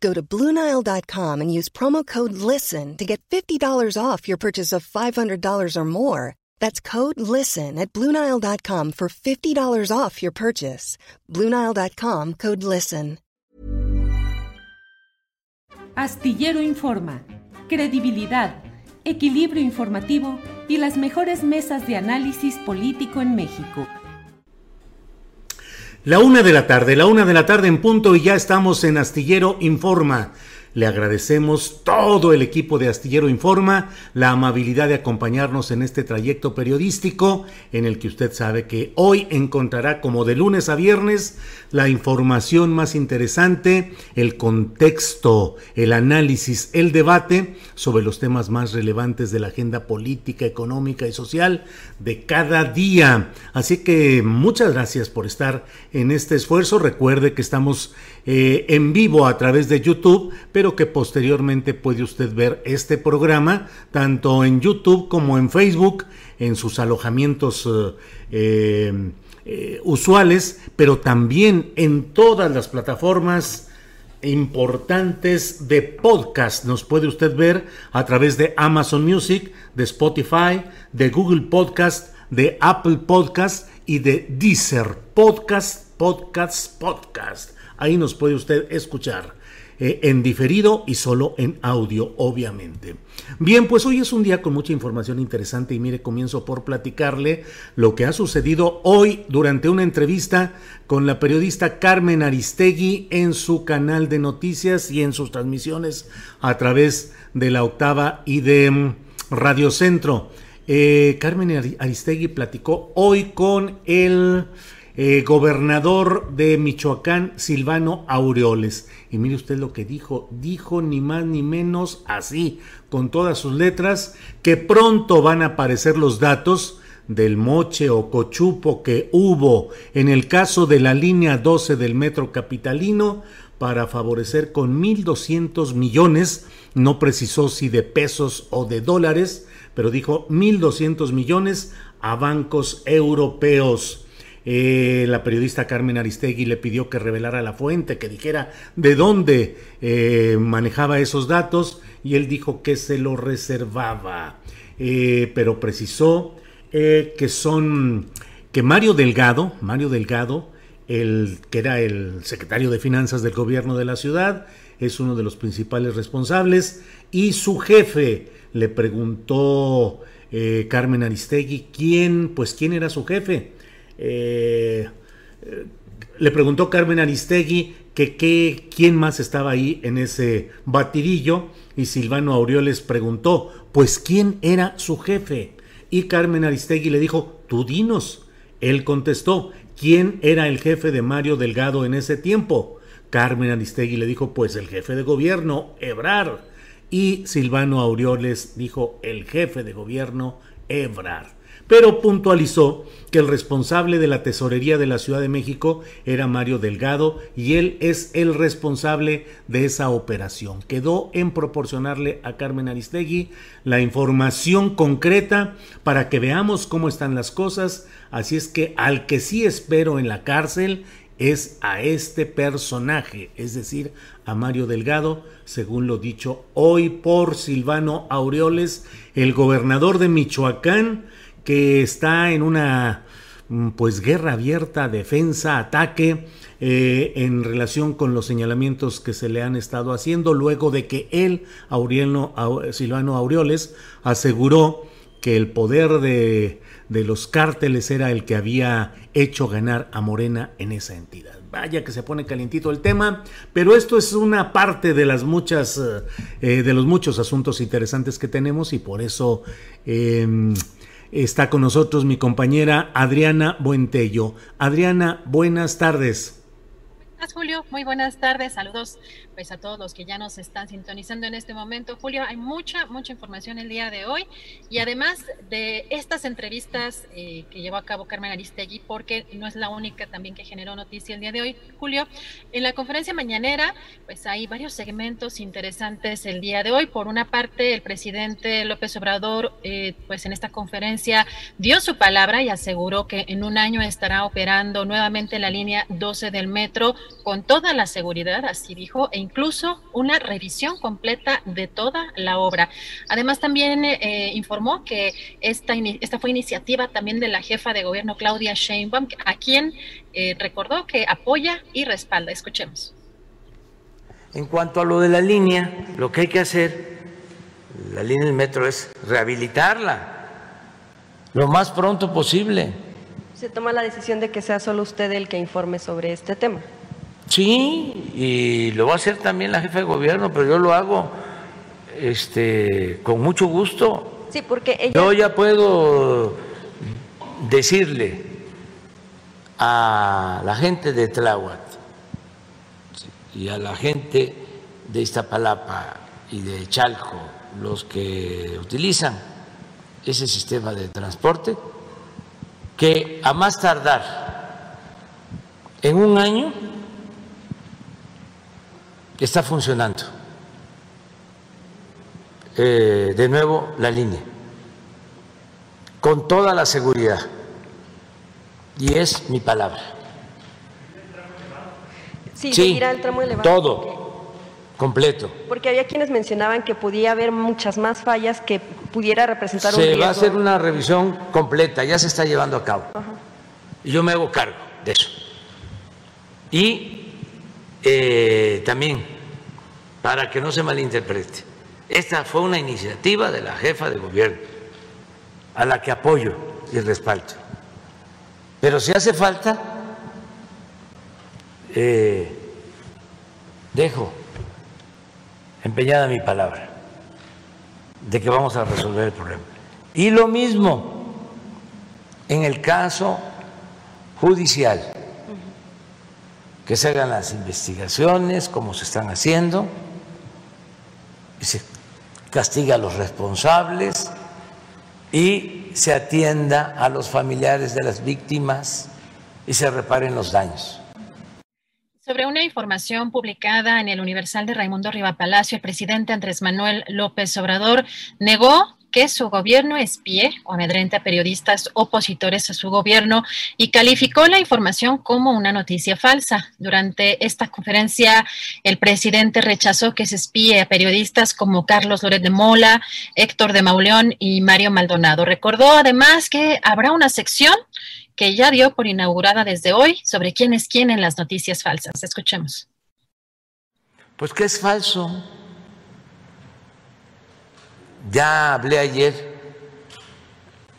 Go to Bluenile.com and use promo code LISTEN to get $50 off your purchase of $500 or more. That's code LISTEN at Bluenile.com for $50 off your purchase. Bluenile.com code LISTEN. Astillero Informa, credibilidad, equilibrio informativo y las mejores mesas de análisis político en México. La una de la tarde, la una de la tarde en punto y ya estamos en Astillero Informa. Le agradecemos todo el equipo de Astillero Informa la amabilidad de acompañarnos en este trayecto periodístico en el que usted sabe que hoy encontrará como de lunes a viernes la información más interesante, el contexto, el análisis, el debate sobre los temas más relevantes de la agenda política, económica y social de cada día. Así que muchas gracias por estar en este esfuerzo. Recuerde que estamos eh, en vivo a través de YouTube, pero que posteriormente puede usted ver este programa tanto en YouTube como en Facebook, en sus alojamientos eh, eh, usuales, pero también en todas las plataformas importantes de podcast. Nos puede usted ver a través de Amazon Music, de Spotify, de Google Podcast, de Apple Podcast y de Deezer Podcast, Podcast, Podcast. Ahí nos puede usted escuchar. Eh, en diferido y solo en audio, obviamente. Bien, pues hoy es un día con mucha información interesante y mire, comienzo por platicarle lo que ha sucedido hoy durante una entrevista con la periodista Carmen Aristegui en su canal de noticias y en sus transmisiones a través de la octava y de Radio Centro. Eh, Carmen Aristegui platicó hoy con el eh, gobernador de Michoacán, Silvano Aureoles. Y mire usted lo que dijo, dijo ni más ni menos así, con todas sus letras, que pronto van a aparecer los datos del moche o cochupo que hubo en el caso de la línea 12 del metro capitalino para favorecer con 1.200 millones, no precisó si de pesos o de dólares, pero dijo 1.200 millones a bancos europeos. Eh, la periodista Carmen Aristegui le pidió que revelara la fuente, que dijera de dónde eh, manejaba esos datos y él dijo que se lo reservaba, eh, pero precisó que son que Mario Delgado, Mario Delgado, el que era el secretario de finanzas del gobierno de la ciudad, es uno de los principales responsables y su jefe le preguntó Carmen Aristegui quién, pues quién era su jefe eh, le preguntó Carmen Aristegui que, quién más estaba ahí en ese batidillo y Silvano Aureoles preguntó, pues quién era su jefe. Y Carmen Aristegui le dijo, tú dinos. Él contestó, ¿quién era el jefe de Mario Delgado en ese tiempo? Carmen Aristegui le dijo, pues el jefe de gobierno, Ebrar. Y Silvano Aureoles dijo, el jefe de gobierno, Ebrar pero puntualizó que el responsable de la tesorería de la Ciudad de México era Mario Delgado y él es el responsable de esa operación. Quedó en proporcionarle a Carmen Aristegui la información concreta para que veamos cómo están las cosas, así es que al que sí espero en la cárcel es a este personaje, es decir, a Mario Delgado, según lo dicho hoy por Silvano Aureoles, el gobernador de Michoacán, que está en una mm, pues guerra abierta, defensa, ataque eh, en relación con los señalamientos que se le han estado haciendo luego de que él, Silvano Aureoles, aseguró que el poder de, de los cárteles era el que había hecho ganar a Morena en esa entidad. Vaya que se pone calientito el tema, pero esto es una parte de las muchas, eh, de los muchos asuntos interesantes que tenemos y por eso em, está con nosotros mi compañera Adriana Buentello. Adriana, buenas tardes. Julio? Muy buenas tardes. Saludos pues a todos los que ya nos están sintonizando en este momento. Julio, hay mucha, mucha información el día de hoy y además de estas entrevistas eh, que llevó a cabo Carmen Aristegui, porque no es la única también que generó noticia el día de hoy, Julio, en la conferencia mañanera pues hay varios segmentos interesantes el día de hoy. Por una parte, el presidente López Obrador eh, pues en esta conferencia dio su palabra y aseguró que en un año estará operando nuevamente la línea 12 del metro con toda la seguridad, así dijo, e incluso una revisión completa de toda la obra. Además, también eh, informó que esta, esta fue iniciativa también de la jefa de gobierno Claudia Sheinbaum, a quien eh, recordó que apoya y respalda. Escuchemos. En cuanto a lo de la línea, lo que hay que hacer, la línea del metro, es rehabilitarla lo más pronto posible. Se toma la decisión de que sea solo usted el que informe sobre este tema. Sí, y lo va a hacer también la jefa de gobierno, pero yo lo hago este, con mucho gusto. Sí, porque ella... Yo ya puedo decirle a la gente de Tláhuac y a la gente de Iztapalapa y de Chalco, los que utilizan ese sistema de transporte, que a más tardar en un año está funcionando eh, de nuevo la línea, con toda la seguridad. Y es mi palabra. Sí, sí el tramo elevado. Todo, completo. Porque había quienes mencionaban que podía haber muchas más fallas que pudiera representar un Se va a hacer una revisión completa, ya se está llevando a cabo. Y yo me hago cargo de eso. Y eh, también, para que no se malinterprete, esta fue una iniciativa de la jefa de gobierno, a la que apoyo y respaldo. Pero si hace falta, eh, dejo empeñada mi palabra de que vamos a resolver el problema. Y lo mismo en el caso judicial que se hagan las investigaciones como se están haciendo, y se castiga a los responsables y se atienda a los familiares de las víctimas y se reparen los daños. Sobre una información publicada en el Universal de Raimundo Riva Palacio, el presidente Andrés Manuel López Obrador negó que su gobierno espíe o amedrente a periodistas opositores a su gobierno y calificó la información como una noticia falsa. Durante esta conferencia, el presidente rechazó que se espíe a periodistas como Carlos Loret de Mola, Héctor de Mauleón y Mario Maldonado. Recordó además que habrá una sección que ya dio por inaugurada desde hoy sobre quién es quién en las noticias falsas. Escuchemos. Pues que es falso ya hablé ayer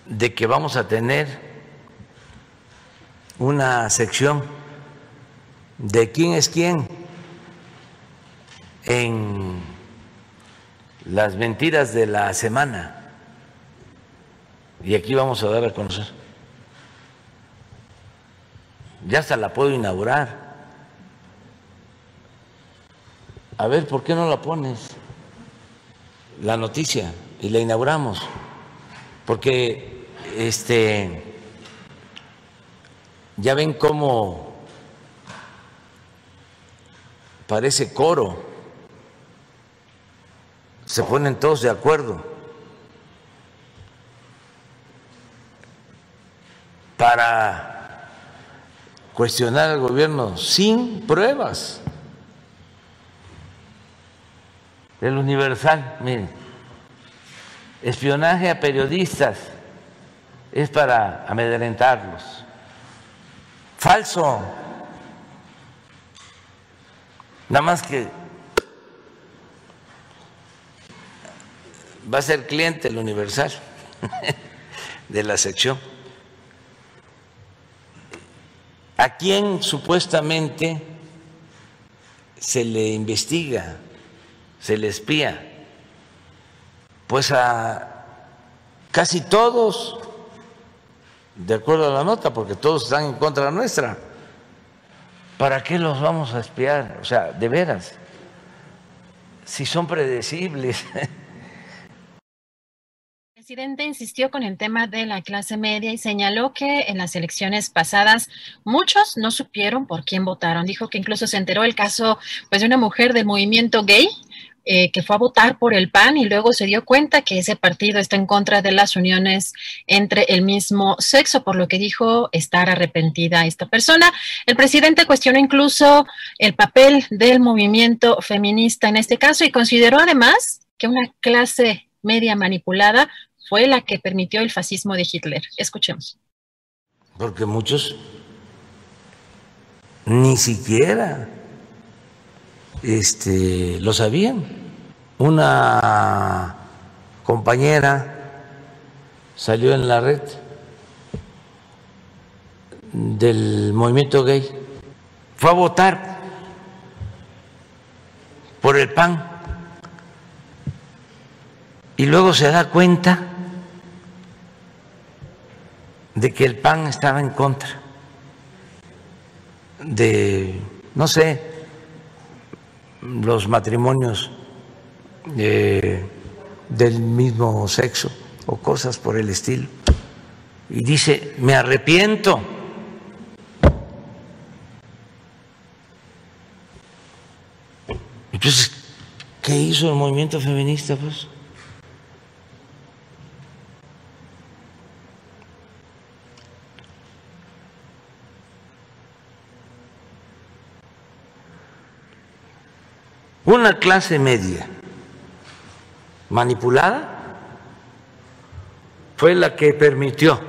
de que vamos a tener una sección de quién es quién en las mentiras de la semana. Y aquí vamos a dar a conocer. Ya hasta la puedo inaugurar. A ver, ¿por qué no la pones? La noticia y la inauguramos, porque este ya ven cómo parece coro, se ponen todos de acuerdo. Para cuestionar al gobierno sin pruebas. El Universal, miren, espionaje a periodistas es para amedrentarlos. falso. Nada más que va a ser cliente el Universal de la sección. ¿A quién supuestamente se le investiga, se le espía? Pues a casi todos, de acuerdo a la nota, porque todos están en contra nuestra. ¿Para qué los vamos a espiar? O sea, de veras, si son predecibles. El presidente insistió con el tema de la clase media y señaló que en las elecciones pasadas muchos no supieron por quién votaron. Dijo que incluso se enteró el caso pues, de una mujer del movimiento gay eh, que fue a votar por el PAN y luego se dio cuenta que ese partido está en contra de las uniones entre el mismo sexo, por lo que dijo estar arrepentida esta persona. El presidente cuestionó incluso el papel del movimiento feminista en este caso y consideró además que una clase media manipulada fue la que permitió el fascismo de Hitler. Escuchemos. Porque muchos ni siquiera este, lo sabían. Una compañera salió en la red del movimiento gay, fue a votar por el PAN y luego se da cuenta de que el PAN estaba en contra de, no sé, los matrimonios eh, del mismo sexo o cosas por el estilo. Y dice, me arrepiento. Entonces, ¿qué hizo el movimiento feminista? Pues Una clase media manipulada fue la que permitió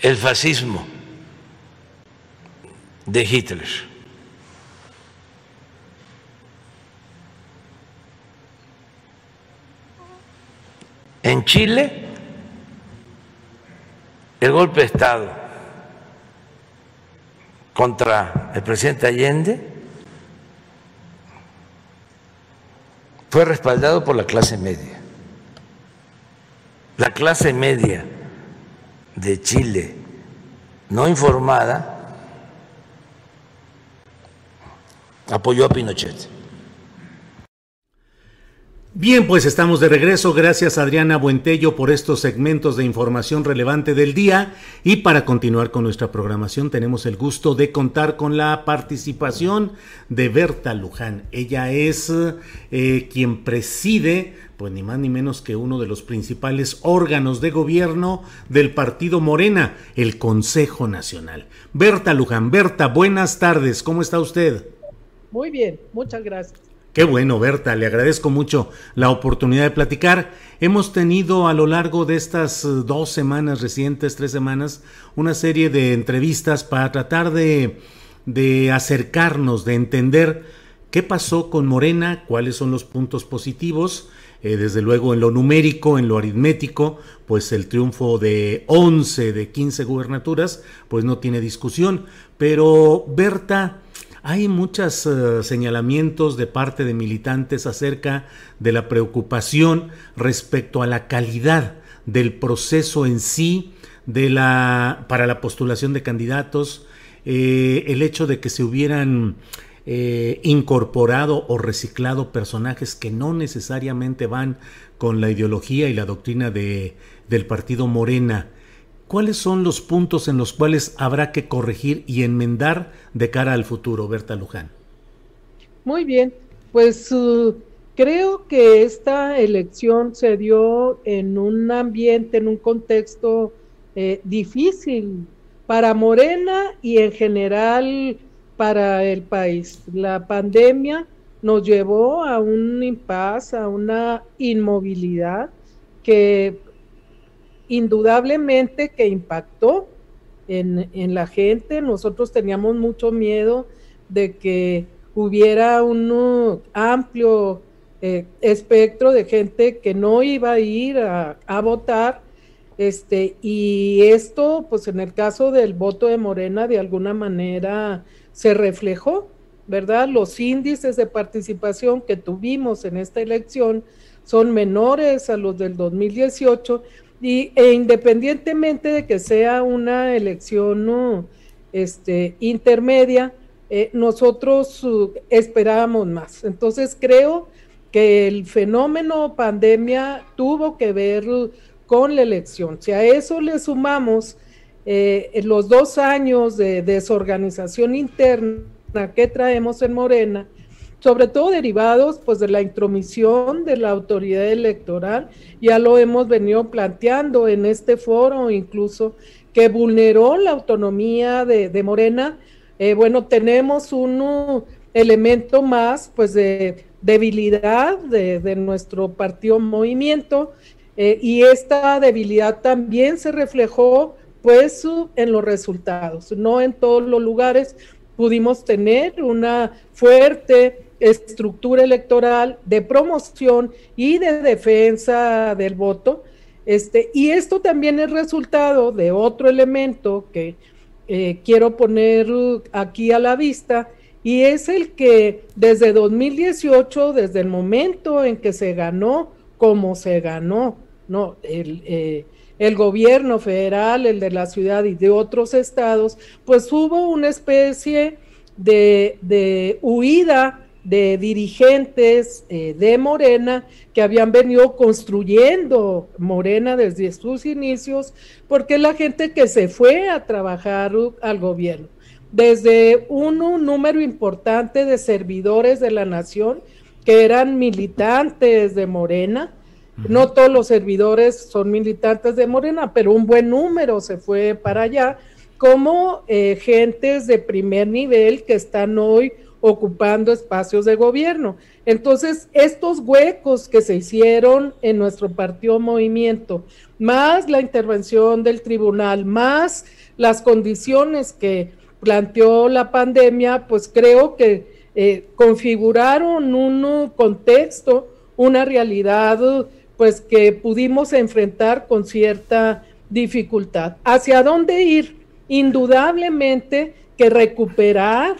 el fascismo de Hitler. En Chile el golpe de Estado contra el presidente Allende fue respaldado por la clase media. La clase media de Chile no informada apoyó a Pinochet. Bien, pues estamos de regreso. Gracias Adriana Buentello por estos segmentos de información relevante del día. Y para continuar con nuestra programación tenemos el gusto de contar con la participación de Berta Luján. Ella es eh, quien preside, pues ni más ni menos que uno de los principales órganos de gobierno del partido Morena, el Consejo Nacional. Berta Luján, Berta, buenas tardes. ¿Cómo está usted? Muy bien, muchas gracias. Qué bueno, Berta, le agradezco mucho la oportunidad de platicar. Hemos tenido a lo largo de estas eh, dos semanas recientes, tres semanas, una serie de entrevistas para tratar de, de acercarnos, de entender qué pasó con Morena, cuáles son los puntos positivos. Eh, desde luego en lo numérico, en lo aritmético, pues el triunfo de 11 de 15 gubernaturas, pues no tiene discusión. Pero Berta, hay muchos eh, señalamientos de parte de militantes acerca de la preocupación respecto a la calidad del proceso en sí de la, para la postulación de candidatos, eh, el hecho de que se hubieran eh, incorporado o reciclado personajes que no necesariamente van con la ideología y la doctrina de, del partido Morena. ¿Cuáles son los puntos en los cuales habrá que corregir y enmendar de cara al futuro, Berta Luján? Muy bien, pues uh, creo que esta elección se dio en un ambiente, en un contexto eh, difícil para Morena y en general para el país. La pandemia nos llevó a un impasse, a una inmovilidad que indudablemente que impactó en, en, la gente. Nosotros teníamos mucho miedo de que hubiera un amplio eh, espectro de gente que no iba a ir a, a, votar. Este, y esto, pues en el caso del voto de Morena, de alguna manera se reflejó, ¿verdad? Los índices de participación que tuvimos en esta elección son menores a los del 2018 y, e independientemente de que sea una elección ¿no? este, intermedia, eh, nosotros uh, esperábamos más. Entonces creo que el fenómeno pandemia tuvo que ver con la elección. Si a eso le sumamos eh, los dos años de desorganización interna que traemos en Morena, sobre todo derivados pues de la intromisión de la autoridad electoral, ya lo hemos venido planteando en este foro incluso, que vulneró la autonomía de, Morena, eh, bueno, tenemos un elemento más pues de debilidad de, nuestro partido movimiento eh, y esta debilidad también se reflejó pues en los resultados, no en todos los lugares pudimos tener una fuerte estructura electoral de promoción y de defensa del voto. Este, y esto también es resultado de otro elemento que eh, quiero poner aquí a la vista, y es el que desde 2018, desde el momento en que se ganó, como se ganó, no, el, eh, el gobierno federal, el de la ciudad y de otros estados, pues hubo una especie de, de huida de dirigentes eh, de Morena que habían venido construyendo Morena desde sus inicios, porque la gente que se fue a trabajar al gobierno, desde un, número importante de servidores de la nación que eran militantes de Morena, no todos los servidores son militantes de Morena, pero un buen número se fue para allá, como eh, gentes de primer nivel que están hoy ocupando espacios de gobierno. Entonces, estos huecos que se hicieron en nuestro partido movimiento, más la intervención del tribunal, más las condiciones que planteó la pandemia, pues creo que eh, configuraron un contexto, una realidad, pues que pudimos enfrentar con cierta dificultad. ¿Hacia dónde ir? Indudablemente que recuperar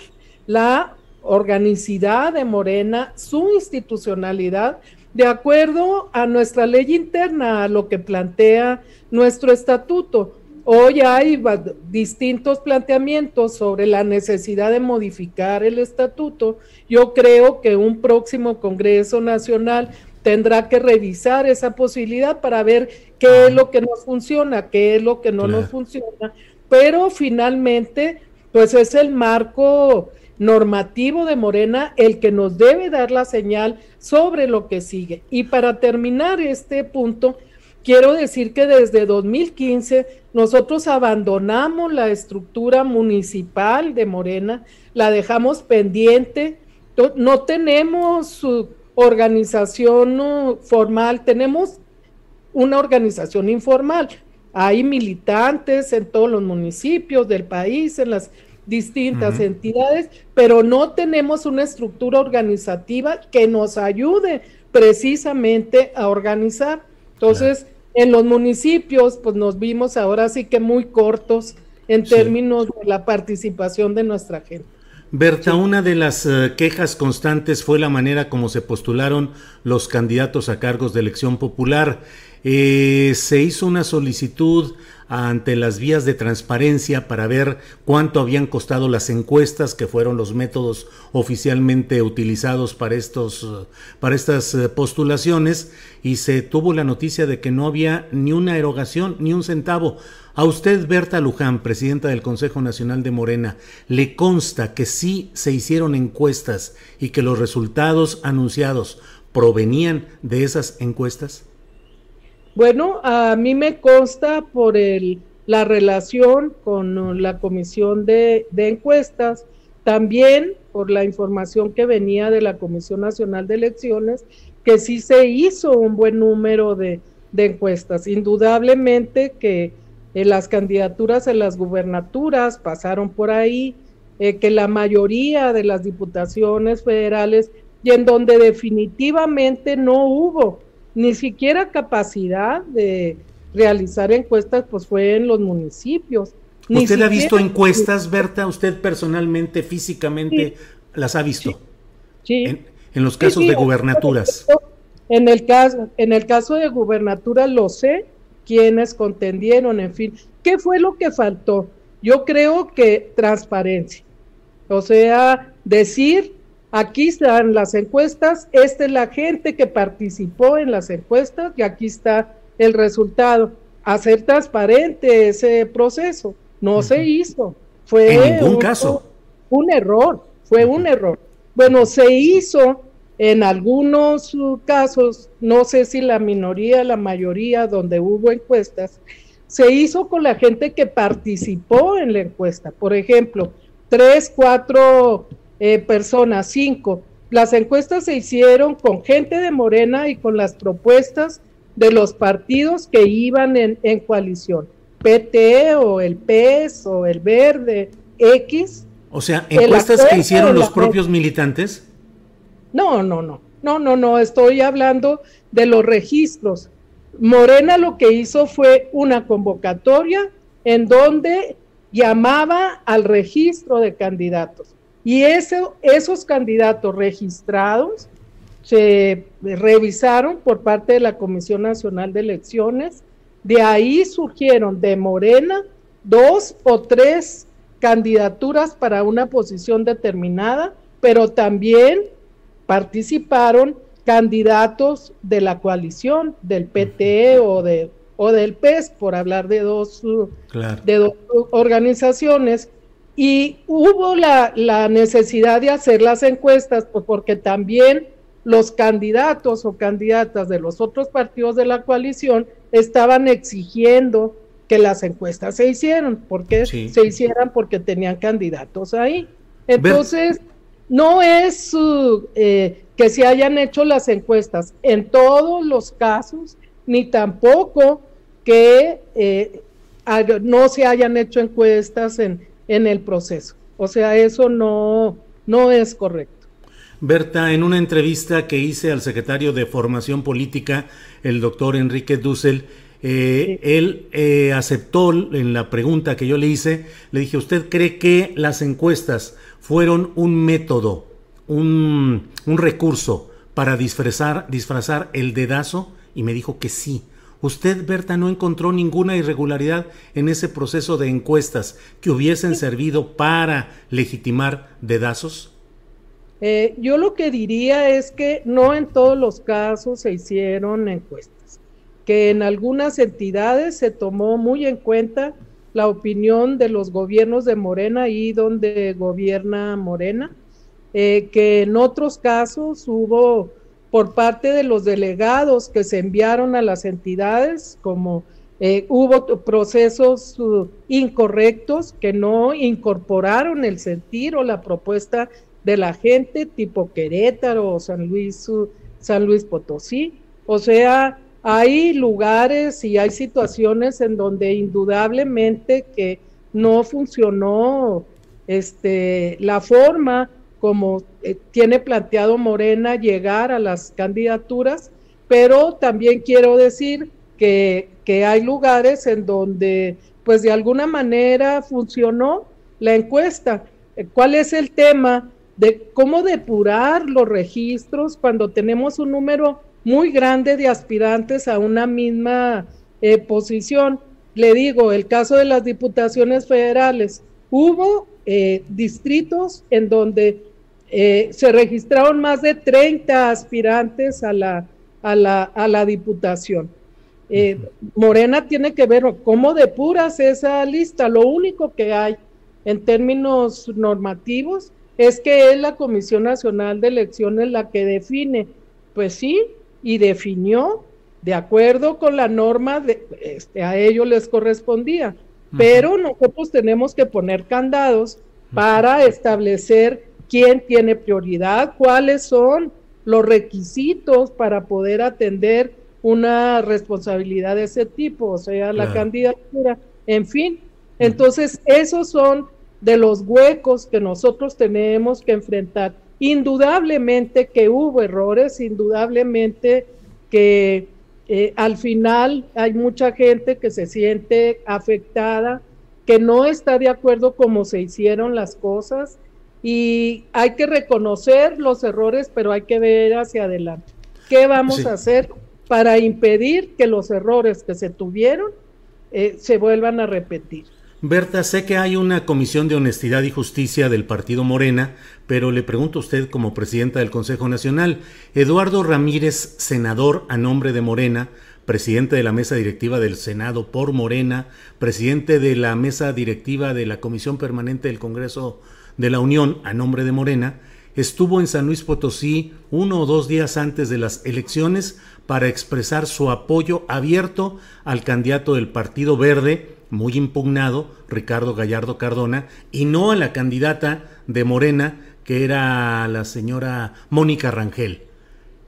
la organicidad de Morena, su institucionalidad, de acuerdo a nuestra ley interna, a lo que plantea nuestro estatuto. Hoy hay distintos planteamientos sobre la necesidad de modificar el estatuto. Yo creo que un próximo Congreso Nacional tendrá que revisar esa posibilidad para ver qué es lo que nos funciona, qué es lo que no nos funciona, pero finalmente, pues es el marco normativo de Morena el que nos debe dar la señal sobre lo que sigue. Y para terminar este punto, quiero decir que desde 2015 nosotros abandonamos la estructura municipal de Morena, la dejamos pendiente, no tenemos su organización formal, tenemos una organización informal. Hay militantes en todos los municipios del país, en las distintas entidades, pero no tenemos una estructura organizativa que nos ayude precisamente a organizar. Entonces, en los municipios, pues nos vimos ahora sí que muy cortos en términos de la participación de nuestra gente. Berta, una de las eh, quejas constantes fue la manera como se postularon los candidatos a cargos de elección popular. Eh, se hizo una solicitud ante las vías de transparencia para ver cuánto habían costado las encuestas, que fueron los métodos oficialmente utilizados para, estos, para estas eh, postulaciones, y se tuvo la noticia de que no había ni una erogación, ni un centavo. A usted, Berta Luján, presidenta del Consejo Nacional de Morena, ¿le consta que sí se hicieron encuestas y que los resultados anunciados provenían de esas encuestas? Bueno, a mí me consta por el, la relación con la comisión de, encuestas, También por la información que venía de la Comisión Nacional de Elecciones, que sí se hizo un buen número de, encuestas. Indudablemente que eh, las candidaturas a las gubernaturas pasaron por ahí, eh, que la mayoría de las diputaciones federales y en donde definitivamente no hubo ni siquiera capacidad de realizar encuestas, pues fue en los municipios. ¿Usted ha visto encuestas, Berta? ¿Usted personalmente, físicamente, las ha visto? Sí. En, los casos de gubernaturas. En el, caso, en el caso de gubernaturas lo sé, quienes contendieron, en fin. ¿Qué fue lo que faltó? Yo creo que transparencia. O sea, decir, aquí están las encuestas, esta es la gente que participó en las encuestas y aquí está el resultado. Hacer transparente ese proceso. No se hizo. Fue en ningún caso. Un error, fue un error. Bueno, se hizo en algunos casos, no sé si la minoría, la mayoría, donde hubo encuestas, se hizo con la gente que participó en la encuesta. Por ejemplo, tres, cuatro eh, personas, cinco. Las encuestas se hicieron con gente de Morena y con las propuestas de los partidos que iban en, en coalición. PT o el PES o el Verde, X. O sea, encuestas que hicieron los propios militantes. No, no, no, no, no, no, estoy hablando de los registros. Morena lo que hizo fue una convocatoria en donde llamaba al registro de candidatos. Y eso, esos candidatos registrados se revisaron por parte de la Comisión Nacional de Elecciones. De ahí surgieron de Morena dos o tres candidaturas para una posición determinada, pero también participaron candidatos de la coalición, del PT o, de, o del PES, por hablar de dos, de dos organizaciones, y hubo la, la, necesidad de hacer las encuestas, pues porque también los candidatos o candidatas de los otros partidos de la coalición estaban exigiendo que las encuestas se hicieron, porque se hicieran porque tenían candidatos ahí. Entonces, no es eh, que se hayan hecho las encuestas en todos los casos, ni tampoco que eh, no se hayan hecho encuestas en, en el proceso. O sea, eso no, no es correcto. Berta, en una entrevista que hice al secretario de Formación Política, el doctor Enrique Dussel, eh, él eh, aceptó en la pregunta que yo le hice, le dije, ¿usted cree que las encuestas fueron un método, un, un recurso para disfrazar, disfrazar el dedazo? Y me dijo que sí. ¿Usted, Berta, no encontró ninguna irregularidad en ese proceso de encuestas que hubiesen servido para legitimar dedazos? Eh, yo lo que diría es que no en todos los casos se hicieron encuestas, que en algunas entidades se tomó muy en cuenta la opinión de los gobiernos de Morena y donde gobierna Morena, eh, que en otros casos hubo por parte de los delegados que se enviaron a las entidades, como eh, hubo procesos uh, incorrectos que no incorporaron el sentir o la propuesta de la gente tipo Querétaro o San Luis, San Luis Potosí. O sea, hay lugares y hay situaciones en donde indudablemente que no funcionó este, la forma como eh, tiene planteado Morena llegar a las candidaturas, pero también quiero decir que, que hay lugares en donde pues de alguna manera funcionó la encuesta. ¿Cuál es el tema? de cómo depurar los registros cuando tenemos un número muy grande de aspirantes a una misma eh, posición. Le digo, el caso de las diputaciones federales, hubo eh, distritos en donde eh, se registraron más de 30 aspirantes a la, a la, a la diputación. Morena tiene que ver cómo depuras esa lista. Lo único que hay en términos normativos es que es la Comisión Nacional de Elecciones la que define. Pues sí, y definió de acuerdo con la norma, de, este, a ellos les correspondía. Pero nosotros tenemos que poner candados para establecer quién tiene prioridad, cuáles son los requisitos para poder atender una responsabilidad de ese tipo, o sea, la candidatura, en fin. Entonces, esos son de los huecos que nosotros tenemos que enfrentar. Indudablemente que hubo errores, indudablemente que eh, al final hay mucha gente que se siente afectada, que no está de acuerdo cómo se hicieron las cosas y hay que reconocer los errores, pero hay que ver hacia adelante. ¿Qué vamos a hacer para impedir que los errores que se tuvieron eh, se vuelvan a repetir? Berta, sé que hay una comisión de honestidad y justicia del partido Morena, pero le pregunto a usted como presidenta del Consejo Nacional, Eduardo Ramírez, senador a nombre de Morena, presidente de la mesa directiva del Senado por Morena, presidente de la mesa directiva de la Comisión Permanente del Congreso de la Unión a nombre de Morena, estuvo en San Luis Potosí uno o dos días antes de las elecciones para expresar su apoyo abierto al candidato del Partido Verde, muy impugnado, Ricardo Gallardo Cardona, y no a la candidata de Morena, que era la señora Mónica Rangel.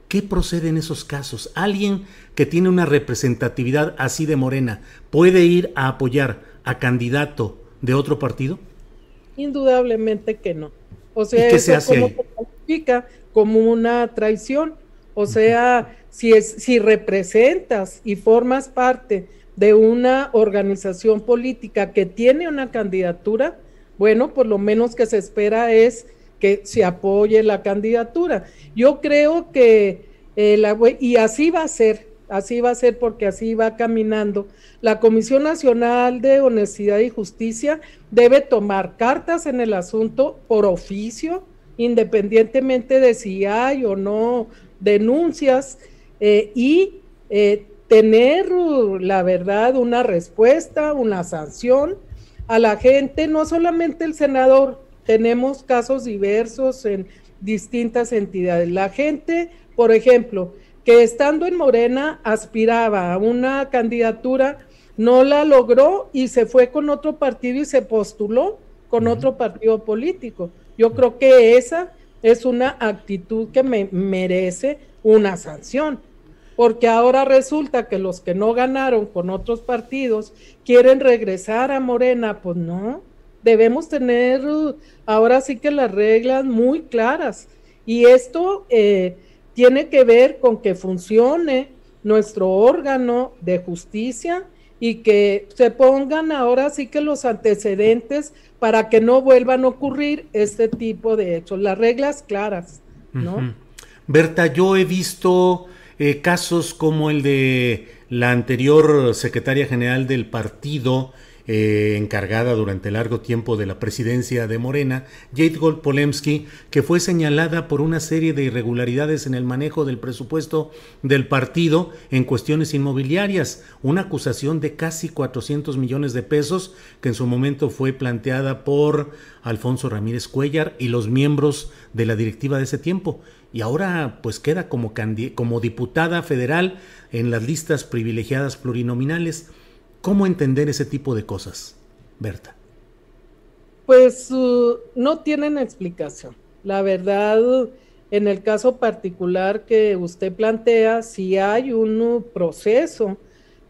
¿Qué procede en esos casos? ¿Alguien que tiene una representatividad así de Morena puede ir a apoyar a candidato de otro partido? Indudablemente que no. O sea, eso como califica como una traición. O sea, si, es, si representas y formas parte de una organización política que tiene una candidatura, bueno, por lo menos que se espera es que se apoye la candidatura. Yo creo que, eh, la, y así va a ser, así va a ser porque así va caminando. La Comisión Nacional de Honestidad y Justicia debe tomar cartas en el asunto por oficio, independientemente de si hay o no denuncias, eh, y eh, tener, uh, la verdad, una respuesta, una sanción a la gente, no solamente el senador, tenemos casos diversos en distintas entidades. La gente, por ejemplo, que estando en Morena aspiraba a una candidatura, no la logró y se fue con otro partido y se postuló con otro partido político. Yo creo que esa es una actitud que me merece una sanción porque ahora resulta que los que no ganaron con otros partidos quieren regresar a Morena, pues no, debemos tener ahora sí que las reglas muy claras. Y esto eh, tiene que ver con que funcione nuestro órgano de justicia y que se pongan ahora sí que los antecedentes para que no vuelvan a ocurrir este tipo de hechos, las reglas claras, ¿no? Berta, yo he visto eh, casos como el de la anterior secretaria general del partido, eh, encargada durante largo tiempo de la presidencia de Morena, Jade Gold Polemski, que fue señalada por una serie de irregularidades en el manejo del presupuesto del partido en cuestiones inmobiliarias, una acusación de casi 400 millones de pesos que en su momento fue planteada por Alfonso Ramírez Cuellar y los miembros de la directiva de ese tiempo y ahora pues queda como, como diputada federal en las listas privilegiadas plurinominales. ¿Cómo entender ese tipo de cosas, Berta? Pues uh, no tienen explicación. La verdad, en el caso particular que usted plantea, si hay un proceso,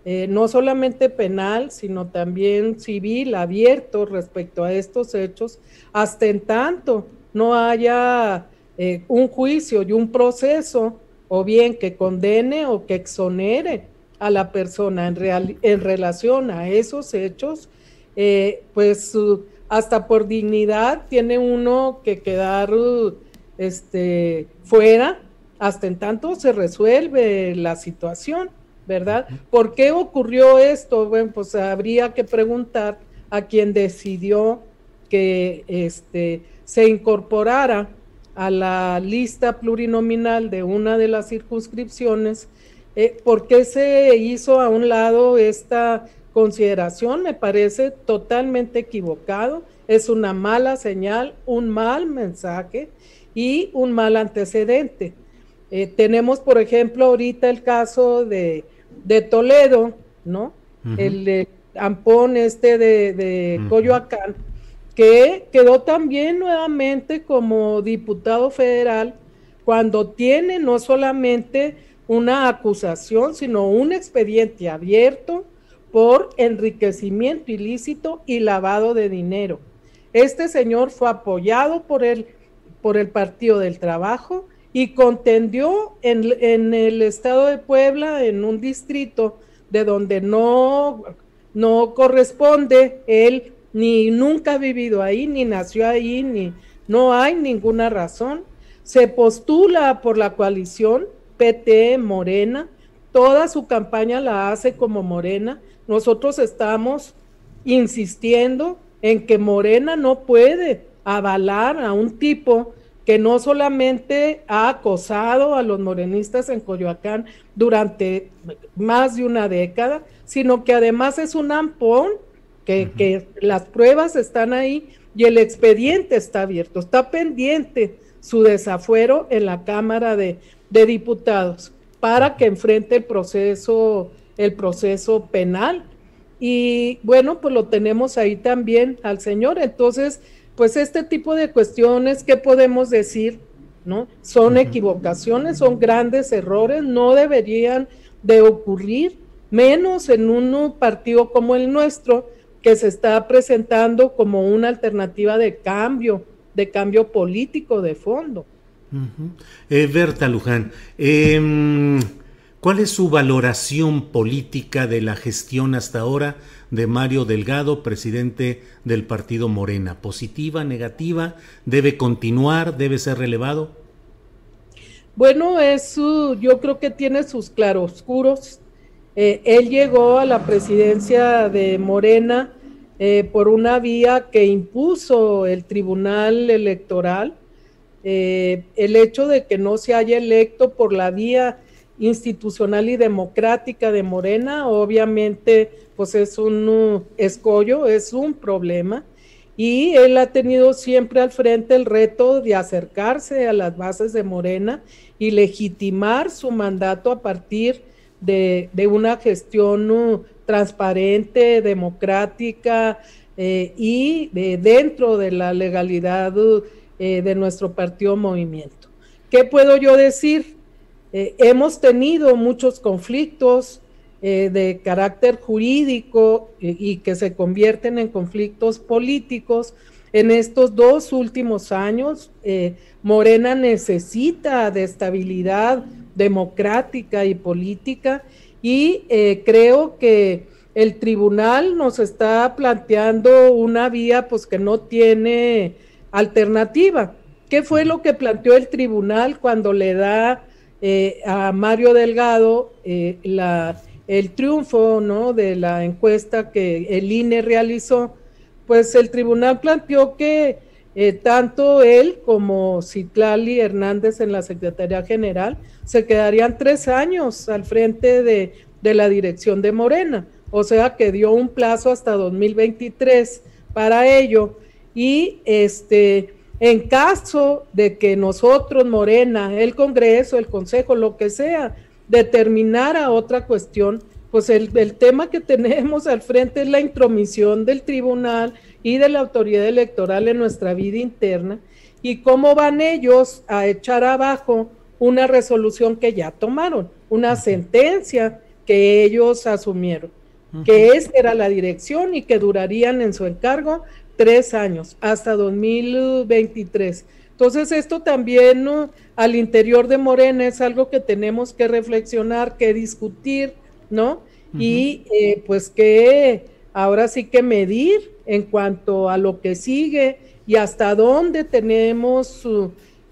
eh, no solamente penal, sino también civil abierto respecto a estos hechos, hasta en tanto no haya eh, un juicio y un proceso, o bien que condene o que exonere a la persona en, en relación a esos hechos, eh, pues hasta por dignidad tiene uno que quedar este, fuera hasta en tanto se resuelve la situación, ¿verdad? ¿Por qué ocurrió esto? Bueno, pues habría que preguntar a quien decidió que este, se incorporara a la lista plurinominal de una de las circunscripciones, eh, ¿por qué se hizo a un lado esta consideración? Me parece totalmente equivocado, es una mala señal, un mal mensaje y un mal antecedente. Eh, tenemos, por ejemplo, ahorita el caso de, Toledo, ¿no? El de Ampón este de, Coyoacán, que quedó también nuevamente como diputado federal cuando tiene no solamente una acusación, sino un expediente abierto por enriquecimiento ilícito y lavado de dinero. Este señor fue apoyado por el, por el Partido del Trabajo y contendió en, en el estado de Puebla, en un distrito de donde no, no corresponde él ni nunca ha vivido ahí, ni nació ahí, ni no hay ninguna razón. Se postula por la coalición PT Morena, toda su campaña la hace como Morena. Nosotros estamos insistiendo en que Morena no puede avalar a un tipo que no solamente ha acosado a los morenistas en Coyoacán durante más de una década, sino que además es un ampón que, las pruebas están ahí y el expediente está abierto, está pendiente su desafuero en la Cámara de, Diputados para que enfrente el proceso, el proceso penal. Y bueno, pues lo tenemos ahí también al señor. Entonces, pues este tipo de cuestiones, ¿qué podemos decir? ¿No? Son equivocaciones, son grandes errores, no deberían de ocurrir, menos en un partido como el nuestro, que se está presentando como una alternativa de cambio, de cambio político de fondo. Eh, Berta Luján, em, ¿cuál es su valoración política de la gestión hasta ahora de Mario Delgado, presidente del partido Morena? ¿Positiva, negativa? ¿Debe continuar? ¿Debe ser relevado? Bueno, es yo creo que tiene sus claroscuros. Eh, él llegó a la presidencia de Morena eh, por una vía que impuso el Tribunal Electoral, eh, el hecho de que no se haya electo por la vía institucional y democrática de Morena, obviamente pues es un uh, escollo, es un problema, y él ha tenido siempre al frente el reto de acercarse a las bases de Morena y legitimar su mandato a partir de, una gestión uh, transparente, democrática eh, y dentro de la legalidad eh, de nuestro partido movimiento. ¿Qué puedo yo decir? Eh, hemos tenido muchos conflictos de carácter jurídico y que se convierten en conflictos políticos. En estos dos últimos años, Morena necesita de estabilidad democrática y política y eh, creo que el tribunal nos está planteando una vía pues que no tiene alternativa. ¿Qué fue lo que planteó el tribunal cuando le da eh, a Mario Delgado eh, el triunfo ¿no? de la encuesta que el INE realizó? Pues el tribunal planteó que tanto él como Citlali Hernández en la Secretaría General se quedarían tres años al frente de, la dirección de Morena. O sea que dio un plazo hasta 2023 para ello. Y este, en caso de que nosotros, Morena, el Congreso, el Consejo, lo que sea, determinara otra cuestión, pues el, el, tema que tenemos al frente es la intromisión del tribunal y de la autoridad electoral en nuestra vida interna y cómo van ellos a echar abajo una resolución que ya tomaron, una sentencia que ellos asumieron, que esa era la dirección y que durarían en su encargo tres años, hasta 2023. Entonces esto también al interior de Morena es algo que tenemos que reflexionar, que discutir, ¿no? Y eh, pues que ahora sí que medir en cuanto a lo que sigue y hasta dónde tenemos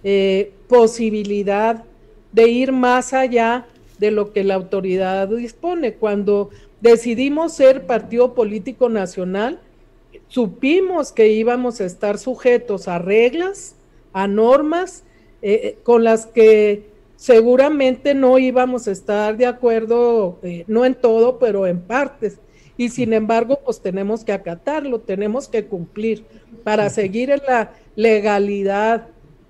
eh, posibilidad de ir más allá de lo que la autoridad dispone. Cuando decidimos ser partido político nacional, supimos que íbamos a estar sujetos a reglas, a normas eh, eh, con las que seguramente no íbamos a estar de acuerdo, no en todo, pero en partes. Y sin embargo, pues tenemos que acatarlo, tenemos que cumplir para seguir en la legalidad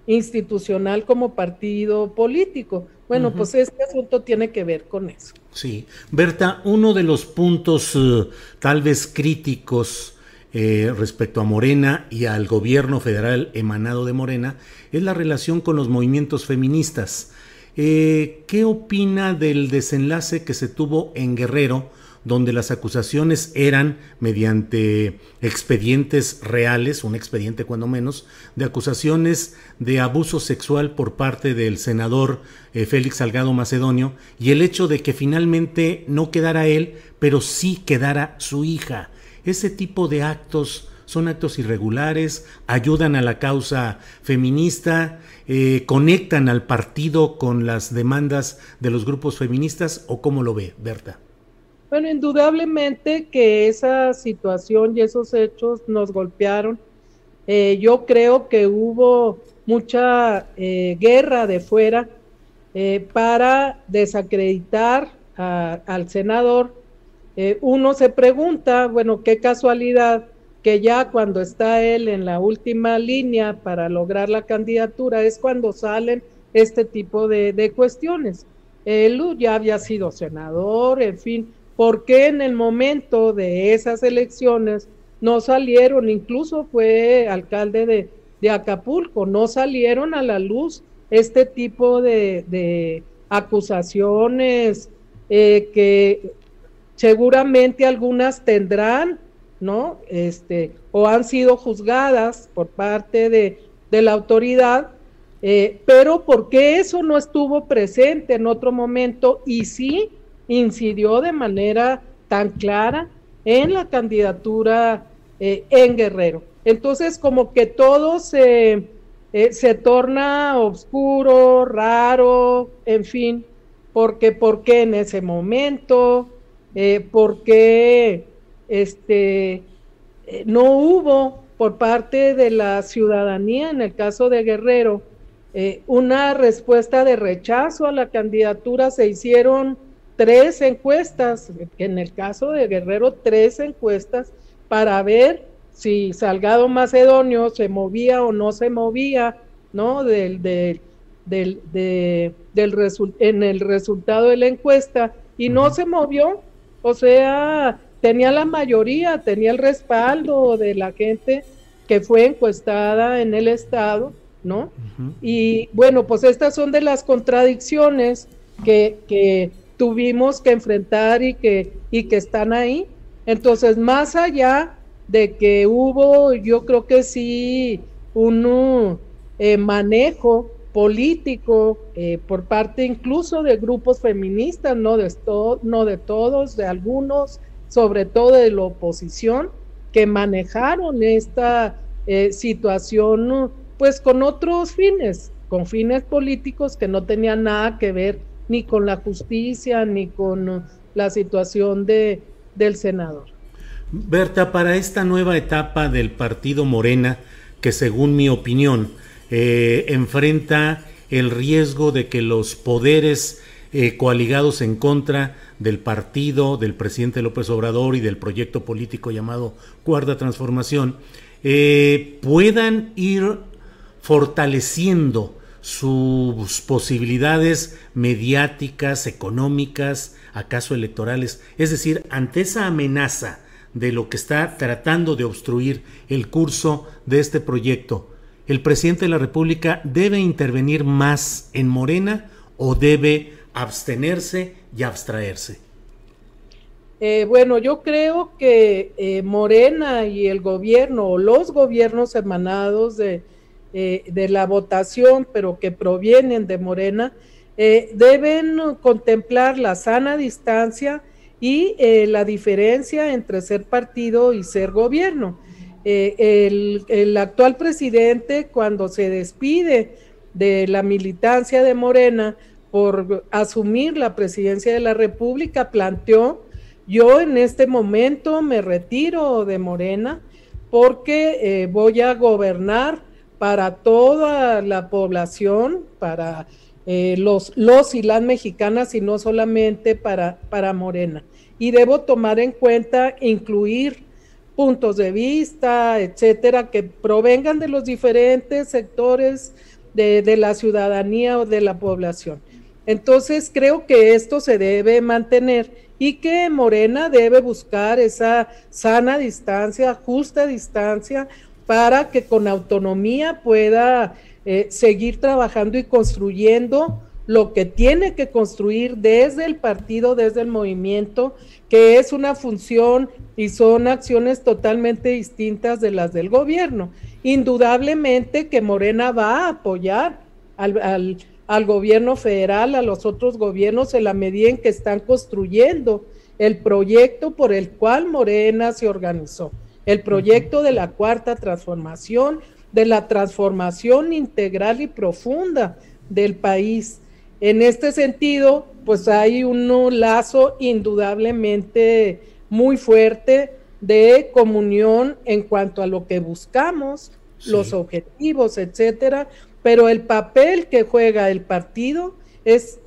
institucional como partido político. Bueno, pues este asunto tiene que ver con eso. Sí, Berta, uno de los puntos eh, tal vez críticos eh, respecto a Morena y al gobierno federal emanado de Morena es la relación con los movimientos feministas. Eh, ¿Qué opina del desenlace que se tuvo en Guerrero? donde las acusaciones eran mediante expedientes reales, un expediente cuando menos, de acusaciones de abuso sexual por parte del senador eh, Félix Salgado Macedonio y el hecho de que finalmente no quedara él, pero sí quedara su hija. Ese tipo de actos son actos irregulares, ayudan a la causa feminista, eh, conectan al partido con las demandas de los grupos feministas o cómo lo ve, Berta. Bueno, indudablemente que esa situación y esos hechos nos golpearon. Eh, yo creo que hubo mucha eh, guerra de fuera para desacreditar al senador. Uno se pregunta, bueno, qué casualidad que ya cuando está él en la última línea para lograr la candidatura es cuando salen este tipo de, de cuestiones. Él ya había sido senador, en fin, ¿Por qué en el momento de esas elecciones no salieron, incluso fue alcalde de, Acapulco, no salieron a la luz este tipo de, acusaciones eh, que seguramente algunas tendrán, ¿no? Este, o han sido juzgadas por parte de, la autoridad, eh, pero ¿por qué eso no estuvo presente en otro momento y sí incidió de manera tan clara en la candidatura eh, en Guerrero. Entonces, como que todo se, eh, se torna oscuro, raro, en fin, porque por qué en ese momento, eh, por qué este, no hubo por parte de la ciudadanía, en el caso de Guerrero, una respuesta de rechazo a la candidatura, se hicieron tres encuestas, en el caso de Guerrero, tres encuestas para ver si Salgado Macedonio se movía o no se movía, ¿no? Del, del, del, del en el resultado de la encuesta y no se movió, o sea, tenía la mayoría, tenía el respaldo de la gente que fue encuestada en el estado, ¿no? Y bueno, pues estas son de las contradicciones que, que tuvimos que enfrentar y que, y que están ahí. Entonces, más allá de que hubo, yo creo que sí, un eh, manejo político eh, por parte incluso de grupos feministas, no de, no de todos, de algunos, sobre todo de la oposición, que manejaron esta eh, situación pues con otros fines, con fines políticos que no tenían nada que ver ni con la justicia, ni con la situación de, del senador. Berta, para esta nueva etapa del partido Morena, que según mi opinión eh, enfrenta el riesgo de que los poderes eh, coaligados en contra del partido, del presidente López Obrador y del proyecto político llamado Cuarta Transformación, eh, puedan ir fortaleciendo sus posibilidades mediáticas, económicas, acaso electorales. Es decir, ante esa amenaza de lo que está tratando de obstruir el curso de este proyecto, ¿el presidente de la República debe intervenir más en Morena o debe abstenerse y abstraerse? Eh, bueno, yo creo que eh, Morena y el gobierno o los gobiernos emanados de, eh, de la votación, pero que provienen de Morena, deben contemplar la sana distancia y la diferencia entre ser partido y ser gobierno. El, el, actual presidente, cuando se despide de la militancia de Morena por asumir la presidencia de la República, planteó, yo en este momento me retiro de Morena porque voy a gobernar para toda la población, para eh, los, los y las mexicanas y no solamente para, para Morena. Y debo tomar en cuenta, incluir puntos de vista, etcétera, que provengan de los diferentes sectores de, la ciudadanía o de la población. Entonces creo que esto se debe mantener y que Morena debe buscar esa sana distancia, justa distancia, para que con autonomía pueda eh, seguir trabajando y construyendo lo que tiene que construir desde el partido, desde el movimiento, que es una función y son acciones totalmente distintas de las del gobierno. Indudablemente que Morena va a apoyar al, al, gobierno federal, a los otros gobiernos en la medida en que están construyendo el proyecto por el cual Morena se organizó, el proyecto de la cuarta transformación, de la transformación integral y profunda del país. En este sentido, pues hay un lazo indudablemente muy fuerte de comunión en cuanto a lo que buscamos, los objetivos, etcétera, pero el papel que juega el partido es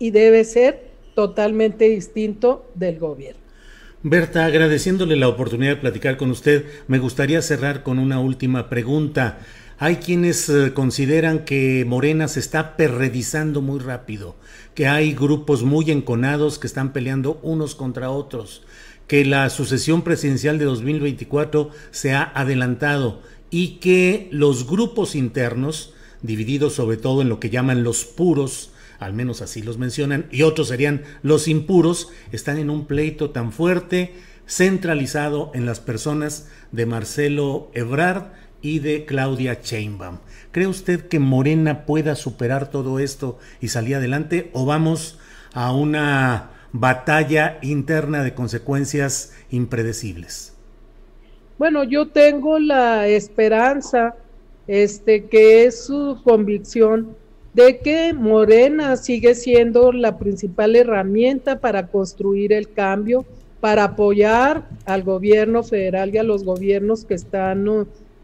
y debe ser totalmente distinto del gobierno. Berta, agradeciéndole la oportunidad de platicar con usted, me gustaría cerrar con una última pregunta. Hay quienes eh, consideran que Morena se está perredizando muy rápido, que hay grupos muy enconados que están peleando unos contra otros, que la sucesión presidencial de 2024 se ha adelantado y que los grupos internos, divididos sobre todo en lo que llaman los puros, al menos así los mencionan, y otros serían los impuros, están en un pleito tan fuerte, centralizado en las personas de Marcelo Ebrard y de Claudia Sheinbaum. ¿Cree usted que Morena pueda superar todo esto y salir adelante o vamos a una batalla interna de consecuencias impredecibles? Bueno, yo tengo la esperanza, este, que es su convicción de que Morena sigue siendo la principal herramienta para construir el cambio, para apoyar al gobierno federal y a los gobiernos que están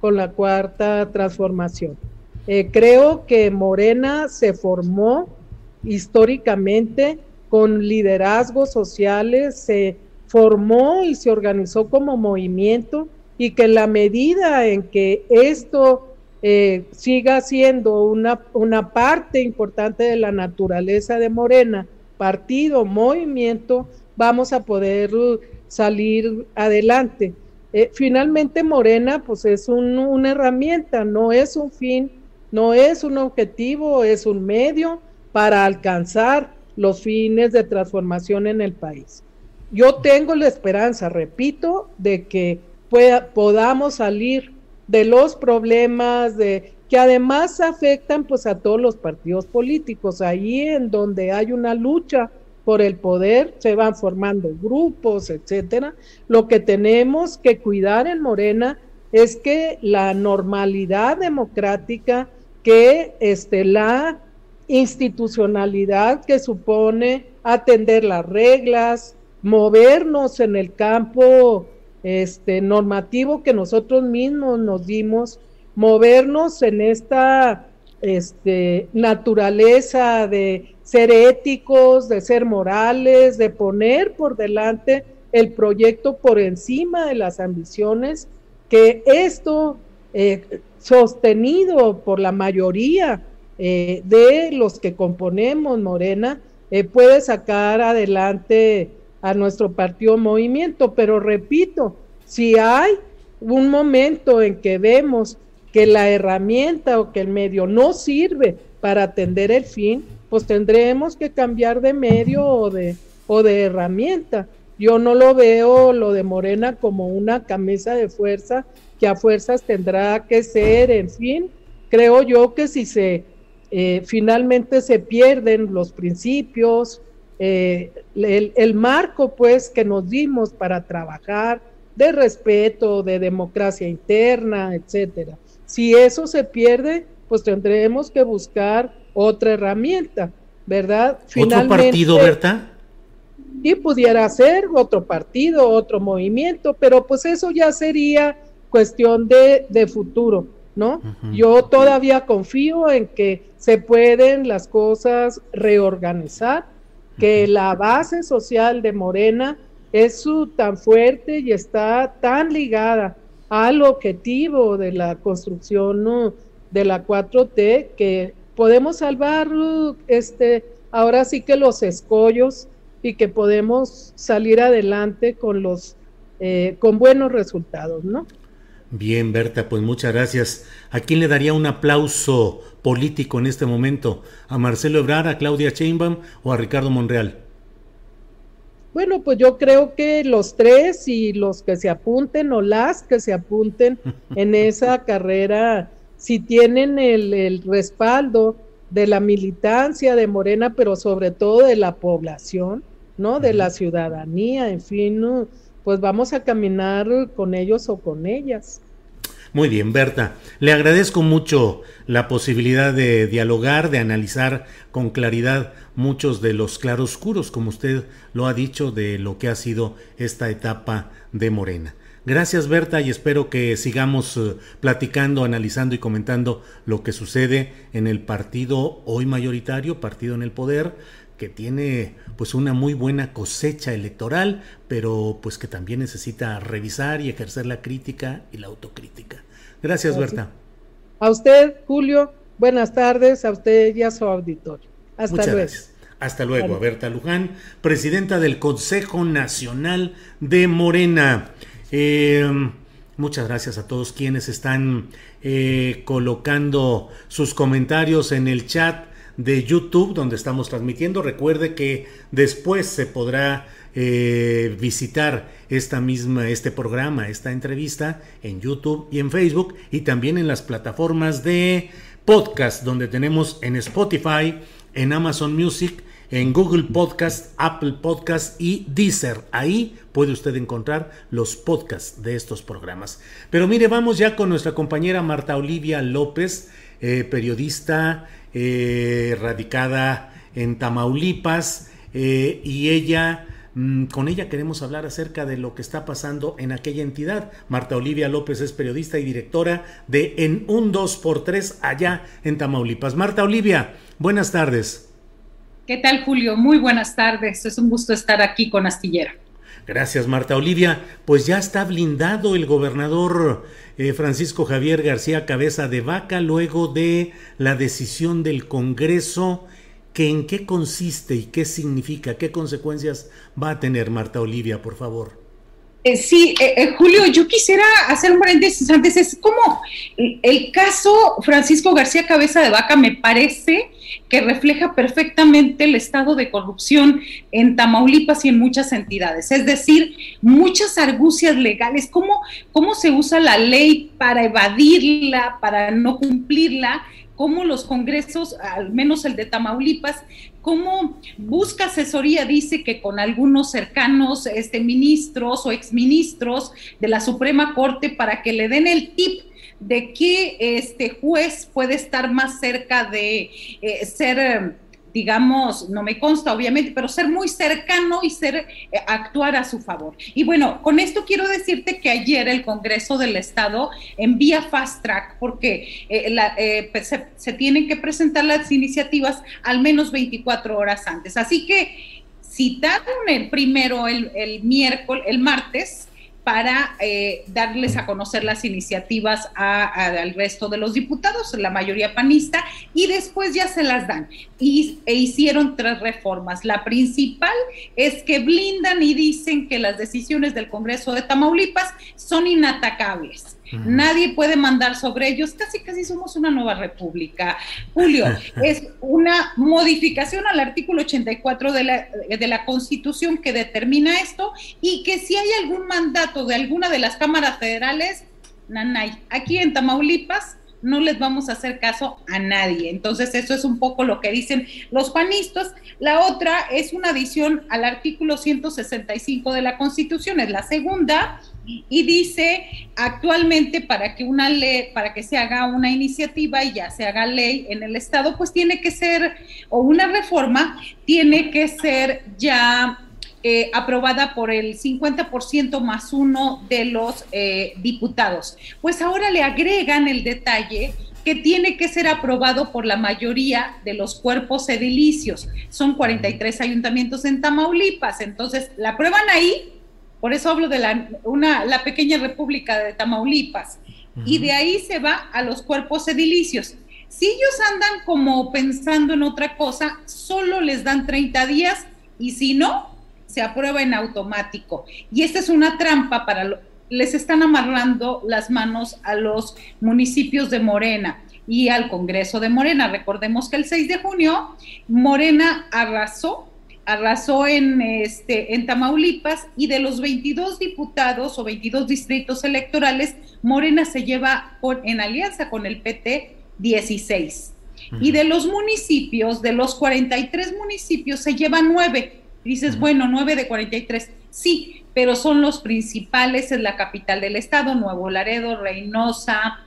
con la cuarta transformación. Eh, creo que Morena se formó históricamente con liderazgos sociales, se formó y se organizó como movimiento y que en la medida en que esto eh, siga siendo una, una parte importante de la naturaleza de Morena, partido, movimiento, vamos a poder salir adelante. Eh, finalmente Morena pues es una herramienta, no es un fin, no es un objetivo, es un medio para alcanzar los fines de transformación en el país. Yo tengo la esperanza, repito, de que pueda, podamos salir de los problemas de que además afectan pues a todos los partidos políticos, ahí en donde hay una lucha por el poder, se van formando grupos, etcétera. Lo que tenemos que cuidar en Morena es que la normalidad democrática, que este, la institucionalidad que supone atender las reglas, movernos en el campo este, normativo que nosotros mismos nos dimos, movernos en esta este, naturaleza de ser éticos, de ser morales, de poner por delante el proyecto por encima de las ambiciones, que esto eh, sostenido por la mayoría eh, de los que componemos Morena, eh, puede sacar adelante a nuestro partido movimiento. Pero repito, si hay un momento en que vemos que la herramienta o que el medio no sirve para atender el fin, pues tendremos que cambiar de medio o de, o de herramienta. Yo no lo veo lo de Morena como una camisa de fuerza que a fuerzas tendrá que ser, en fin, creo yo que si se eh, finalmente se pierden los principios, eh, el, el, marco pues que nos dimos para trabajar de respeto, de democracia interna, etcétera. Si eso se pierde, pues tendremos que buscar otra herramienta, ¿verdad? ¿Otro partido, Berta? Y pudiera ser otro partido, otro movimiento, pero pues eso ya sería cuestión de, de futuro, ¿no? Yo todavía confío en que se pueden las cosas reorganizar, que la base social de Morena es su, tan fuerte y está tan ligada al objetivo de la construcción de la 4T que podemos salvar este, ahora sí que los escollos y que podemos salir adelante con los eh, con buenos resultados, ¿no? Bien, Berta, pues muchas gracias. ¿A quién le daría un aplauso político en este momento? ¿A Marcelo Ebrard, a Claudia Sheinbaum o a Ricardo Monreal? Bueno, pues yo creo que los tres y los que se apunten o las que se apunten en esa carrera, si tienen el, el respaldo de la militancia de Morena, pero sobre todo de la población, ¿no? De la ciudadanía, en fin, pues vamos a caminar con ellos o con ellas. Muy bien, Berta. Le agradezco mucho la posibilidad de dialogar, de analizar con claridad muchos de los claroscuros, como usted lo ha dicho, de lo que ha sido esta etapa de Morena. Gracias Berta y espero que sigamos eh, platicando, analizando y comentando lo que sucede en el partido hoy mayoritario, partido en el poder, que tiene pues una muy buena cosecha electoral, pero pues que también necesita revisar y ejercer la crítica y la autocrítica. Gracias, Berta. A usted, Julio, buenas tardes, a usted y a su auditorio. Hasta luego. Gracias. Hasta luego, a Berta Luján, presidenta del Consejo Nacional de Morena. Eh, muchas gracias a todos quienes están eh, colocando sus comentarios en el chat de YouTube donde estamos transmitiendo. Recuerde que después se podrá eh, visitar esta misma, este programa, esta entrevista en YouTube y en Facebook y también en las plataformas de podcast donde tenemos en Spotify, en Amazon Music, en Google Podcast, Apple Podcast y Deezer. Ahí puede usted encontrar los podcasts de estos programas. Pero mire, vamos ya con nuestra compañera Marta Olivia López, eh, periodista eh, radicada en Tamaulipas, eh, y ella, mm, con ella queremos hablar acerca de lo que está pasando en aquella entidad. Marta Olivia López es periodista y directora de En un 2x3 allá en Tamaulipas. Marta Olivia, buenas tardes. ¿Qué tal, Julio? Muy buenas tardes. Es un gusto estar aquí con Astillera. Gracias, Marta Olivia. Pues ya está blindado el gobernador eh, Francisco Javier García Cabeza de Vaca luego de la decisión del Congreso. Que ¿En qué consiste y qué significa? ¿Qué consecuencias va a tener Marta Olivia, por favor? Eh, sí, eh, eh, Julio, yo quisiera hacer un paréntesis antes. Es como el, caso Francisco García Cabeza de Vaca me parece que refleja perfectamente el estado de corrupción en Tamaulipas y en muchas entidades. Es decir, muchas argucias legales, cómo, cómo se usa la ley para evadirla, para no cumplirla cómo los congresos, al menos el de Tamaulipas, cómo busca asesoría, dice que con algunos cercanos este, ministros o exministros de la Suprema Corte para que le den el tip de que este juez puede estar más cerca de eh, ser digamos, no me consta obviamente, pero ser muy cercano y ser eh, actuar a su favor. Y bueno, con esto quiero decirte que ayer el Congreso del Estado envía fast track porque eh, eh, pues, se, se, tienen que presentar las iniciativas al menos 24 horas antes. Así que citaron el primero el, el miércoles, el martes, para eh, darles a conocer las iniciativas al resto de los diputados, la mayoría panista, y después ya se las dan. Y, e hicieron tres reformas. La principal es que blindan y dicen que las decisiones del Congreso de Tamaulipas son inatacables Nadie puede mandar sobre ellos. Casi, casi somos una nueva república. Julio, es una modificación al artículo 84 de la, de la Constitución que determina esto y que si hay algún mandato de alguna de las cámaras federales, nanay, aquí en Tamaulipas no les vamos a hacer caso a nadie. Entonces, eso es un poco lo que dicen los panistas. La otra es una adición al artículo 165 de la Constitución, es la segunda, y dice actualmente para que una ley, para que se haga una iniciativa y ya se haga ley en el estado, pues tiene que ser, o una reforma, tiene que ser ya eh, aprobada por el 50% más uno de los eh, diputados. Pues ahora le agregan el detalle que tiene que ser aprobado por la mayoría de los cuerpos edilicios. Son 43 ayuntamientos en Tamaulipas, entonces la aprueban ahí por eso hablo de la, una, la pequeña república de Tamaulipas. Y de ahí se va a los cuerpos edilicios. Si ellos andan como pensando en otra cosa, solo les dan 30 días y si no, se aprueba en automático. Y esta es una trampa para lo, les están amarrando las manos a los municipios de Morena y al Congreso de Morena. Recordemos que el 6 de junio Morena arrasó arrasó en, este, en Tamaulipas y de los 22 diputados o 22 distritos electorales, Morena se lleva en alianza con el PT 16. Y de los municipios, de los 43 municipios, se lleva 9. Dices, bueno, 9 de 43. Sí, pero son los principales, es la capital del estado, Nuevo Laredo, Reynosa,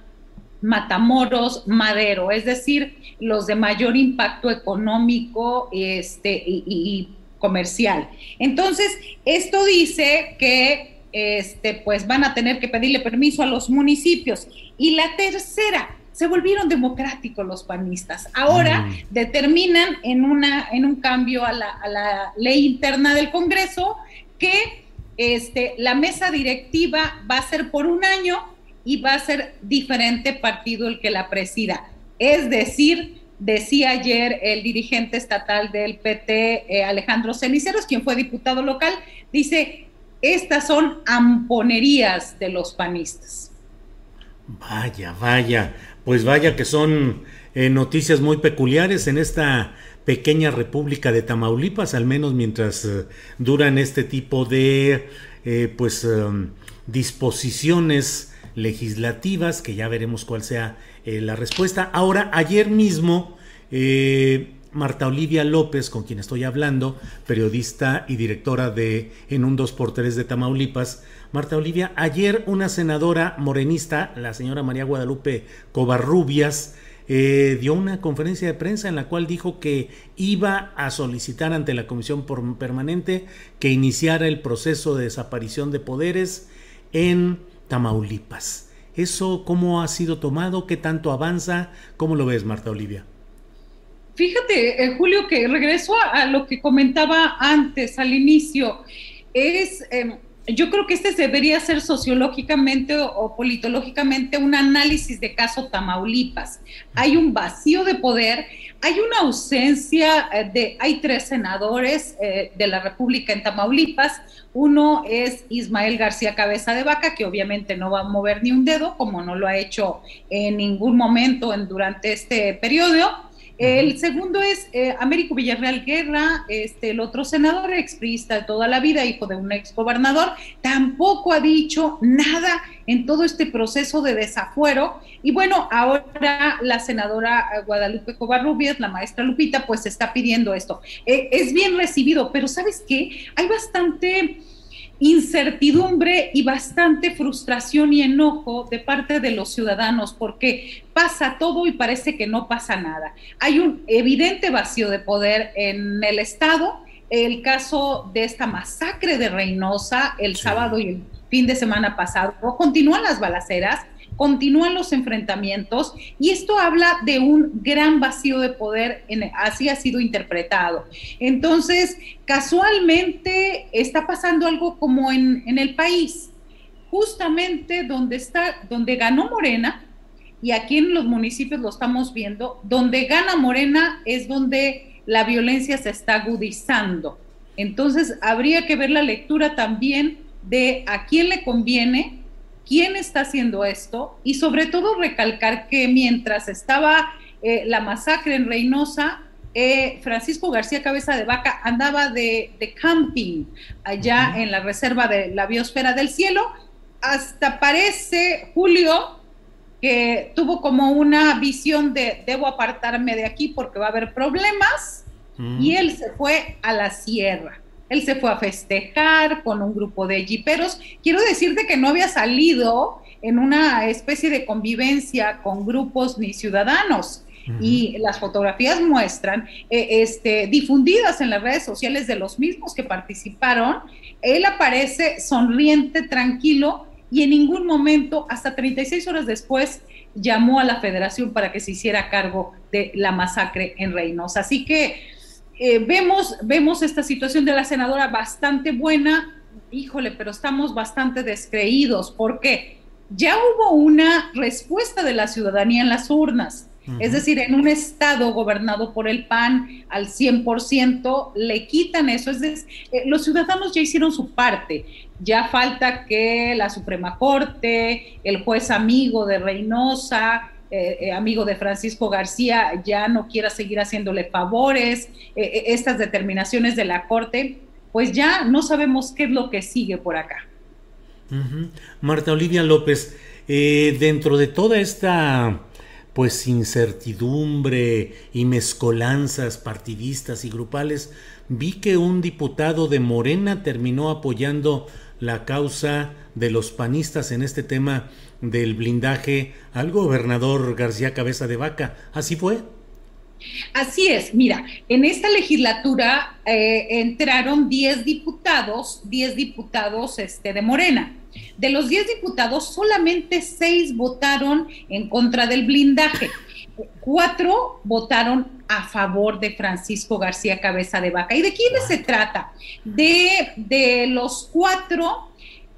Matamoros, Madero, es decir, los de mayor impacto económico este, y, comercial. Entonces, esto dice que este, pues van a tener que pedirle permiso a los municipios. Y la tercera, se volvieron democráticos los panistas. Ahora mm. determinan en, una, en un cambio a la, a la ley interna del Congreso que este, la mesa directiva va a ser por un año y va a ser diferente partido el que la presida. Es decir, decía ayer el dirigente estatal del PT, eh, Alejandro Ceniceros, quien fue diputado local, dice, estas son amponerías de los panistas. Vaya, vaya, pues vaya que son eh, noticias muy peculiares en esta pequeña república de Tamaulipas, al menos mientras eh, duran este tipo de pues disposiciones legislativas, que ya veremos cuál sea eh, la respuesta. Ahora, ayer mismo, eh, Marta Olivia López, con quien estoy hablando, periodista y directora de En un 2x3 de Tamaulipas, Marta Olivia, ayer una senadora morenista, la señora María Guadalupe Covarrubias, eh, dio una conferencia de prensa en la cual dijo que iba a solicitar ante la Comisión Permanente que iniciara el proceso de desaparición de poderes en Tamaulipas. ¿Eso cómo ha sido tomado? ¿Qué tanto avanza? ¿Cómo lo ves, Marta Olivia? Fíjate, eh, Julio, que regreso a, lo que comentaba antes, al inicio. Es, em, yo creo que este debería ser sociológicamente o, politológicamente un análisis de caso Tamaulipas. Hay un vacío de poder, hay una ausencia eh, de, hay tres senadores eh, de la República en Tamaulipas, uno es Ismael García Cabeza de Vaca, que obviamente no va a mover ni un dedo, como no lo ha hecho en ningún momento en, durante este periodo. El segundo es eh, Américo Villarreal Guerra, este, el otro senador, expriista de toda la vida, hijo de un ex gobernador, tampoco ha dicho nada en todo este proceso de desafuero. Y bueno, ahora la senadora Guadalupe Covarrubias, la maestra Lupita, pues está pidiendo esto. Eh, es bien recibido, pero ¿sabes qué? Hay bastante incertidumbre y bastante frustración y enojo de parte de los ciudadanos porque pasa todo y parece que no pasa nada. Hay un evidente vacío de poder en el Estado. El caso de esta masacre de Reynosa el sábado y el fin de semana pasado, continúan las balaceras, continúan los enfrentamientos y esto habla de un gran vacío de poder, en, así ha sido interpretado. Entonces, casualmente está pasando algo como en, en el país, justamente donde está, donde ganó Morena, y aquí en los municipios lo estamos viendo, donde gana Morena es donde la violencia se está agudizando. Entonces, habría que ver la lectura también de a quién le conviene quién está haciendo esto y sobre todo recalcar que mientras estaba eh, la masacre en Reynosa, eh, Francisco García Cabeza de Vaca andaba de, camping allá en la reserva de la biosfera del cielo. Hasta parece, Julio, que tuvo como una visión de debo apartarme de aquí porque va a haber problemas y él se fue a la sierra. Él se fue a festejar con un grupo de jiperos. Quiero decirte que no había salido en una especie de convivencia con grupos ni ciudadanos. Y las fotografías muestran, eh, este, difundidas en las redes sociales de los mismos que participaron, él aparece sonriente, tranquilo, y en ningún momento, hasta 36 horas después, llamó a la federación para que se hiciera cargo de la masacre en Reynosa. Así que eh, vemos, vemos esta situación de la senadora bastante buena, híjole, pero estamos bastante descreídos. ¿Por qué? Ya hubo una respuesta de la ciudadanía en las urnas. Es decir, en un estado gobernado por el PAN al 100%, le quitan eso. Es decir, eh, los ciudadanos ya hicieron su parte. Ya falta que la Suprema Corte, el juez amigo de Reynosa, eh, eh, amigo de Francisco García, ya no quiera seguir haciéndole favores, estas determinaciones de la Corte, pues ya no sabemos qué es lo que sigue por acá. Marta Olivia López, dentro de toda esta pues incertidumbre y mezcolanzas partidistas y grupales, vi que un diputado de Morena terminó apoyando la causa de los panistas en este tema del blindaje al gobernador García Cabeza de Vaca. ¿Así fue? Así es, mira, en esta legislatura eh, entraron 10 diputados, 10 diputados este, de Morena. De los 10 diputados, solamente 6 votaron en contra del blindaje. Cuatro votaron a favor de Francisco García Cabeza de Vaca. ¿Y de quiénes se trata? De, los cuatro,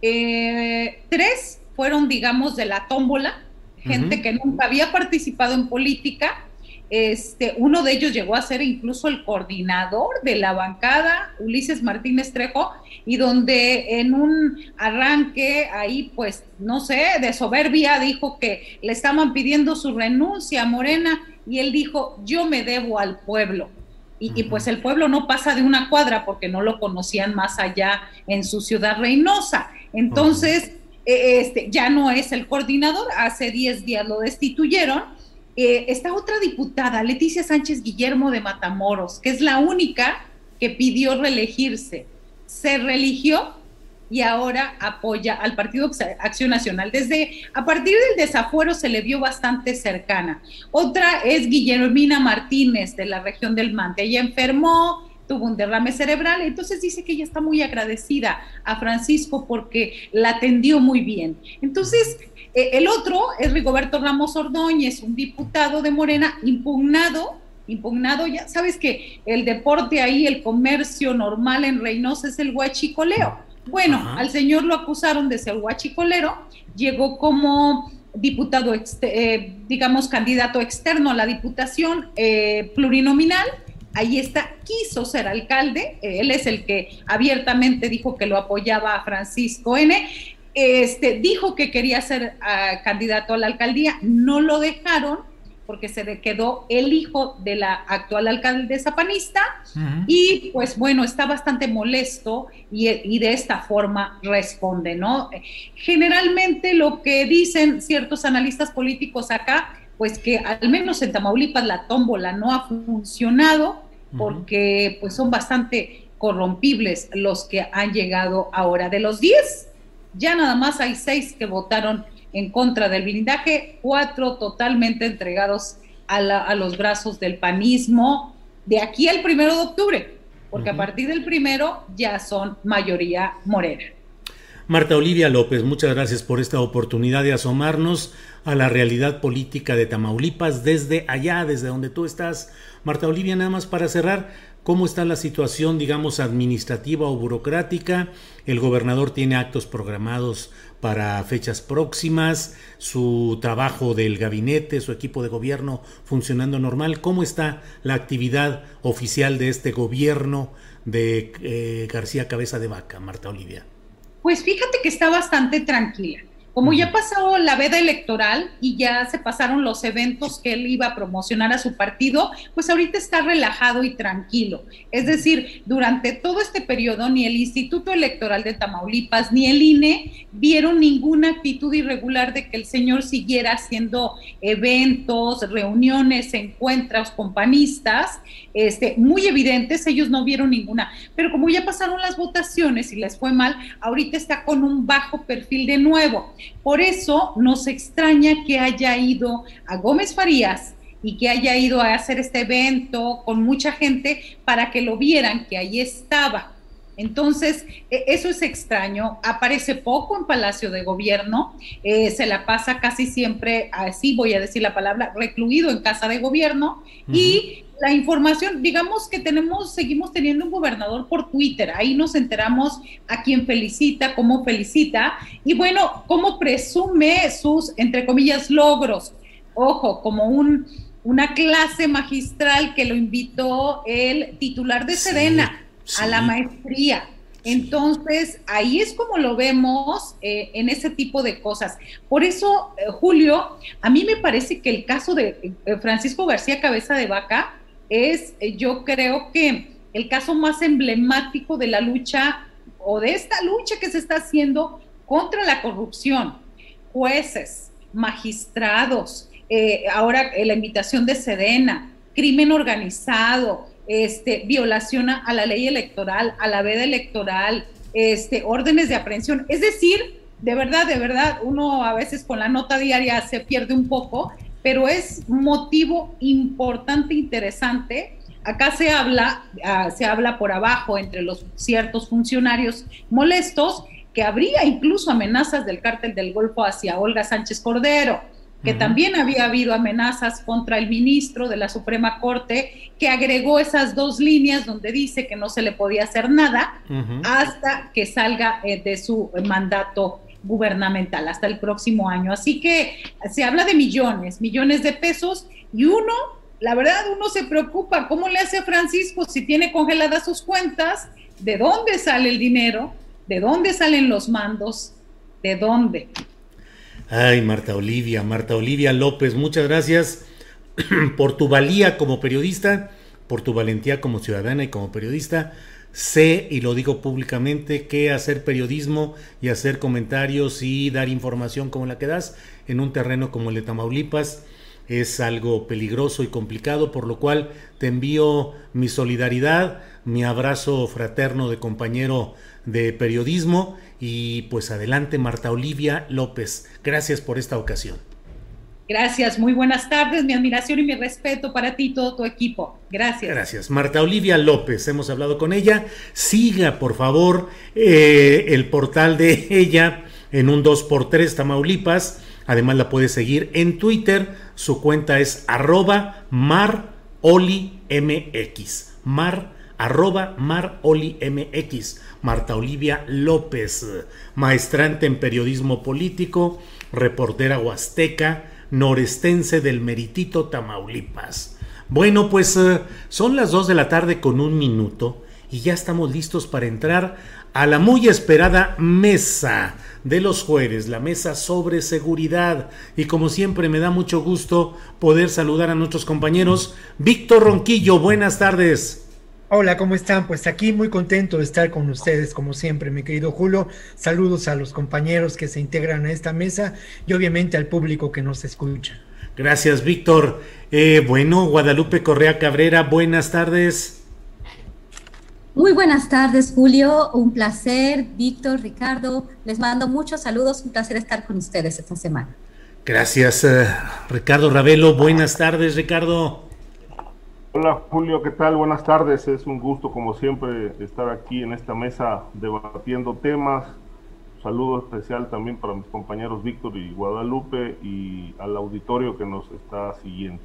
eh, tres fueron, digamos, de la tómbola, gente que nunca había participado en política, este, uno de ellos llegó a ser incluso el coordinador de la bancada, Ulises Martínez Trejo, y donde en un arranque ahí, pues, no sé, de soberbia, dijo que le estaban pidiendo su renuncia a Morena, y él dijo, yo me debo al pueblo. Y, pues el pueblo no pasa de una cuadra porque no lo conocían más allá en su ciudad Reynosa. Entonces, este, ya no es el coordinador, hace 10 días lo destituyeron eh, está otra diputada, Leticia Sánchez Guillermo de Matamoros, que es la única que pidió reelegirse. Se religió y ahora apoya al Partido Acción Nacional. Desde a partir del desafuero se le vio bastante cercana. Otra es Guillermina Martínez de la región del Mante. Ella enfermó, tuvo un derrame cerebral, entonces dice que ella está muy agradecida a Francisco porque la atendió muy bien. Entonces, eh, el otro es Rigoberto Ramos Ordóñez, un diputado de Morena impugnado, impugnado, ya sabes que el deporte ahí, el comercio normal en Reynosa es el huachicoleo. Bueno, al señor lo acusaron de ser huachicolero, llegó como diputado, eh, digamos, candidato externo a la diputación eh, plurinominal, ahí está, quiso ser alcalde, él es el que abiertamente dijo que lo apoyaba a Francisco N este, dijo que quería ser ah, candidato a la alcaldía, no lo dejaron porque se quedó el hijo de la actual alcaldesa panista y pues bueno, está bastante molesto y, y, de esta forma responde, ¿no? Generalmente lo que dicen ciertos analistas políticos acá, pues que al menos en Tamaulipas la tómbola no ha funcionado porque pues son bastante corrompibles los que han llegado ahora. De los 10 ya nada más hay seis que votaron en contra del blindaje, cuatro totalmente entregados a, los brazos del panismo de aquí al primero de octubre, porque a partir del primero ya son mayoría morena. Marta Olivia López, muchas gracias por esta oportunidad de asomarnos a la realidad política de Tamaulipas desde allá, desde donde tú estás. Marta Olivia, nada más para cerrar, cómo está la situación, digamos, administrativa o burocrática. El gobernador tiene actos programados para fechas próximas, su trabajo del gabinete, su equipo de gobierno funcionando normal. ¿Cómo está la actividad oficial de este gobierno de eh, García Cabeza de Vaca, Marta Olivia? Pues fíjate que está bastante tranquila. Como ya pasó la veda electoral y ya se pasaron los eventos que él iba a promocionar a su partido, pues ahorita está relajado y tranquilo. Es decir, durante todo este periodo ni el Instituto Electoral de Tamaulipas ni el INE vieron ninguna actitud irregular de que el señor siguiera haciendo eventos, reuniones, encuentros con panistas, este, muy evidentes, ellos no vieron ninguna. Pero como ya pasaron las votaciones y les fue mal, ahorita está con un bajo perfil de nuevo. Por eso nos extraña que haya ido a Gómez Farías y que haya ido a hacer este evento con mucha gente para que lo vieran, que ahí estaba. Entonces, e, eso es extraño. Aparece poco en Palacio de Gobierno, eh, se la pasa casi siempre, así voy a decir la palabra, recluido en Casa de Gobierno y la información, digamos que tenemos, seguimos teniendo un gobernador por Twitter, ahí nos enteramos a quién felicita, cómo felicita y bueno, cómo presume sus, entre comillas, logros. Ojo, como un una clase magistral que lo invitó el titular de Serena a la maestría. Entonces, ahí es como lo vemos eh, en ese tipo de cosas. Por eso, eh, Julio, a mí me parece que el caso de eh, Francisco García Cabeza de Vaca es, yo creo que el caso más emblemático de la lucha o de esta lucha que se está haciendo contra la corrupción. Jueces, magistrados, ahora la invitación de Sedena, crimen organizado, este, violación a la ley electoral, a la veda electoral, este, órdenes de aprehensión. Es decir, de verdad, de verdad, uno a veces con la nota diaria se pierde un poco, pero es motivo importante, interesante. Acá se habla, ah, se habla por abajo entre los ciertos funcionarios molestos que habría incluso amenazas del cártel del Golfo hacia Olga Sánchez Cordero que también había habido amenazas contra el ministro de la Suprema Corte, que agregó esas dos líneas donde dice que no se le podía hacer nada hasta que salga eh, de su mandato gubernamental, hasta el próximo año. Así que se habla de millones, millones de pesos, y uno, la verdad, uno se preocupa, ¿cómo le hace a Francisco si tiene congeladas sus cuentas? ¿De dónde sale el dinero? ¿De dónde salen los mandos? ¿De dónde? Ay, Marta Olivia, Marta Olivia López, muchas gracias por tu valía como periodista, por tu valentía como ciudadana y como periodista. Sé, y lo digo públicamente, que hacer periodismo y hacer comentarios y dar información como la que das en un terreno como el de Tamaulipas es algo peligroso y complicado, por lo cual te envío mi solidaridad, mi abrazo fraterno de compañero de periodismo y pues adelante Marta Olivia López. Gracias por esta ocasión. Gracias, muy buenas tardes, mi admiración y mi respeto para ti y todo tu equipo. Gracias. Gracias. Marta Olivia López, hemos hablado con ella. Siga, por favor, eh, el portal de ella en un 2x3 Tamaulipas. Además la puede seguir en Twitter. Su cuenta es arroba marolimx. Mar, arroba marolimx. Marta Olivia López, maestrante en periodismo político, reportera huasteca, norestense del Meritito Tamaulipas. Bueno, pues eh, son las 2 de la tarde con un minuto y ya estamos listos para entrar a la muy esperada mesa de los jueves, la mesa sobre seguridad. Y como siempre me da mucho gusto poder saludar a nuestros compañeros. Víctor Ronquillo, buenas tardes. Hola, ¿cómo están? Pues aquí muy contento de estar con ustedes, como siempre, mi querido Julio. Saludos a los compañeros que se integran a esta mesa y obviamente al público que nos escucha. Gracias, Víctor. Eh, bueno, Guadalupe Correa Cabrera, buenas tardes. Muy buenas tardes, Julio. Un placer, Víctor, Ricardo. Les mando muchos saludos. Un placer estar con ustedes esta semana. Gracias, eh, Ricardo Ravelo. Buenas tardes, Ricardo. Hola Julio, ¿qué tal? Buenas tardes. Es un gusto, como siempre, estar aquí en esta mesa debatiendo temas. Un saludo especial también para mis compañeros Víctor y Guadalupe y al auditorio que nos está siguiendo.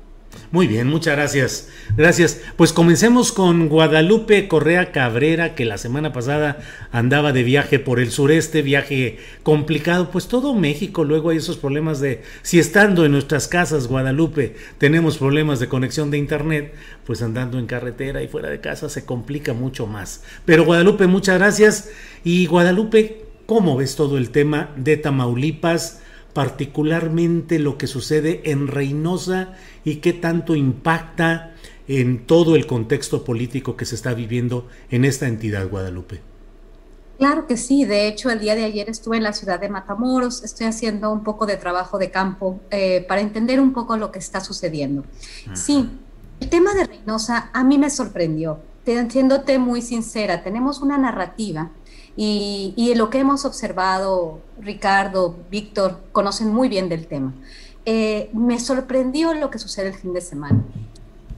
Muy bien, muchas gracias. Gracias. Pues comencemos con Guadalupe Correa Cabrera, que la semana pasada andaba de viaje por el sureste, viaje complicado. Pues todo México luego hay esos problemas de, si estando en nuestras casas, Guadalupe, tenemos problemas de conexión de internet, pues andando en carretera y fuera de casa se complica mucho más. Pero Guadalupe, muchas gracias. Y Guadalupe, ¿cómo ves todo el tema de Tamaulipas? Particularmente lo que sucede en Reynosa y qué tanto impacta en todo el contexto político que se está viviendo en esta entidad, Guadalupe. Claro que sí, de hecho el día de ayer estuve en la ciudad de Matamoros, estoy haciendo un poco de trabajo de campo eh, para entender un poco lo que está sucediendo. Sí, el tema de Reynosa a mí me sorprendió, siéndote muy sincera, tenemos una narrativa y, y, lo que hemos observado, Ricardo, Víctor, conocen muy bien del tema. Eh, me sorprendió lo que sucede el fin de semana,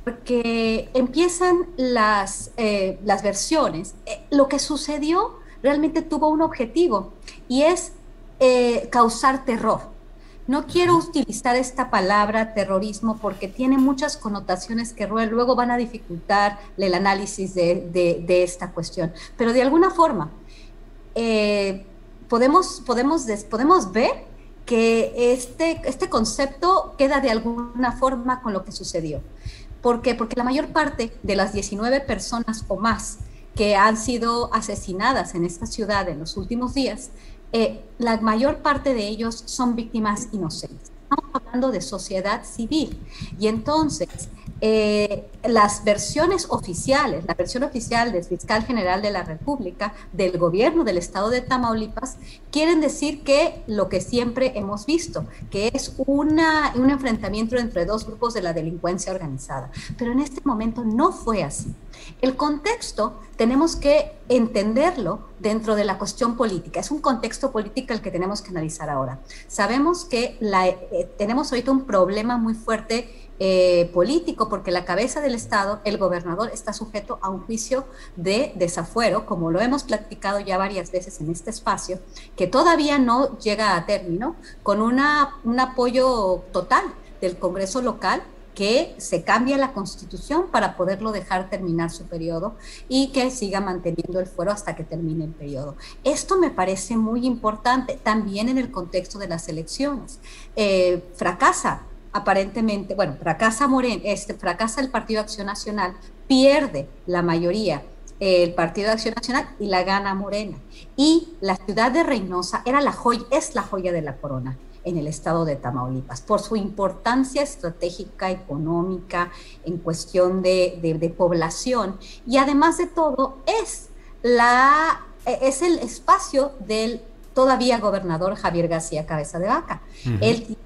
porque empiezan las, eh, las versiones. Eh, lo que sucedió realmente tuvo un objetivo y es causar terror. No quiero utilizar esta palabra terrorismo porque tiene muchas connotaciones que luego van a dificultar el análisis de, de esta cuestión, pero de alguna forma podemos, podemos, podemos ver que este, este concepto queda de alguna forma con lo que sucedió. ¿Por qué? Porque la mayor parte de las 19 personas o más que han sido asesinadas en esta ciudad en los últimos días, eh, la mayor parte de ellos son víctimas inocentes. Estamos hablando de sociedad civil. Y entonces, eh, las versiones oficiales, la versión oficial del fiscal general de la República, del gobierno del estado de Tamaulipas, quieren decir que lo que siempre hemos visto, que es una, un enfrentamiento entre dos grupos de la delincuencia organizada. Pero en este momento no fue así. El contexto tenemos que entenderlo dentro de la cuestión política. Es un contexto político el que tenemos que analizar ahora. Sabemos que eh, tenemos ahorita un problema muy fuerte eh, político, porque la cabeza del Estado, el gobernador, está sujeto a un juicio de desafuero, como lo hemos platicado ya varias veces en este espacio, que todavía no llega a término, con un apoyo total del Congreso local que se cambie la constitución para poderlo dejar terminar su periodo y que siga manteniendo el fuero hasta que termine el periodo. Esto me parece muy importante también en el contexto de las elecciones. Eh, fracasa aparentemente, bueno, fracasa Morena, este, fracasa el Partido Acción Nacional, pierde la mayoría el Partido de Acción Nacional y la gana Morena. Y la ciudad de Reynosa era la joya, es la joya de la corona en el estado de Tamaulipas, por su importancia estratégica, económica, en cuestión de, de, población. Y además de todo, es, la, es el espacio del todavía gobernador Javier García Cabeza de Vaca. Él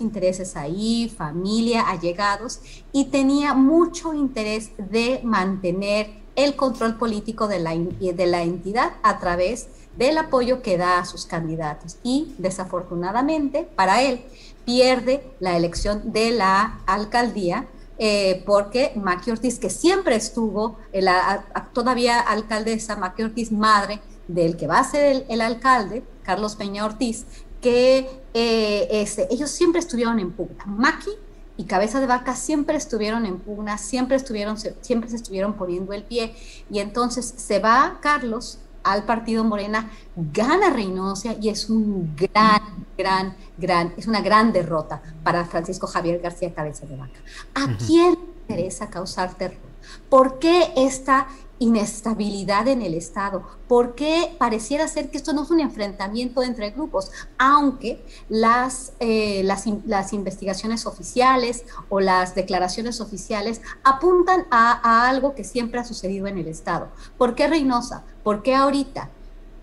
intereses ahí, familia, allegados, y tenía mucho interés de mantener el control político de la, de la entidad a través del apoyo que da a sus candidatos. Y desafortunadamente para él pierde la elección de la alcaldía eh, porque Maqui Ortiz, que siempre estuvo, la, todavía alcaldesa Maqui Ortiz, madre del que va a ser el, el alcalde, Carlos Peña Ortiz, que eh, este, ellos siempre estuvieron en pugna. Maki y Cabeza de Vaca siempre estuvieron en pugna, siempre, estuvieron, siempre se estuvieron poniendo el pie. Y entonces se va Carlos al partido Morena, gana Reynosa y es un gran, gran, gran, es una gran derrota para Francisco Javier García Cabeza de Vaca. ¿A quién le interesa causar terror? ¿Por qué esta inestabilidad en el Estado, porque pareciera ser que esto no es un enfrentamiento entre grupos, aunque las, eh, las, investigaciones oficiales o las declaraciones oficiales apuntan a, algo que siempre ha sucedido en el Estado. ¿Por qué Reynosa? ¿Por qué ahorita?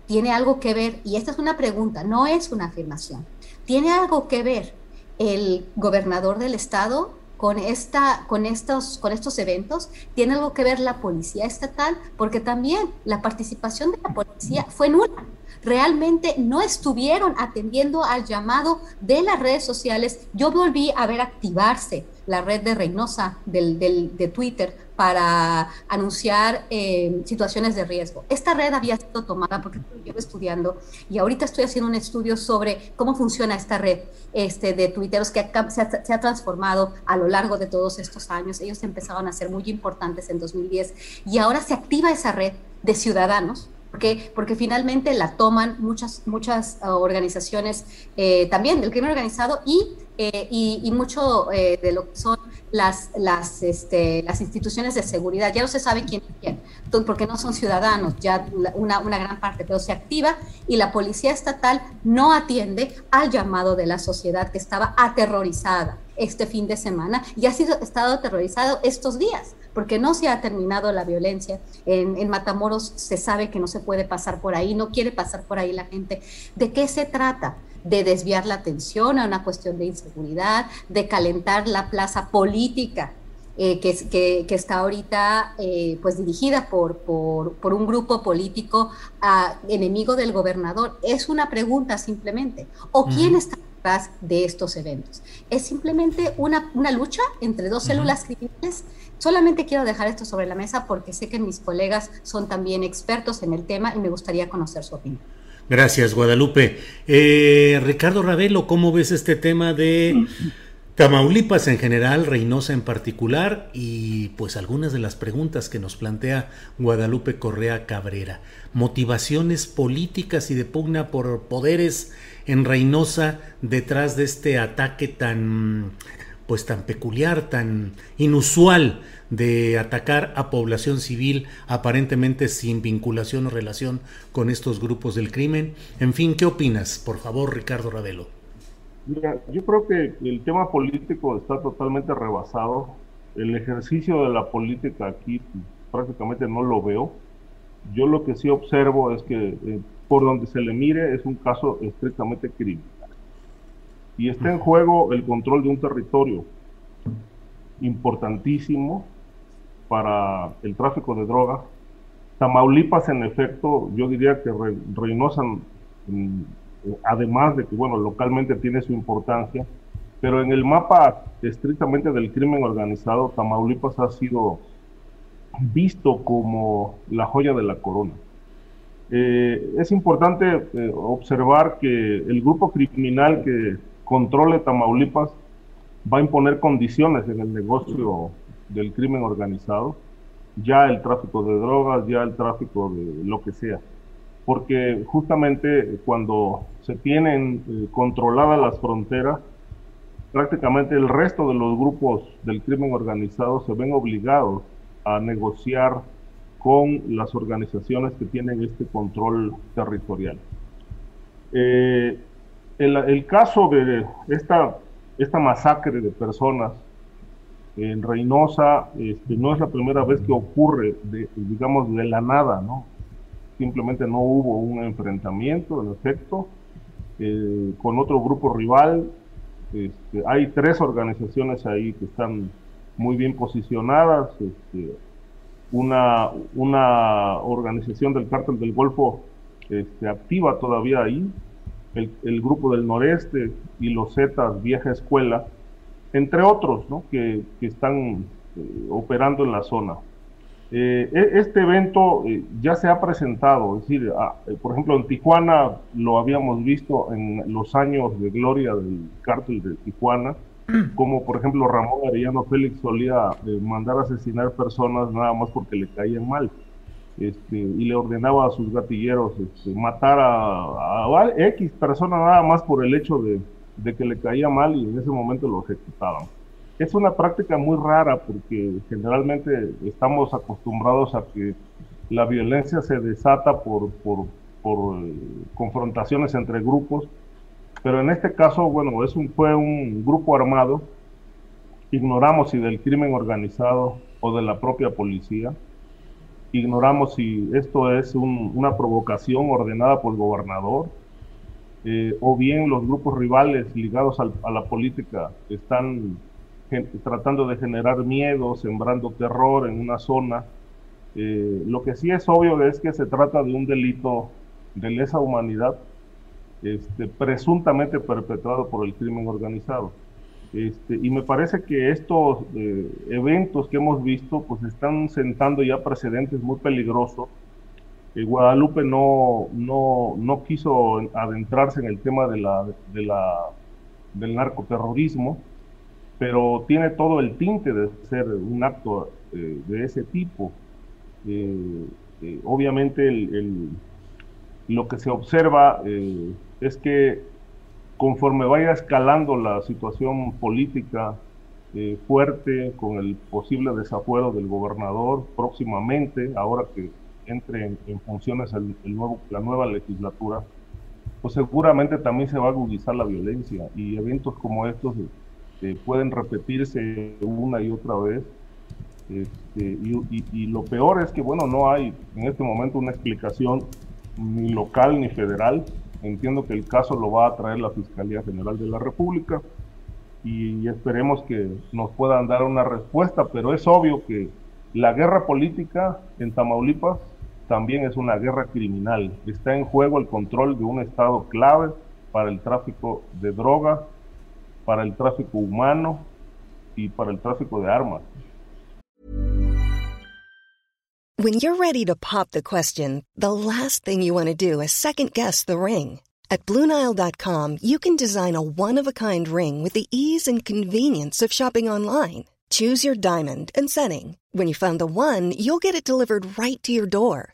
¿Tiene algo que ver? Y esta es una pregunta, no es una afirmación. ¿Tiene algo que ver el gobernador del Estado con, esta, con, estos, con estos eventos tiene algo que ver la policía estatal, porque también la participación de la policía fue nula. Realmente no estuvieron atendiendo al llamado de las redes sociales. Yo volví a ver activarse la red de Reynosa del, de Twitter para anunciar eh, situaciones de riesgo. Esta red había sido tomada porque yo estudiando y ahorita estoy haciendo un estudio sobre cómo funciona esta red este, de tuiteros que se ha, se ha, transformado a lo largo de todos estos años. Ellos empezaron a ser muy importantes en 2010 y ahora se activa esa red de ciudadanos porque, finalmente la toman muchas, muchas uh, organizaciones eh, también del crimen organizado y, eh, y, mucho eh, de lo que son las, las, este, las instituciones de seguridad. Ya no se sabe quién es quién, porque no son ciudadanos, ya una, una gran parte, pero se activa y la policía estatal no atiende al llamado de la sociedad que estaba aterrorizada este fin de semana y ha sido estado aterrorizado estos días porque no se ha terminado la violencia. En, Matamoros se sabe que no se puede pasar por ahí, no quiere pasar por ahí la gente. ¿De qué se trata? de desviar la atención a una cuestión de inseguridad, de calentar la plaza política eh, que, que, está ahorita eh, pues dirigida por, por, un grupo político enemigo del gobernador. Es una pregunta simplemente. ¿O quién está detrás de estos eventos? Es simplemente una, una lucha entre dos células criminales Solamente quiero dejar esto sobre la mesa porque sé que mis colegas son también expertos en el tema y me gustaría conocer su opinión. Gracias, Guadalupe. Eh, Ricardo Ravelo, ¿cómo ves este tema de Tamaulipas en general, Reynosa en particular y pues algunas de las preguntas que nos plantea Guadalupe Correa Cabrera. Motivaciones políticas y de pugna por poderes en Reynosa detrás de este ataque tan pues tan peculiar, tan inusual de atacar a población civil aparentemente sin vinculación o relación con estos grupos del crimen. En fin, ¿qué opinas? Por favor, Ricardo Ravelo. Mira, yo creo que el tema político está totalmente rebasado. El ejercicio de la política aquí prácticamente no lo veo. Yo lo que sí observo es que eh, por donde se le mire es un caso estrictamente criminal. Y está en juego el control de un territorio importantísimo para el tráfico de drogas. Tamaulipas, en efecto, yo diría que Reynosa además de que, bueno, localmente tiene su importancia, pero en el mapa estrictamente del crimen organizado, Tamaulipas ha sido visto como la joya de la corona. Eh, es importante eh, observar que el grupo criminal que controle Tamaulipas va a imponer condiciones en el negocio del crimen organizado, ya el tráfico de drogas, ya el tráfico de lo que sea porque justamente cuando se tienen eh, controladas las fronteras, prácticamente el resto de los grupos del crimen organizado se ven obligados a negociar con las organizaciones que tienen este control territorial. Eh, el, caso de esta, esta masacre de personas en Reynosa este, no es la primera vez que ocurre, de, digamos, de la nada, ¿no? simplemente no hubo un enfrentamiento, en efecto, eh, con otro grupo rival. Este, hay tres organizaciones ahí que están muy bien posicionadas. Este, una, una organización del cártel del Golfo este, activa todavía ahí, el, grupo del noreste y los Zetas Vieja Escuela, entre otros ¿no? que, que están eh, operando en la zona. Eh, e, este evento eh, ya se ha presentado, es decir, ah, por ejemplo, en Tijuana lo habíamos visto en los años de gloria del cártel de Tijuana, como por ejemplo Ramón Arellano Félix solía mandar a asesinar personas nada más porque le caían mal. Este, y le ordenaba a sus gatilleros este, matar a, a, X persona nada más por el hecho de, de que le caía mal y en ese momento lo ejecutaban. Es una práctica muy rara porque generalmente estamos acostumbrados a que la violencia se desata por, por, eh, confrontaciones entre grupos, pero en este caso, bueno, es fue un grupo armado, ignoramos si del crimen organizado o de la propia policía, ignoramos si esto es una provocación ordenada por el gobernador, eh, o bien los grupos rivales ligados a la política están tratando de generar miedo, sembrando terror en una zona. Eh, lo que sí es obvio es que se trata de un delito de lesa humanidad, este, presuntamente perpetrado por el crimen organizado. Este, y me parece que estos eh, eventos que hemos visto pues están sentando ya precedentes muy peligrosos. Guadalupe no, no, no, quiso adentrarse en el tema de la, de la, del narcoterrorismo, pero tiene todo el tinte de ser un acto eh, de ese tipo. Eh, eh, obviamente lo que se observa es que conforme vaya escalando la situación política fuerte con el posible desafuero del gobernador próximamente, ahora que entre en, funciones el, nuevo, la nueva legislatura, pues seguramente también se va a agudizar la violencia y eventos como estos este, pueden repetirse una y otra vez. Este, y, lo peor es que, bueno, no hay en este momento una explicación ni local ni federal. Entiendo que el caso lo va a traer la Fiscalía General de la República y esperemos que nos puedan dar una respuesta, pero es obvio que la guerra política en Tamaulipas también es una guerra criminal. Está en juego el control de un estado clave para el tráfico de drogas para el tráfico humano y para el tráfico de armas. When you're ready to pop the question, the last thing you want to do is second guess the ring. At Bluenile.com, you can design a one of a kind ring with the ease and convenience of shopping online. Choose your diamond and setting. When you find the one, you'll get it delivered right to your door.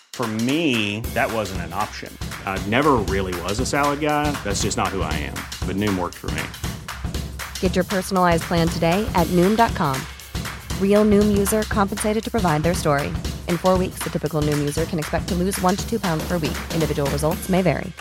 For me, that wasn't an option. I never really was a salad guy. That's just not who I am. But Noom worked for me. Get your personalized plan today at Noom.com. Real Noom user compensated to provide their story. In four weeks, the typical Noom user can expect to lose one to two pounds per week. Individual results may vary.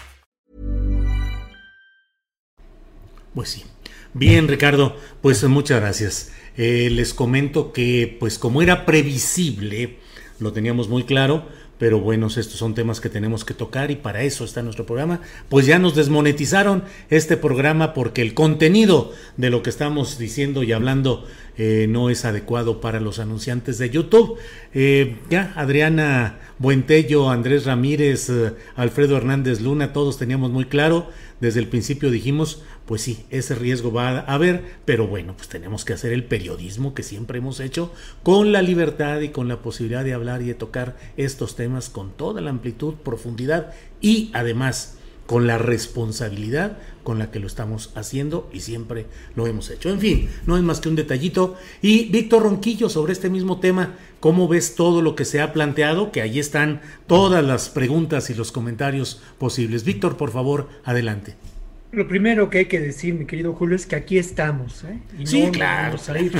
Pues sí. Bien, Ricardo, pues muchas gracias. Eh, les comento que, pues como era previsible, lo teníamos muy claro, pero bueno, estos son temas que tenemos que tocar y para eso está nuestro programa. Pues ya nos desmonetizaron este programa porque el contenido de lo que estamos diciendo y hablando eh, no es adecuado para los anunciantes de YouTube. Eh, ya, Adriana Buentello, Andrés Ramírez, eh, Alfredo Hernández Luna, todos teníamos muy claro. Desde el principio dijimos, pues sí, ese riesgo va a haber, pero bueno, pues tenemos que hacer el periodismo que siempre hemos hecho con la libertad y con la posibilidad de hablar y de tocar estos temas con toda la amplitud, profundidad y además con la responsabilidad con la que lo estamos haciendo y siempre lo hemos hecho. En fin, no es más que un detallito. Y Víctor Ronquillo, sobre este mismo tema, ¿cómo ves todo lo que se ha planteado? Que ahí están todas las preguntas y los comentarios posibles. Víctor, por favor, adelante. Lo primero que hay que decir, mi querido Julio, es que aquí estamos, ¿eh? Y sí, no claro. Vamos a ir.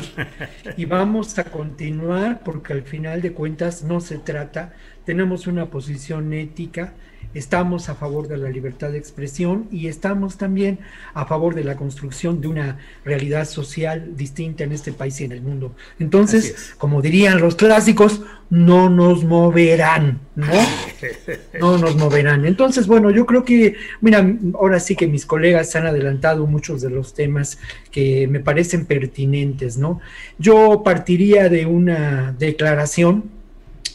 y vamos a continuar porque al final de cuentas no se trata, tenemos una posición ética, estamos a favor de la libertad de expresión y estamos también a favor de la construcción de una realidad social distinta en este país y en el mundo. Entonces, como dirían los clásicos, no nos moverán, ¿no? No nos moverán. Entonces, bueno, yo creo que, mira, ahora sí que mis colegas han adelantado muchos de los temas que me parecen pertinentes, ¿no? Yo partiría de una declaración,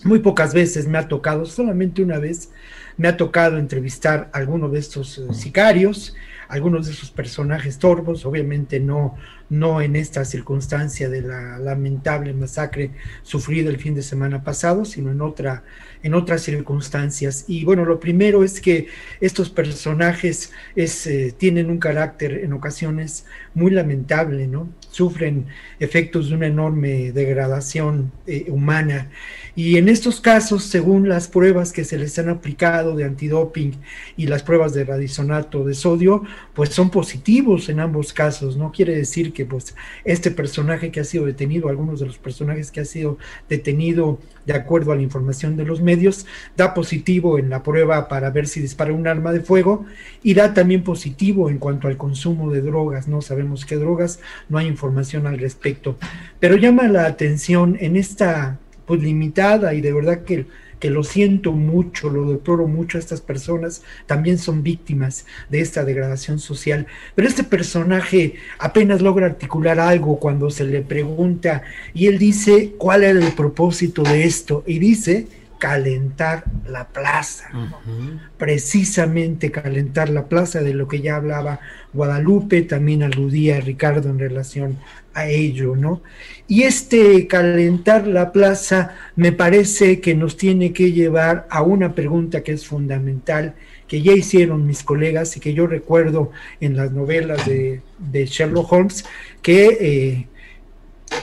muy pocas veces me ha tocado, solamente una vez, me ha tocado entrevistar a algunos de estos eh, sicarios, algunos de esos personajes torvos, obviamente no, no en esta circunstancia de la lamentable masacre sufrida el fin de semana pasado, sino en otra en otras circunstancias. Y bueno, lo primero es que estos personajes es, eh, tienen un carácter en ocasiones muy lamentable, ¿no? Sufren efectos de una enorme degradación eh, humana. Y en estos casos, según las pruebas que se les han aplicado de antidoping y las pruebas de radisonato de sodio, pues son positivos en ambos casos. No quiere decir que pues este personaje que ha sido detenido, algunos de los personajes que ha sido detenido de acuerdo a la información de los medios, da positivo en la prueba para ver si dispara un arma de fuego y da también positivo en cuanto al consumo de drogas. No sabemos qué drogas, no hay información al respecto. Pero llama la atención en esta pues limitada y de verdad que que lo siento mucho, lo deploro mucho a estas personas, también son víctimas de esta degradación social. Pero este personaje apenas logra articular algo cuando se le pregunta y él dice cuál era el propósito de esto y dice calentar la plaza, precisamente calentar la plaza de lo que ya hablaba Guadalupe, también aludía Ricardo en relación a ello, ¿no? Y este calentar la plaza me parece que nos tiene que llevar a una pregunta que es fundamental, que ya hicieron mis colegas y que yo recuerdo en las novelas de, Sherlock Holmes, que eh,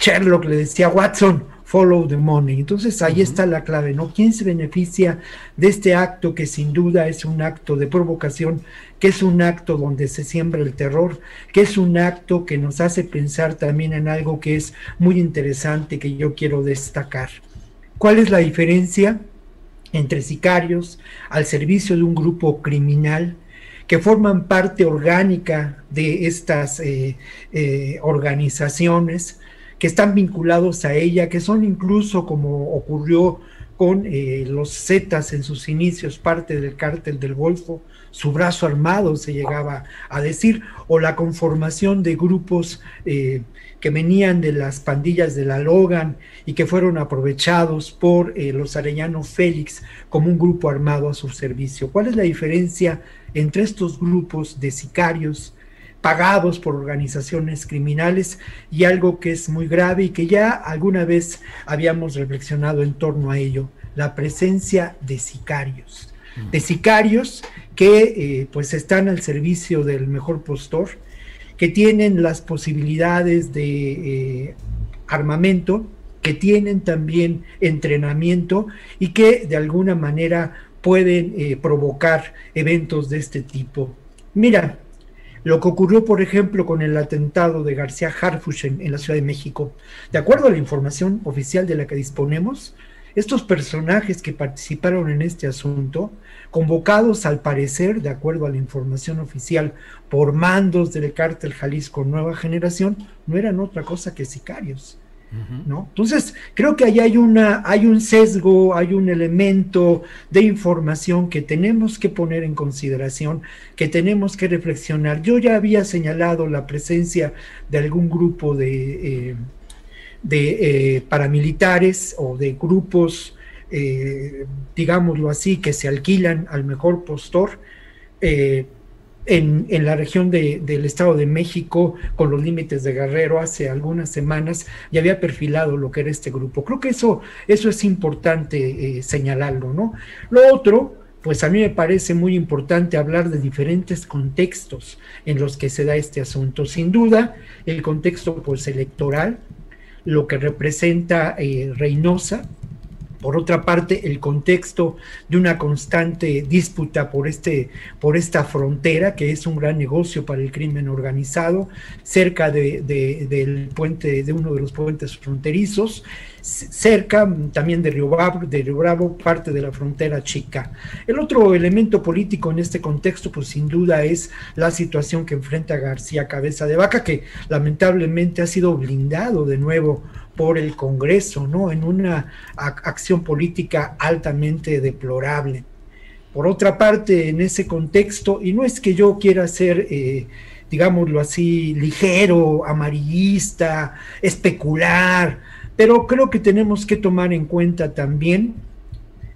Sherlock le decía a Watson, follow the money. Entonces ahí está la clave, ¿no? ¿Quién se beneficia de este acto que sin duda es un acto de provocación, que es un acto donde se siembra el terror, que es un acto que nos hace pensar también en algo que es muy interesante que yo quiero destacar. ¿Cuál es la diferencia entre sicarios al servicio de un grupo criminal que forman parte orgánica de estas eh, eh, organizaciones? Que están vinculados a ella, que son incluso como ocurrió con eh, los Zetas en sus inicios, parte del cártel del Golfo, su brazo armado se llegaba a decir, o la conformación de grupos eh, que venían de las pandillas de la Logan y que fueron aprovechados por eh, los Arellano Félix como un grupo armado a su servicio. ¿Cuál es la diferencia entre estos grupos de sicarios? Pagados por organizaciones criminales y algo que es muy grave y que ya alguna vez habíamos reflexionado en torno a ello, la presencia de sicarios, de sicarios que eh, pues están al servicio del mejor postor, que tienen las posibilidades de eh, armamento, que tienen también entrenamiento y que de alguna manera pueden eh, provocar eventos de este tipo. Mira, lo que ocurrió, por ejemplo, con el atentado de García Harfuch en, la Ciudad de México. De acuerdo a la información oficial de la que disponemos, estos personajes que participaron en este asunto, convocados al parecer, de acuerdo a la información oficial, por mandos del cártel Jalisco Nueva Generación, no eran otra cosa que sicarios. ¿No? Entonces, creo que ahí hay, una, hay un sesgo, hay un elemento de información que tenemos que poner en consideración, que tenemos que reflexionar. Yo ya había señalado la presencia de algún grupo de, eh, de eh, paramilitares o de grupos, eh, digámoslo así, que se alquilan al mejor postor en, la región del Estado de México, con los límites de Guerrero, hace algunas semanas, ya había perfilado lo que era este grupo. Creo que eso, eso es importante eh, señalarlo, ¿no? Lo otro, pues a mí me parece muy importante hablar de diferentes contextos en los que se da este asunto. Sin duda, el contexto pues electoral, lo que representa eh, Reynosa, por otra parte, el contexto de una constante disputa por, este, por esta frontera, que es un gran negocio para el crimen organizado, cerca de, del puente, de uno de los puentes fronterizos, cerca también de Río, Bravo, de Río Bravo, parte de la frontera chica. El otro elemento político en este contexto, pues sin duda es la situación que enfrenta García Cabeza de Vaca, que lamentablemente ha sido blindado de nuevo por el Congreso, ¿no? En una acción política altamente deplorable. Por otra parte, en ese contexto, y no es que yo quiera ser, eh, digámoslo así, ligero, amarillista, especular, pero creo que tenemos que tomar en cuenta también,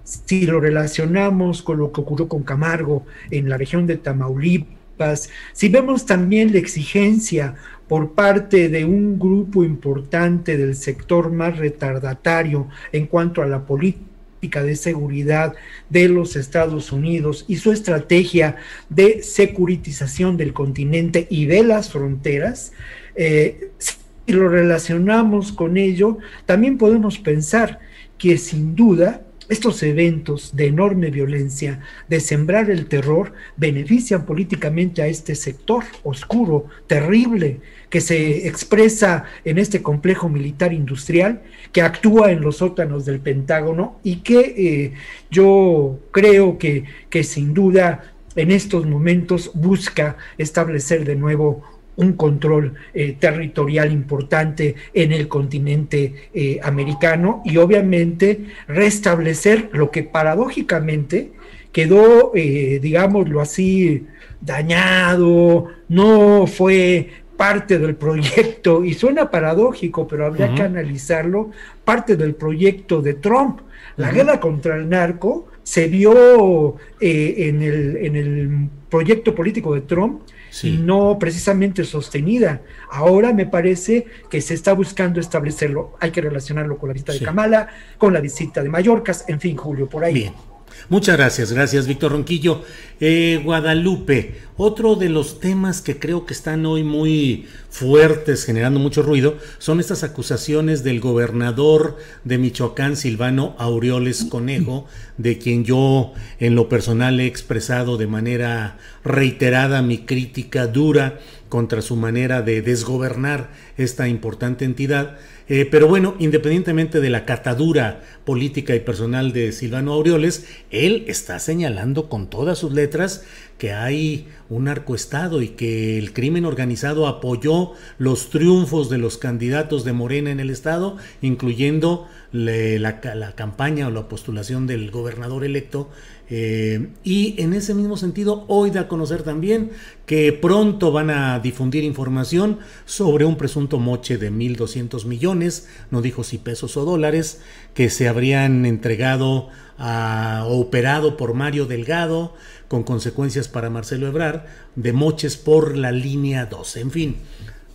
si lo relacionamos con lo que ocurrió con Camargo en la región de Tamaulipas, si vemos también la exigencia por parte de un grupo importante del sector más retardatario en cuanto a la política de seguridad de los Estados Unidos y su estrategia de securitización del continente y de las fronteras, eh, si lo relacionamos con ello, también podemos pensar que sin duda estos eventos de enorme violencia, de sembrar el terror, benefician políticamente a este sector oscuro, terrible, que se expresa en este complejo militar industrial, que actúa en los sótanos del Pentágono y que eh, yo creo que, que sin duda en estos momentos busca establecer de nuevo un control eh, territorial importante en el continente eh, americano y obviamente restablecer lo que paradójicamente quedó, eh, digámoslo así, dañado, no fue parte del proyecto, y suena paradójico, pero habría que analizarlo, parte del proyecto de Trump. La guerra contra el narco se vio en, el, en el proyecto político de Trump y no precisamente sostenida. Ahora me parece que se está buscando establecerlo. Hay que relacionarlo con la visita de Kamala, con la visita de Mallorca, en fin, Julio, por ahí. Bien. Muchas gracias, gracias Víctor Ronquillo. Eh, Guadalupe, otro de los temas que creo que están hoy muy fuertes, generando mucho ruido, son estas acusaciones del gobernador de Michoacán, Silvano Aureoles Conejo, de quien yo en lo personal he expresado de manera reiterada mi crítica dura contra su manera de desgobernar esta importante entidad eh, pero bueno, independientemente de la catadura política y personal de Silvano Aureoles, él está señalando con todas sus letras que hay un narcoestado y que el crimen organizado apoyó los triunfos de los candidatos de Morena en el estado, incluyendo la, campaña o la postulación del gobernador electo. Eh, y en ese mismo sentido, hoy da a conocer también que pronto van a difundir información sobre un presunto moche de 1.200 millones, no dijo si pesos o dólares, que se habrían entregado o operado por Mario Delgado, con consecuencias para Marcelo Ebrar, de moches por la línea 12. En fin,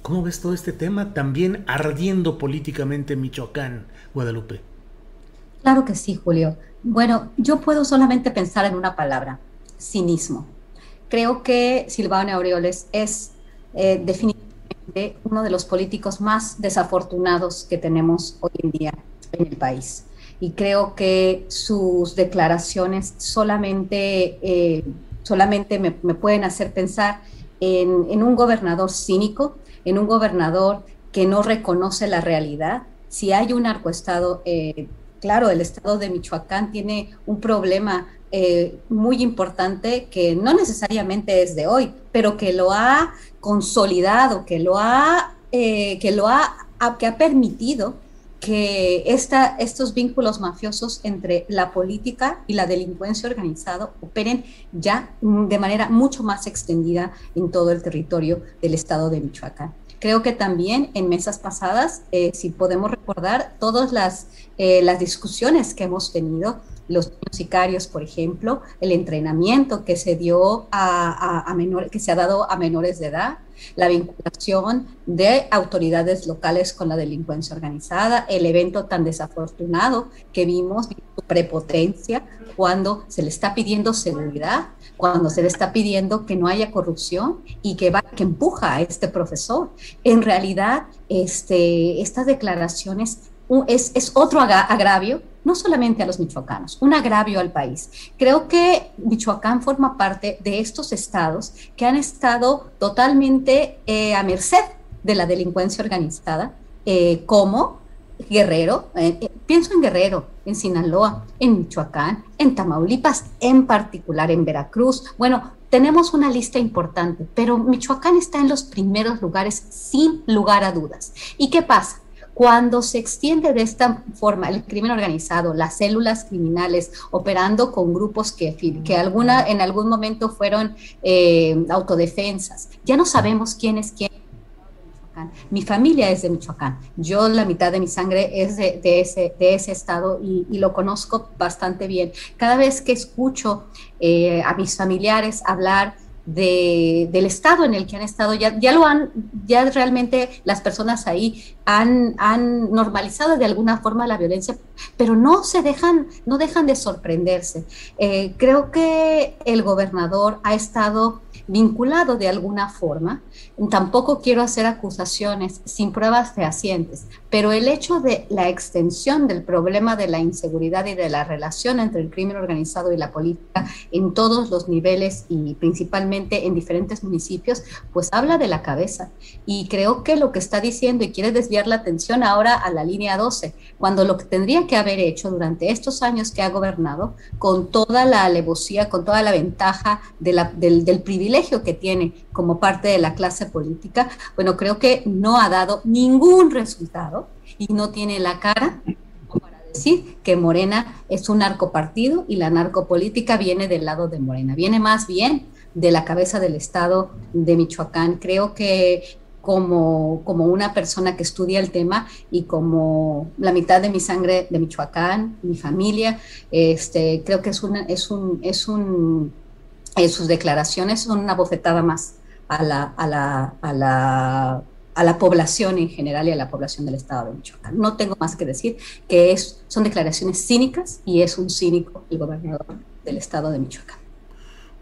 ¿cómo ves todo este tema? También ardiendo políticamente en Michoacán, Guadalupe. Claro que sí, Julio. Bueno, yo puedo solamente pensar en una palabra, cinismo. Creo que Silvano Aureoles es eh, definitivamente uno de los políticos más desafortunados que tenemos hoy en día en el país y creo que sus declaraciones solamente, eh, solamente me, pueden hacer pensar en, un gobernador cínico, en un gobernador que no reconoce la realidad. Si hay un narcoestado, eh, claro, el estado de Michoacán tiene un problema eh, muy importante que no necesariamente es de hoy, pero que lo ha consolidado, que lo ha, que lo ha, que ha permitido que esta, estos vínculos mafiosos entre la política y la delincuencia organizada operen ya de manera mucho más extendida en todo el territorio del estado de Michoacán. Creo que también en mesas pasadas, eh, si podemos recordar todas las, eh, las discusiones que hemos tenido, los sicarios, por ejemplo, el entrenamiento que se dio a, que se ha dado a menores de edad, la vinculación de autoridades locales con la delincuencia organizada, el evento tan desafortunado que vimos, su prepotencia, cuando se le está pidiendo seguridad, cuando se le está pidiendo que no haya corrupción y que, va, que empuja a este profesor. En realidad, este, estas declaraciones es, es otro agravio no solamente a los michoacanos, un agravio al país. Creo que Michoacán forma parte de estos estados que han estado totalmente eh, a merced de la delincuencia organizada, eh, como Guerrero, eh, pienso en Guerrero, en Sinaloa, en Michoacán, en Tamaulipas, en particular en Veracruz. Bueno, tenemos una lista importante, pero Michoacán está en los primeros lugares sin lugar a dudas. ¿Y qué pasa? Cuando se extiende de esta forma el crimen organizado, las células criminales operando con grupos que, que alguna, en algún momento fueron eh, autodefensas, ya no sabemos quién es quién. Mi familia es de Michoacán. Yo la mitad de mi sangre es de, ese, de estado y, lo conozco bastante bien. Cada vez que escucho eh, a mis familiares hablar del estado en el que han estado, ya lo han, ya realmente las personas ahí han, normalizado de alguna forma la violencia, pero no se dejan, no dejan de sorprenderse. Eh, creo que el gobernador ha estado vinculado de alguna forma. Tampoco quiero hacer acusaciones sin pruebas fehacientes, pero el hecho de la extensión del problema de la inseguridad y de la relación entre el crimen organizado y la política en todos los niveles y principalmente en diferentes municipios, pues habla de la cabeza. Y creo que lo que está diciendo y quiere desviar la atención ahora a la línea 12, cuando lo que tendría que haber hecho durante estos años que ha gobernado, con toda la alevosía, con toda la ventaja del, del privilegio, que tiene como parte de la clase política, bueno, creo que no ha dado ningún resultado y no tiene la cara para decir que Morena es un narcopartido y la narcopolítica viene del lado de Morena, viene más bien de la cabeza del Estado de Michoacán. Creo que como, como una persona que estudia el tema y como la mitad de mi sangre de Michoacán, mi familia, este, creo que es, una, es, un, es un eh, sus declaraciones son una bofetada más a la, a, la, a, la, a la población en general y a la población del estado de Michoacán. No tengo más que decir que es, son declaraciones cínicas y es un cínico el gobernador del estado de Michoacán.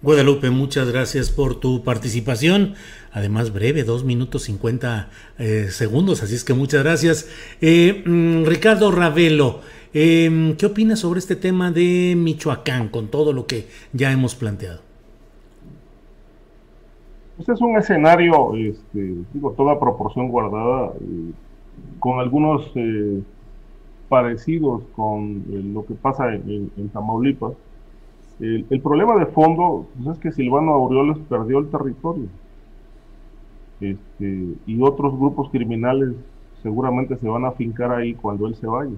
Guadalupe, muchas gracias por tu participación. Además, breve, dos minutos cincuenta eh, segundos, así es que muchas gracias. Eh, mm, Ricardo Ravelo, ¿qué opinas sobre este tema de Michoacán con todo lo que ya hemos planteado? Este es un escenario, este, digo, toda proporción guardada, eh, con algunos eh, parecidos con lo que pasa en, Tamaulipas. El, problema de fondo pues, es que Silvano Aureoles perdió el territorio. Este, y otros grupos criminales seguramente se van a afincar ahí cuando él se vaya.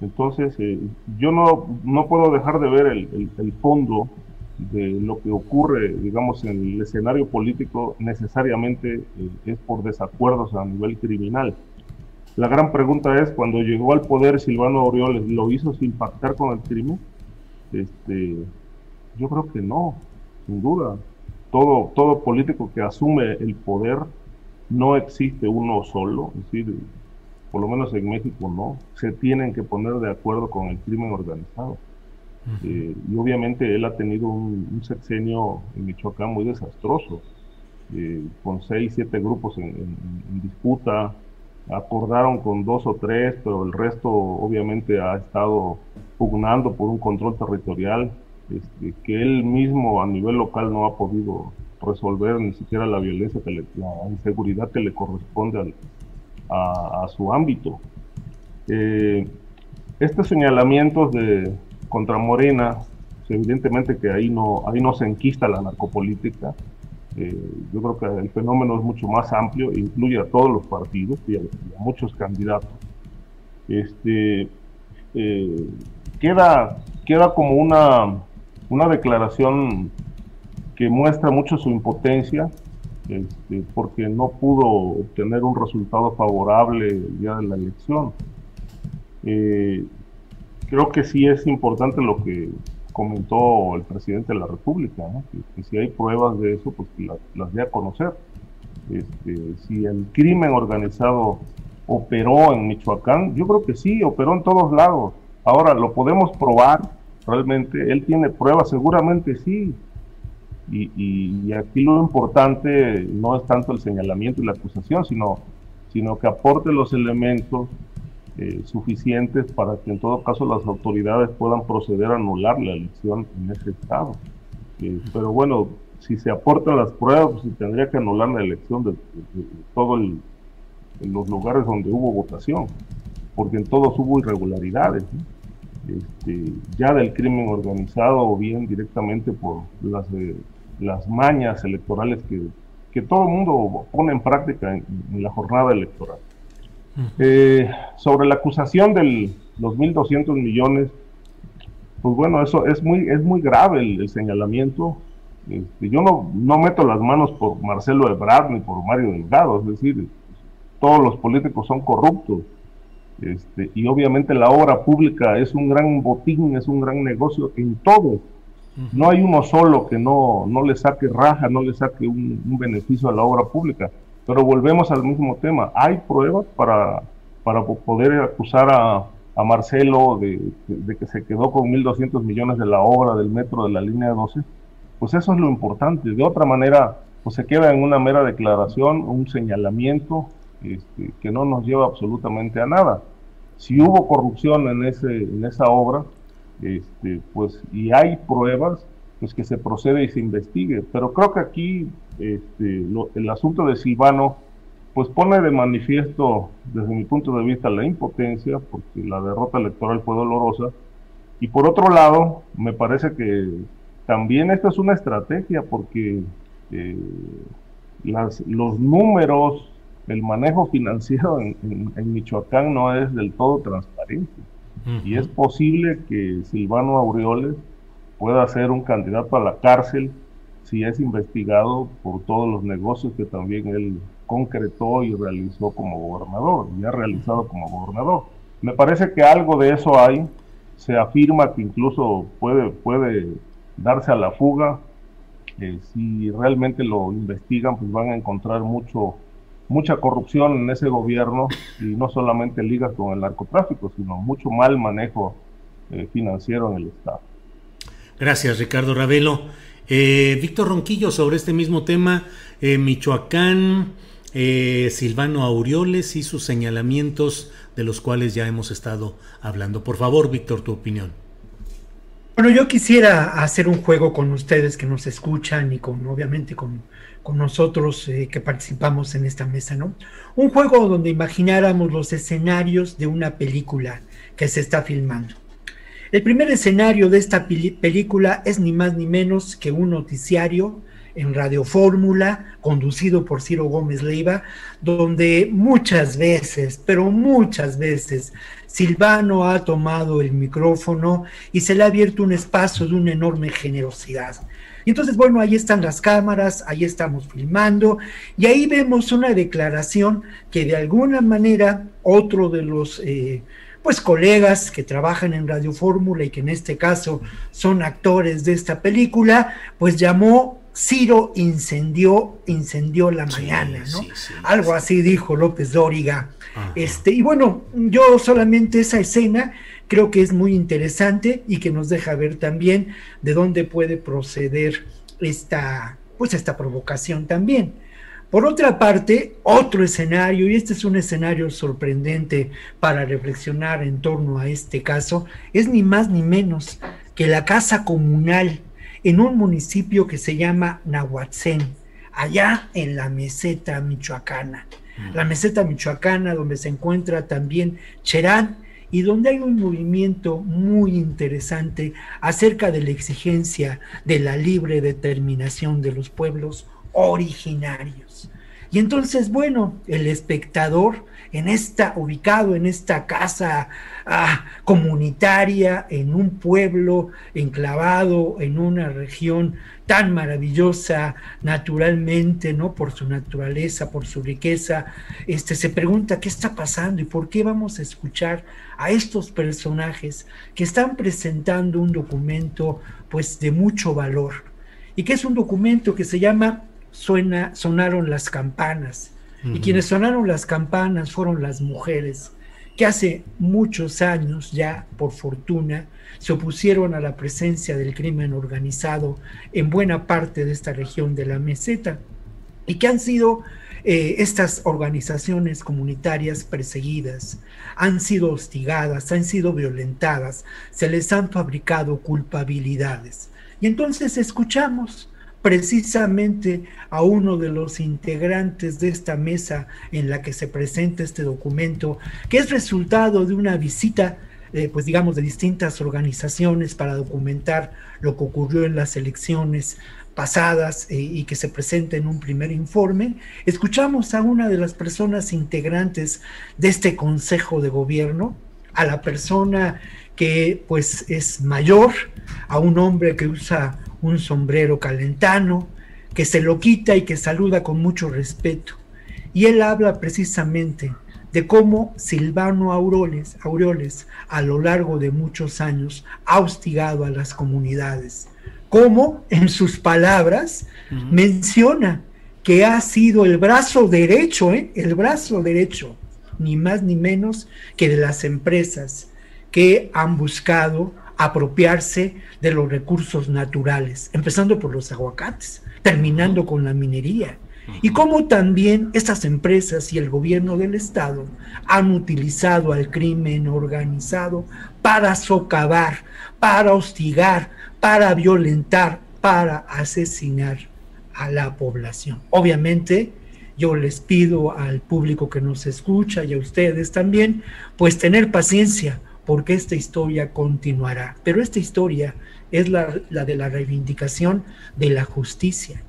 Entonces, eh, yo no, no puedo dejar de ver el, el, fondo de lo que ocurre, digamos, en el escenario político necesariamente eh, es por desacuerdos a nivel criminal. La gran pregunta es, cuando llegó al poder Silvano Aureoles, ¿lo hizo sin pactar con el crimen? Este, yo creo que no, sin duda. Todo, todo político que asume el poder no existe uno solo, es decir, por lo menos en México no, se tienen que poner de acuerdo con el crimen organizado. Eh, y obviamente él ha tenido un, sexenio en Michoacán muy desastroso, eh, con seis, siete grupos en, disputa, acordaron con dos o tres, pero el resto obviamente ha estado pugnando por un control territorial este, que él mismo a nivel local no ha podido resolver ni siquiera la violencia, que la inseguridad que le corresponde a, su ámbito. Eh, estos señalamientos de contra Morena, evidentemente que ahí no, ahí no se enquista la narcopolítica. Yo creo que el fenómeno es mucho más amplio, incluye a todos los partidos y a, muchos candidatos. Este, eh, queda, queda como una, una declaración que muestra mucho su impotencia, este, porque no pudo obtener un resultado favorable el día de la elección. Eh, creo que sí es importante lo que comentó el presidente de la República, que, si hay pruebas de eso, pues las, las dé a conocer. Este, si el crimen organizado operó en Michoacán, yo creo que sí, operó en todos lados. Ahora, ¿lo podemos probar realmente? ¿Él tiene pruebas? Seguramente sí, y, aquí lo importante no es tanto el señalamiento y la acusación, sino, sino que aporte los elementos eh, suficientes para que en todo caso las autoridades puedan proceder a anular la elección en ese estado. Eh, pero bueno, si se aportan las pruebas, pues se tendría que anular la elección de, todos los lugares donde hubo votación, porque en todos hubo irregularidades. Este, ya del crimen organizado o bien directamente por las las mañas electorales que, que todo el mundo pone en práctica en, la jornada electoral. Eh, sobre la acusación de los 1.200 millones, pues bueno, eso es muy, es muy grave el, señalamiento. Este, yo no, no meto las manos por Marcelo Ebrard ni por Mario Delgado, es decir, todos los políticos son corruptos. Este, y obviamente la obra pública es un gran botín, es un gran negocio en todo no hay uno solo que no, no le saque raja, no le saque un, beneficio a la obra pública. Pero volvemos al mismo tema. ¿Hay pruebas para, para poder acusar a, Marcelo de, que se quedó con 1.200 millones de la obra del metro de la línea 12? Pues eso es lo importante. De otra manera, pues se queda en una mera declaración, un señalamiento este, que no nos lleva absolutamente a nada. Si hubo corrupción en, ese, en esa obra, este, pues, y hay pruebas, pues que se procede y se investigue. Pero creo que aquí este, el asunto de Silvano, pues pone de manifiesto, desde mi punto de vista, la impotencia, porque la derrota electoral fue dolorosa. Y por otro lado, me parece que también esta es una estrategia, porque eh, las, los números, el manejo financiero en Michoacán no es del todo transparente. Y es posible que Silvano Aureoles pueda ser un candidato a la cárcel si es investigado por todos los negocios que también él concretó y realizó como gobernador, y ha realizado como gobernador. Me parece que algo de eso hay, se afirma que incluso puede, puede darse a la fuga, eh, si realmente lo investigan, pues van a encontrar mucho mucha corrupción en ese gobierno y no solamente ligas con el narcotráfico, sino mucho mal manejo eh, financiero en el Estado. Gracias, Ricardo Ravelo. Eh, Víctor Ronquillo, sobre este mismo tema, eh, Michoacán, Silvano Aureoles y sus señalamientos de los cuales ya hemos estado hablando. Por favor, Víctor, tu opinión. Bueno, yo quisiera hacer un juego con ustedes que nos escuchan y con, obviamente, con con nosotros eh, que participamos en esta mesa, ¿no? Un juego donde imagináramos los escenarios de una película que se está filmando. El primer escenario de esta película es ni más ni menos que un noticiario en Radio Fórmula, conducido por Ciro Gómez Leiva, donde muchas veces, pero muchas veces, Silvano ha tomado el micrófono y se le ha abierto un espacio de una enorme generosidad. Y entonces, bueno, ahí están las cámaras, ahí estamos filmando, y ahí vemos una declaración que de alguna manera otro de los... Eh, pues colegas que trabajan en Radio Fórmula y que en este caso son actores de esta película, pues llamó Ciro incendió, incendió la mañana, ¿no? Algo así dijo López Dóriga. Este, y bueno, yo solamente esa escena creo que es muy interesante y que nos deja ver también de dónde puede proceder esta, pues esta provocación también. Por otra parte, otro escenario, y este es un escenario sorprendente para reflexionar en torno a este caso, es ni más ni menos que la casa comunal en un municipio que se llama Nahuatzén, allá en la meseta michoacana. Mm. La meseta michoacana donde se encuentra también Cherán y donde hay un movimiento muy interesante acerca de la exigencia de la libre determinación de los pueblos originarios. Y entonces, bueno, el espectador en esta, ubicado en esta casa ah, comunitaria, en un pueblo enclavado en una región tan maravillosa naturalmente, ¿no? Por su naturaleza, por su riqueza, este, se pregunta qué está pasando y por qué vamos a escuchar a estos personajes que están presentando un documento, pues, de mucho valor. Y que es un documento que se llama Suena, Sonaron las campanas y quienes sonaron las campanas fueron las mujeres, que hace muchos años ya, por fortuna, se opusieron a la presencia del crimen organizado en buena parte de esta región de la meseta y que han sido eh, estas organizaciones comunitarias perseguidas, han sido hostigadas, han sido violentadas, se les han fabricado culpabilidades. Y entonces escuchamos precisamente a uno de los integrantes de esta mesa en la que se presenta este documento, que es resultado de una visita, eh, pues digamos, de distintas organizaciones para documentar lo que ocurrió en las elecciones pasadas eh, y que se presenta en un primer informe, escuchamos a una de las personas integrantes de este Consejo de Gobierno, a la persona que pues es mayor, a un hombre que usa un sombrero calentano, que se lo quita y que saluda con mucho respeto. Y él habla precisamente de cómo Silvano Aureoles, Aureoles a lo largo de muchos años ha hostigado a las comunidades. Cómo, en sus palabras, menciona que ha sido el brazo derecho, ¿eh? el brazo derecho, ni más ni menos que de las empresas que han buscado apropiarse de los recursos naturales, empezando por los aguacates, terminando con la minería. Y cómo también estas empresas y el gobierno del Estado han utilizado al crimen organizado para socavar, para hostigar, para violentar, para asesinar a la población. Obviamente, yo les pido al público que nos escucha y a ustedes también, pues tener paciencia, porque esta historia continuará. Pero esta historia es la, de la reivindicación de la justicia,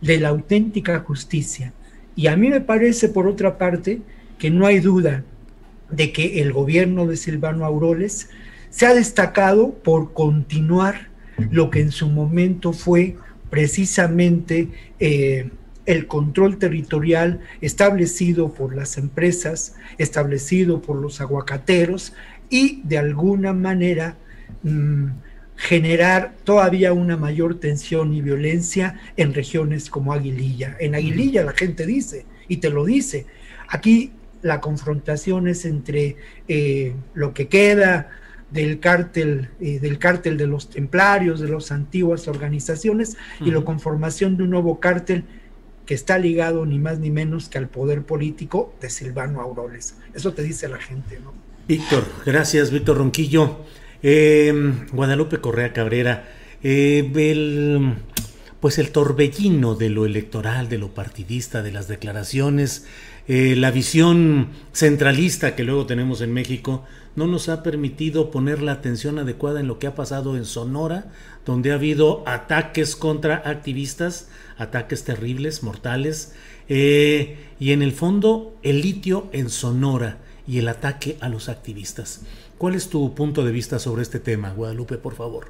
de la auténtica justicia. Y a mí me parece, por otra parte, que no hay duda de que el gobierno de Silvano Auroles se ha destacado por continuar lo que en su momento fue precisamente eh, el control territorial establecido por las empresas, establecido por los aguacateros, y de alguna manera mm, generar todavía una mayor tensión y violencia en regiones como Aguililla. En Aguililla la gente dice, y te lo dice, aquí la confrontación es entre eh, lo que queda del cártel, eh, del cártel de los templarios, de las antiguas organizaciones, y la conformación de un nuevo cártel que está ligado ni más ni menos que al poder político de Silvano Auroles. Eso te dice la gente, ¿no? Víctor, gracias, Víctor Ronquillo. Em, Guadalupe Correa Cabrera, eh, pues el torbellino de lo electoral, de lo partidista, de las declaraciones, eh, la visión centralista que luego tenemos en México, no nos ha permitido poner la atención adecuada en lo que ha pasado en Sonora, donde ha habido ataques contra activistas, ataques terribles, mortales, eh, y en el fondo el litio en Sonora y el ataque a los activistas. ¿Cuál es tu punto de vista sobre este tema, Guadalupe, por favor?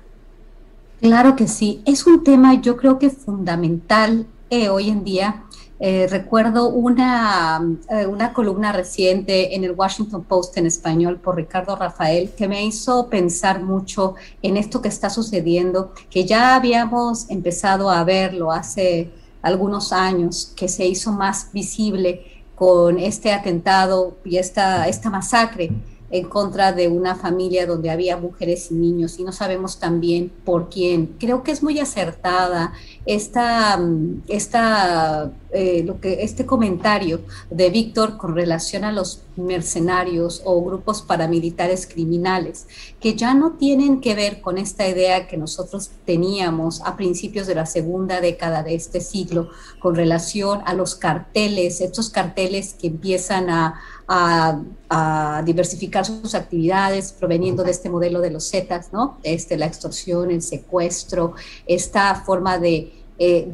Claro que sí, es un tema yo creo que fundamental eh, hoy en día. Eh, recuerdo una, eh, una columna reciente en el Washington Post en español por Ricardo Rafael que me hizo pensar mucho en esto que está sucediendo, que ya habíamos empezado a verlo hace algunos años, que se hizo más visible con este atentado y esta, esta masacre en contra de una familia donde había mujeres y niños y no sabemos también por quién. Creo que es muy acertada esta, mm, esta, eh, lo que, este comentario de Víctor con relación a los mercenarios o grupos paramilitares criminales, que ya no tienen que ver con esta idea que nosotros teníamos a principios de la segunda década de este siglo con relación a los carteles, estos carteles que empiezan a, a, diversificar sus actividades proveniendo de este modelo de los Zetas, ¿no? Este, la extorsión, el secuestro, esta forma de eh,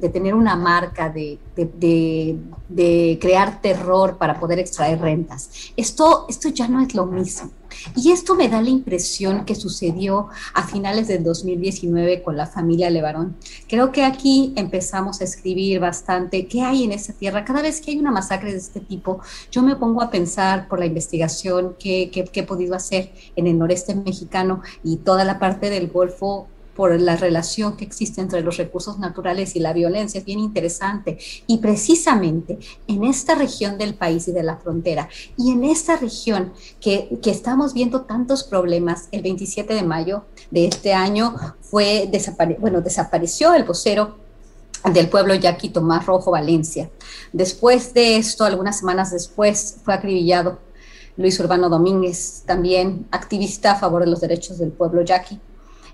de, tener una marca, de, de, crear terror para poder extraer rentas. Esto, esto ya no es lo mismo. Y esto me da la impresión que sucedió a finales del 2019 con la familia Levarón. Creo que aquí empezamos a escribir bastante qué hay en esa tierra. Cada vez que hay una masacre de este tipo, yo me pongo a pensar por la investigación que, he podido hacer en el noreste mexicano y toda la parte del Golfo por la relación que existe entre los recursos naturales y la violencia, es bien interesante. Y precisamente en esta región del país y de la frontera, y en esta región que, que estamos viendo tantos problemas, el 27 de mayo de este año fue desapare bueno, desapareció el vocero del pueblo yaqui Tomás Rojo Valencia. Después de esto, algunas semanas después, fue acribillado Luis Urbano Domínguez, también activista a favor de los derechos del pueblo yaqui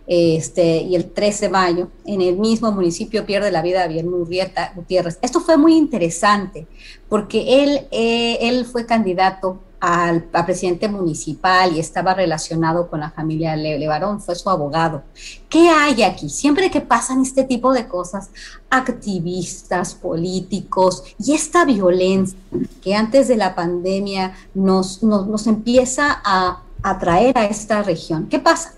este, y el 13 de mayo, en el mismo municipio pierde la vida Javier Murrieta Gutiérrez. Esto fue muy interesante porque él, eh, él fue candidato al, a presidente municipal y estaba relacionado con la familia Levarón, fue su abogado. ¿Qué hay aquí? Siempre que pasan este tipo de cosas, activistas, políticos y esta violencia que antes de la pandemia nos, nos, nos empieza a atraer a esta región, ¿qué pasa?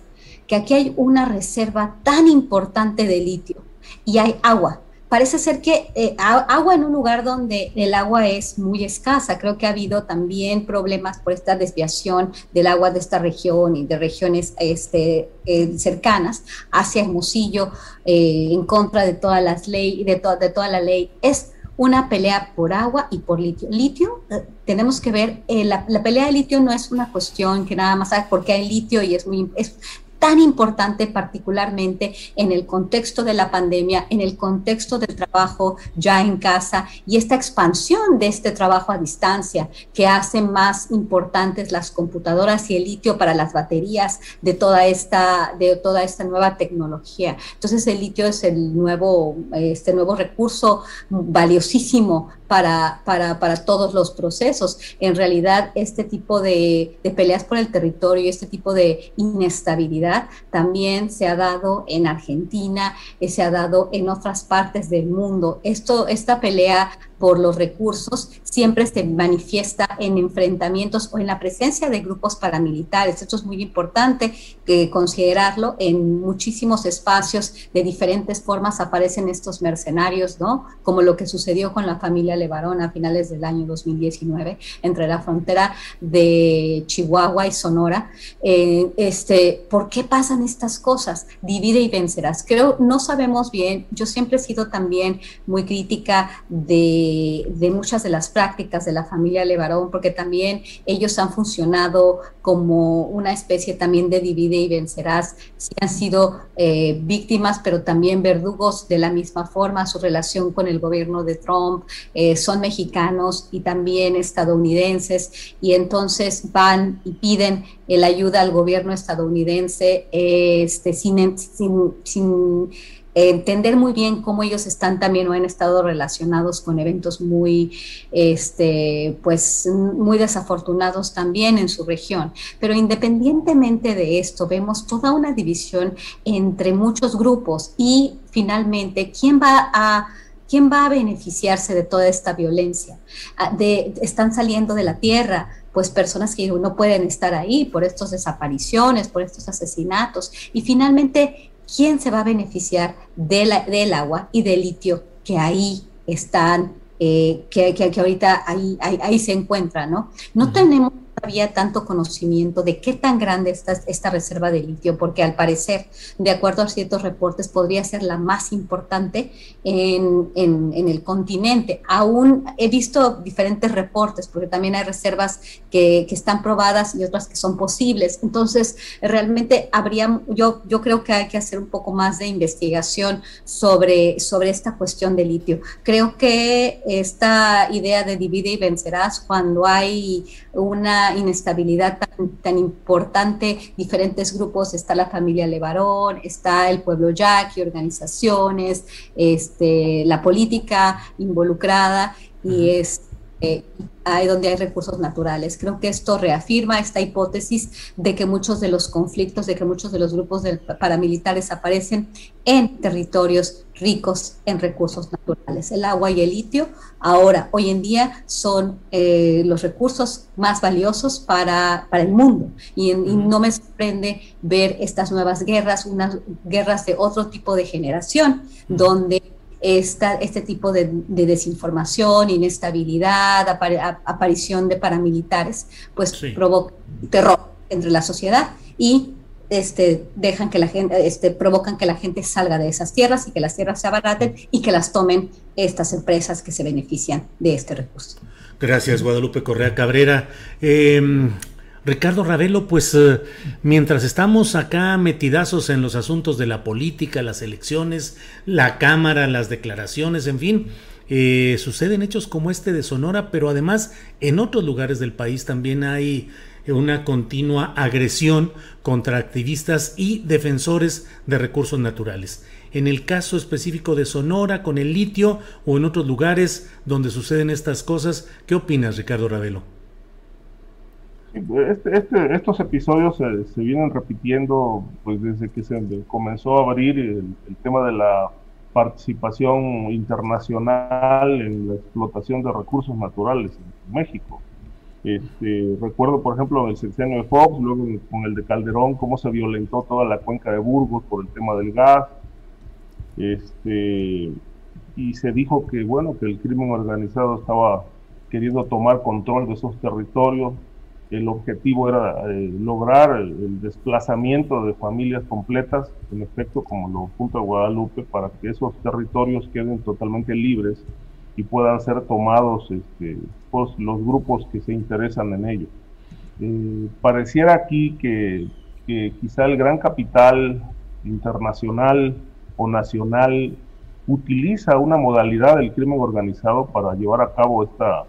Que aquí hay una reserva tan importante de litio y hay agua. Parece ser que eh, agua en un lugar donde el agua es muy escasa. Creo que ha habido también problemas por esta desviación del agua de esta región y de regiones este, eh, cercanas hacia Hermosillo eh, en contra de todas las leyes, de, de toda la ley. Es una pelea por agua y por litio. Litio, tenemos que ver, la, pelea de litio no es una cuestión que nada más porque hay litio y es muy, tan importante particularmente en el contexto de la pandemia, en el contexto del trabajo ya en casa y esta expansión de este trabajo a distancia que hace más importantes las computadoras y el litio para las baterías de toda esta, de toda esta nueva tecnología. Entonces el litio es el nuevo, este nuevo recurso valiosísimo para, para, para todos los procesos. En realidad, este tipo de, de peleas por el territorio y este tipo de inestabilidad también se ha dado en Argentina, eh, se ha dado en otras partes del mundo. Esto, esta pelea por los recursos siempre se manifiesta en enfrentamientos o en la presencia de grupos paramilitares. Esto es muy importante que considerarlo. En muchísimos espacios de diferentes formas aparecen estos mercenarios, ¿no? Como lo que sucedió con la familia Levarón a finales del año 2019 entre la frontera de Chihuahua y Sonora. Eh, este, ¿Por qué pasan estas cosas? Divide y vencerás. Creo, no sabemos bien. Yo siempre he sido también muy crítica de de, muchas de las prácticas de la familia Levarón, porque también ellos han funcionado como una especie también de divide y vencerás, si han sido eh, víctimas, pero también verdugos de la misma forma, su relación con el gobierno de Trump, eh, son mexicanos y también estadounidenses, y entonces van y piden la ayuda al gobierno estadounidense este, sin entender muy bien cómo ellos están también o han estado relacionados con eventos muy, este, pues, muy desafortunados también en su región. Pero independientemente de esto, vemos toda una división entre muchos grupos y finalmente, ¿quién va a ¿quién va a beneficiarse de toda esta violencia? Ah, de, están saliendo de la tierra, pues personas que no pueden estar ahí por estas desapariciones, por estos asesinatos. Y finalmente, ¿quién se va a beneficiar de la, del agua y del litio que ahí están, eh, que, que, ahorita ahí, ahí, se encuentran, ¿no? No tenemos había tanto conocimiento de qué tan grande está esta reserva de litio, porque al parecer, de acuerdo a ciertos reportes, podría ser la más importante en, en, el continente. Aún he visto diferentes reportes, porque también hay reservas que, que, están probadas y otras que son posibles. Entonces, realmente habría, yo, yo creo que hay que hacer un poco más de investigación sobre, sobre esta cuestión de litio. Creo que esta idea de divide y vencerás cuando hay una inestabilidad tan, importante, diferentes grupos, está la familia Levarón, está el pueblo yaqui, organizaciones, este, la política involucrada y es eh, hay donde hay recursos naturales. Creo que esto reafirma esta hipótesis de que muchos de los conflictos, de que muchos de los grupos paramilitares aparecen en territorios ricos en recursos naturales. El agua y el litio ahora, hoy en día, son eh, los recursos más valiosos para, para el mundo. Y, no me sorprende ver estas nuevas guerras, unas guerras de otro tipo de generación, donde esta, este tipo de, desinformación, inestabilidad, aparición de paramilitares, pues provoca terror entre la sociedad y este, dejan que la gente, este, provocan que la gente salga de esas tierras y que las tierras se abaraten y que las tomen estas empresas que se benefician de este recurso. Gracias, Guadalupe Correa Cabrera. Em, Ricardo Ravelo, pues eh, mientras estamos acá metidazos en los asuntos de la política, las elecciones, la Cámara, las declaraciones, en fin, eh, suceden hechos como este de Sonora, pero además en otros lugares del país también hay una continua agresión contra activistas y defensores de recursos naturales. En el caso específico de Sonora, con el litio o en otros lugares donde suceden estas cosas, ¿qué opinas, Ricardo Ravelo? Este, este, estos episodios se, vienen repitiendo pues desde que se comenzó a abrir el, tema de la participación internacional en la explotación de recursos naturales en México. Este, recuerdo, por ejemplo, el sexenio de Fox, luego con el de Calderón, cómo se violentó toda la cuenca de Burgos por el tema del gas. Este, y se dijo que, bueno, que el crimen organizado estaba queriendo tomar control de esos territorios el objetivo era eh, lograr el, desplazamiento de familias completas, en efecto, como lo apunta Guadalupe, para que esos territorios queden totalmente libres y puedan ser tomados este, pues, los grupos que se interesan en ello. Eh, pareciera aquí que, que, quizá el gran capital internacional o nacional utiliza una modalidad del crimen organizado para llevar a cabo esta,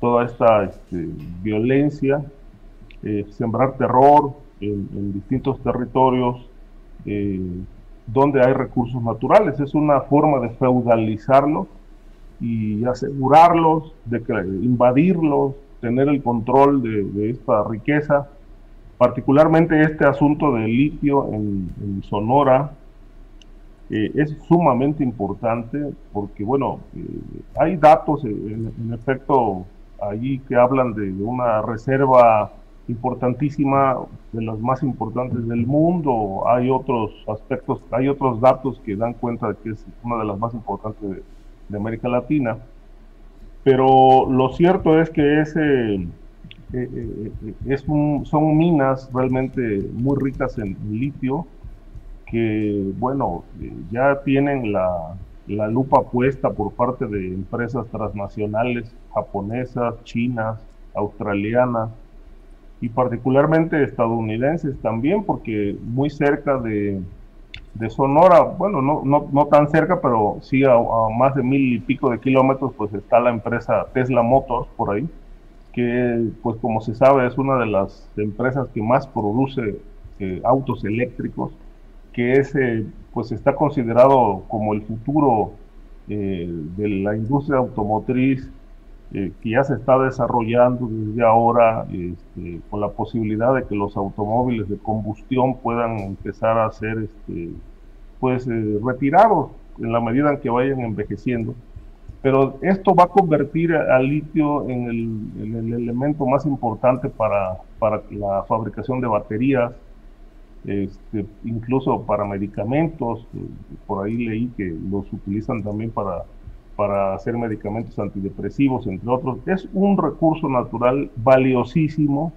toda esta este, violencia eh, sembrar terror en, distintos territorios eh, donde hay recursos naturales. Es una forma de feudalizarlos y asegurarlos, de invadirlos, tener el control de, esta riqueza. Particularmente este asunto del litio en, Sonora, eh, es sumamente importante porque, bueno, hay datos en, efecto allí que hablan de, una reserva importantísima, de las más importantes del mundo. Hay otros aspectos, hay otros datos que dan cuenta de que es una de las más importantes de, América Latina. Pero lo cierto es que ese, eh, eh, es son minas realmente muy ricas en litio que, bueno, eh, ya tienen la, la lupa puesta por parte de empresas transnacionales japonesas, chinas, australianas, y particularmente estadounidenses también, porque muy cerca de, Sonora, bueno, no, no, no, tan cerca, pero sí a, más de mil y pico de kilómetros, pues está la empresa Tesla Motors por ahí, que pues como se sabe es una de las empresas que más produce eh, autos eléctricos, que es eh, pues está considerado como el futuro eh, de la industria automotriz eh, que ya se está desarrollando desde ahora este, con la posibilidad de que los automóviles de combustión puedan empezar a ser este, pues eh, retirados en la medida en que vayan envejeciendo. Pero esto va a convertir al litio en el, elemento más importante para, para la fabricación de baterías, este, incluso para medicamentos, eh, por ahí leí que los utilizan también para, para hacer medicamentos antidepresivos, entre otros. Es un recurso natural valiosísimo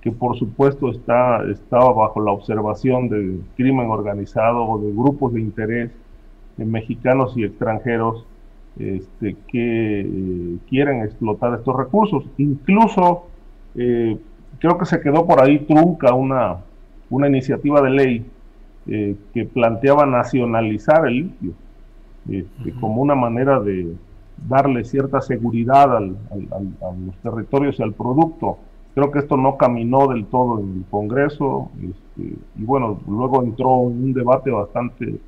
que por supuesto está, estaba bajo la observación del crimen organizado o de grupos de interés mexicanos y extranjeros este, que eh, quieren explotar estos recursos. Incluso eh, creo que se quedó por ahí trunca una, una iniciativa de ley eh, que planteaba nacionalizar el litio este, como una manera de darle cierta seguridad al, a los territorios y al producto. Creo que esto no caminó del todo en el Congreso este, y bueno, luego entró en un debate bastante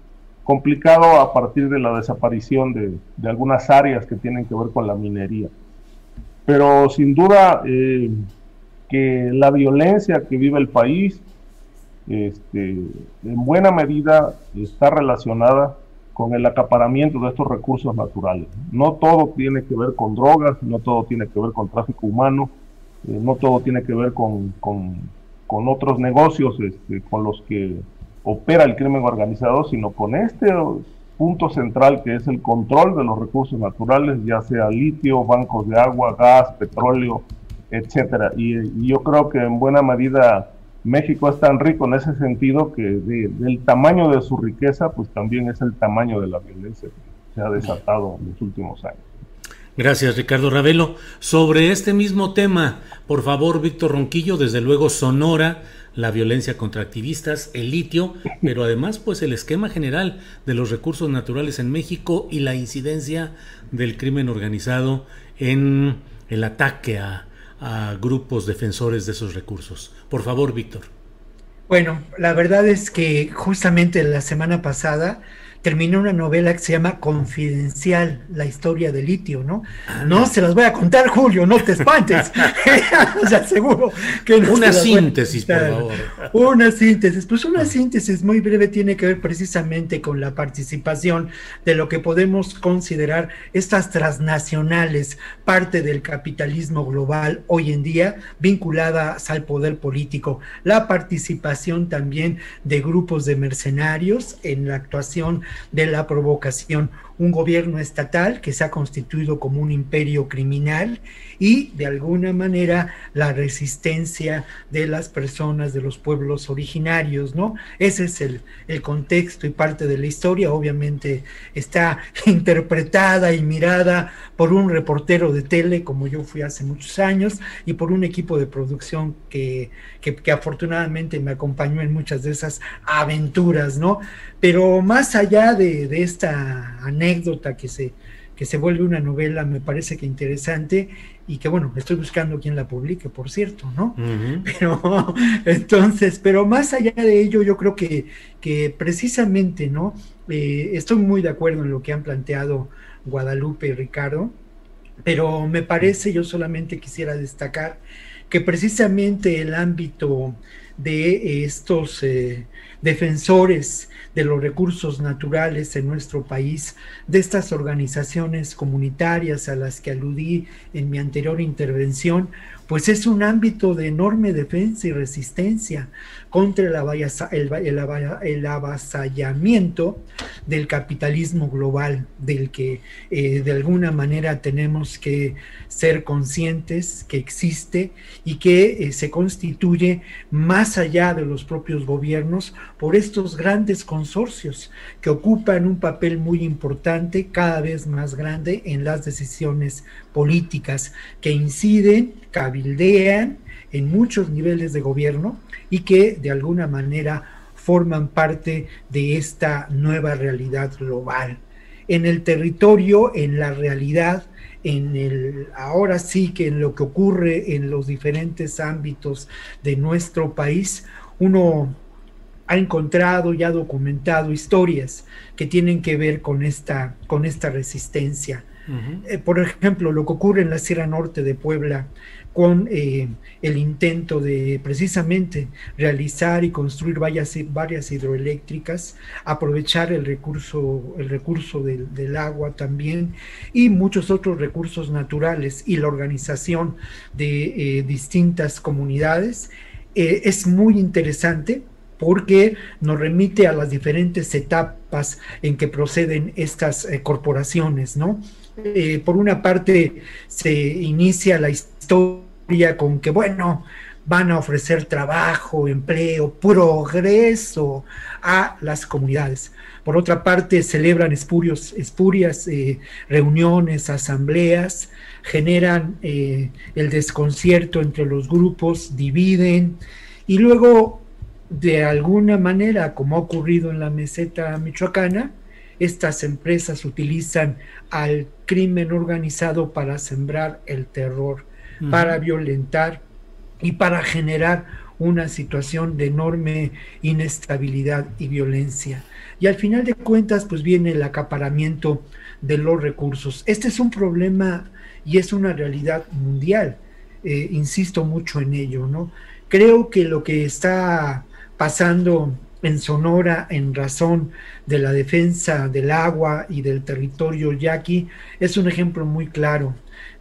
complicado a partir de la desaparición de, de algunas áreas que tienen que ver con la minería. Pero sin duda eh, que la violencia que vive el país, este, en buena medida está relacionada con el acaparamiento de estos recursos naturales. No todo tiene que ver con drogas, no todo tiene que ver con tráfico humano, eh, no todo tiene que ver con, con, con otros negocios este, con los que opera el crimen organizado, sino con este punto central que es el control de los recursos naturales, ya sea litio, bancos de agua, gas, petróleo, etcétera. Y, yo creo que en buena medida México es tan rico en ese sentido que del tamaño de su riqueza, pues también es el tamaño de la violencia que se ha desatado en los últimos años. Gracias, Ricardo Ravelo. Sobre este mismo tema, por favor, Víctor Ronquillo, desde luego Sonora la violencia contra activistas, el litio, pero además pues el esquema general de los recursos naturales en México y la incidencia del crimen organizado en el ataque a, a grupos defensores de esos recursos. Por favor, Víctor. Bueno, la verdad es que justamente la semana pasada terminó una novela que se llama Confidencial, la historia de litio, ¿no? Ah, no se las voy a contar, Julio, no te espantes. o sea, seguro que no Una síntesis, por favor. Una síntesis. Pues una síntesis muy breve tiene que ver precisamente con la participación de lo que podemos considerar estas transnacionales, parte del capitalismo global hoy en día, vinculadas al poder político. La participación también de grupos de mercenarios en la actuación de la provocación. Un gobierno estatal que se ha constituido como un imperio criminal y de alguna manera la resistencia de las personas de los pueblos originarios, ¿no? Ese es el, el contexto y parte de la historia, obviamente está interpretada y mirada por un reportero de tele, como yo fui hace muchos años, y por un equipo de producción que, que, afortunadamente me acompañó en muchas de esas aventuras, ¿no? Pero más allá de, de esta anécdota que se, que se vuelve una novela, me parece que interesante y que bueno, estoy buscando quien la publique, por cierto, ¿no? Pero entonces, pero más allá de ello, yo creo que, que precisamente, ¿no? Eh, estoy muy de acuerdo en lo que han planteado Guadalupe y Ricardo, pero me parece, yo solamente quisiera destacar que precisamente el ámbito de estos eh, defensores de los recursos naturales en nuestro país, de estas organizaciones comunitarias a las que aludí en mi anterior intervención, pues es un ámbito de enorme defensa y resistencia contra el, avasallamiento del capitalismo global, del que eh, de alguna manera tenemos que ser conscientes que existe y que eh, se constituye más allá de los propios gobiernos por estos grandes consorcios que ocupan un papel muy importante, cada vez más grande en las decisiones políticas que inciden, cabildean en muchos niveles de gobierno y que de alguna manera forman parte de esta nueva realidad global. En el territorio, en la realidad, en el ahora sí que en lo que ocurre en los diferentes ámbitos de nuestro país, uno ha encontrado y ha documentado historias que tienen que ver con esta, con esta resistencia. Eh, por ejemplo, lo que ocurre en la Sierra Norte de Puebla con eh, el intento de precisamente realizar y construir varias, varias hidroeléctricas, aprovechar el recurso, el recurso del, agua también y muchos otros recursos naturales y la organización de eh, distintas comunidades. es muy interesante porque nos remite a las diferentes etapas en que proceden estas corporaciones, ¿no? Eh, por una parte se inicia la historia con que, bueno, van a ofrecer trabajo, empleo, progreso a las comunidades. Por otra parte, celebran espurios, espurias eh, reuniones, asambleas, generan eh, el desconcierto entre los grupos, dividen y luego, de alguna manera, como ha ocurrido en la meseta michoacana, estas empresas utilizan al crimen organizado para sembrar el terror, para violentar y para generar una situación de enorme inestabilidad y violencia. Y al final de cuentas, pues viene el acaparamiento de los recursos. Este es un problema y es una realidad mundial. Eh, insisto mucho en ello, ¿no? Creo que lo que está pasando en Sonora en razón de la defensa del agua y del territorio yaqui es un ejemplo muy claro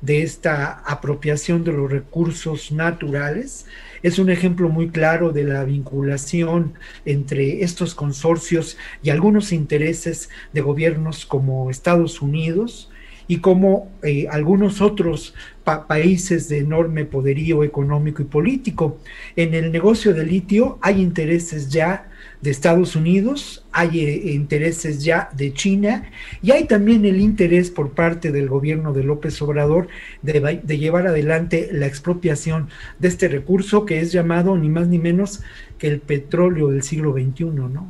de esta apropiación de los recursos naturales. Es un ejemplo muy claro de la vinculación entre estos consorcios y algunos intereses de gobiernos como Estados Unidos y como eh, algunos otros países de enorme poderío económico y político. En el negocio de litio hay intereses ya de Estados Unidos, hay eh, intereses ya de China y hay también el interés por parte del gobierno de López Obrador de, de, llevar adelante la expropiación de este recurso que es llamado ni más ni menos el petróleo del siglo XXI, ¿no?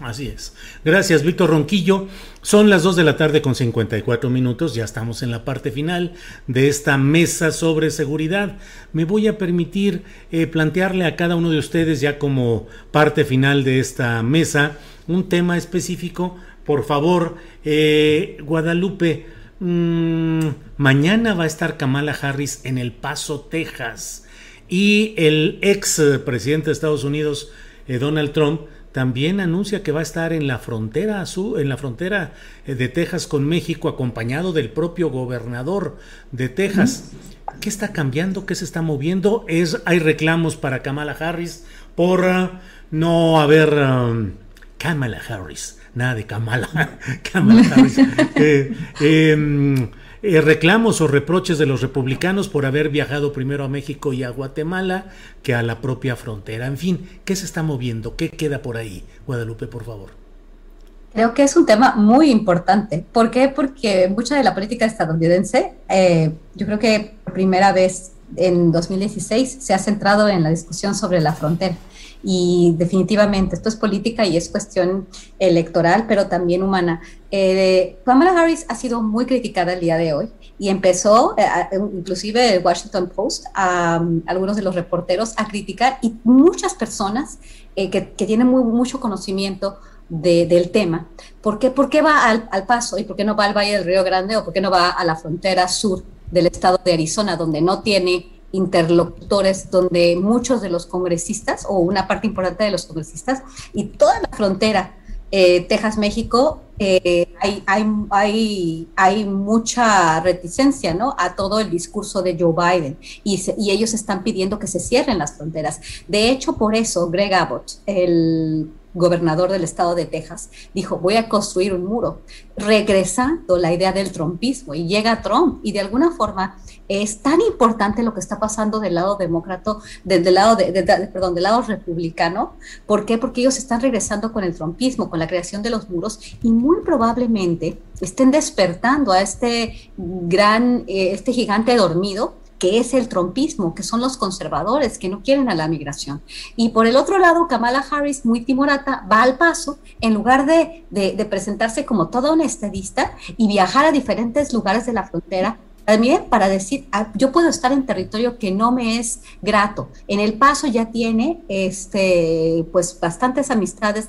así es. Gracias, Víctor Ronquillo. Son las 2 de la tarde con 54 minutos, ya estamos en la parte final de esta mesa sobre seguridad. Me voy a permitir eh, plantearle a cada uno de ustedes ya como parte final de esta mesa un tema específico. Por favor, eh, Guadalupe, mm, mañana va a estar Kamala Harris en El Paso, Texas y el ex presidente de Estados Unidos, eh, Donald Trump, también anuncia que va a estar en la frontera en la frontera eh, de Texas con México, acompañado del propio gobernador de Texas. ¿Qué está cambiando? ¿Qué se está moviendo? Es, hay reclamos para Kamala Harris por uh, no haber um, Kamala Harris, nada de Kamala, Kamala Harris. Eh, em, eh, reclamos o reproches de los republicanos por haber viajado primero a México y a Guatemala que a la propia frontera. En fin, ¿qué se está moviendo? ¿Qué queda por ahí? Guadalupe, por favor. Creo que es un tema muy importante. ¿Por qué? Porque mucha de la política estadounidense, eh, yo creo que por primera vez en 2016 se ha centrado en la discusión sobre la frontera y definitivamente esto es política y es cuestión electoral, pero también humana. Eh, Kamala Harris ha sido muy criticada el día de hoy y empezó, eh, inclusive el Washington Post, a, algunos de los reporteros a criticar y muchas personas eh, que, que, tienen muy, mucho conocimiento de, del tema. ¿Por qué, ¿Por qué va al, al, paso y por qué no va al Valle del Río Grande o por qué no va a la frontera sur del estado de Arizona, donde no tiene interlocutores donde muchos de los congresistas o una parte importante de los congresistas y toda la frontera eh, Texas-México eh, hay, hay, hay, hay, mucha reticencia ¿no? a todo el discurso de Joe Biden y, y, ellos están pidiendo que se cierren las fronteras. De hecho, por eso Greg Abbott, el gobernador del estado de Texas, dijo, voy a construir un muro, regresando la idea del trumpismo. Y llega Trump y de alguna forma es tan importante lo que está pasando del lado demócrata, del, lado de, perdón, del lado republicano. ¿Por qué? Porque ellos están regresando con el trumpismo, con la creación de los muros y muy probablemente estén despertando a este gran, eh, este gigante dormido que es el trompismo, que son los conservadores que no quieren a la migración. Y por el otro lado, Kamala Harris, muy timorata, va al paso, en lugar de, presentarse como toda una estadista y viajar a diferentes lugares de la frontera también para decir, ah, yo puedo estar en territorio que no me es grato. En El Paso ya tiene este, pues bastantes amistades,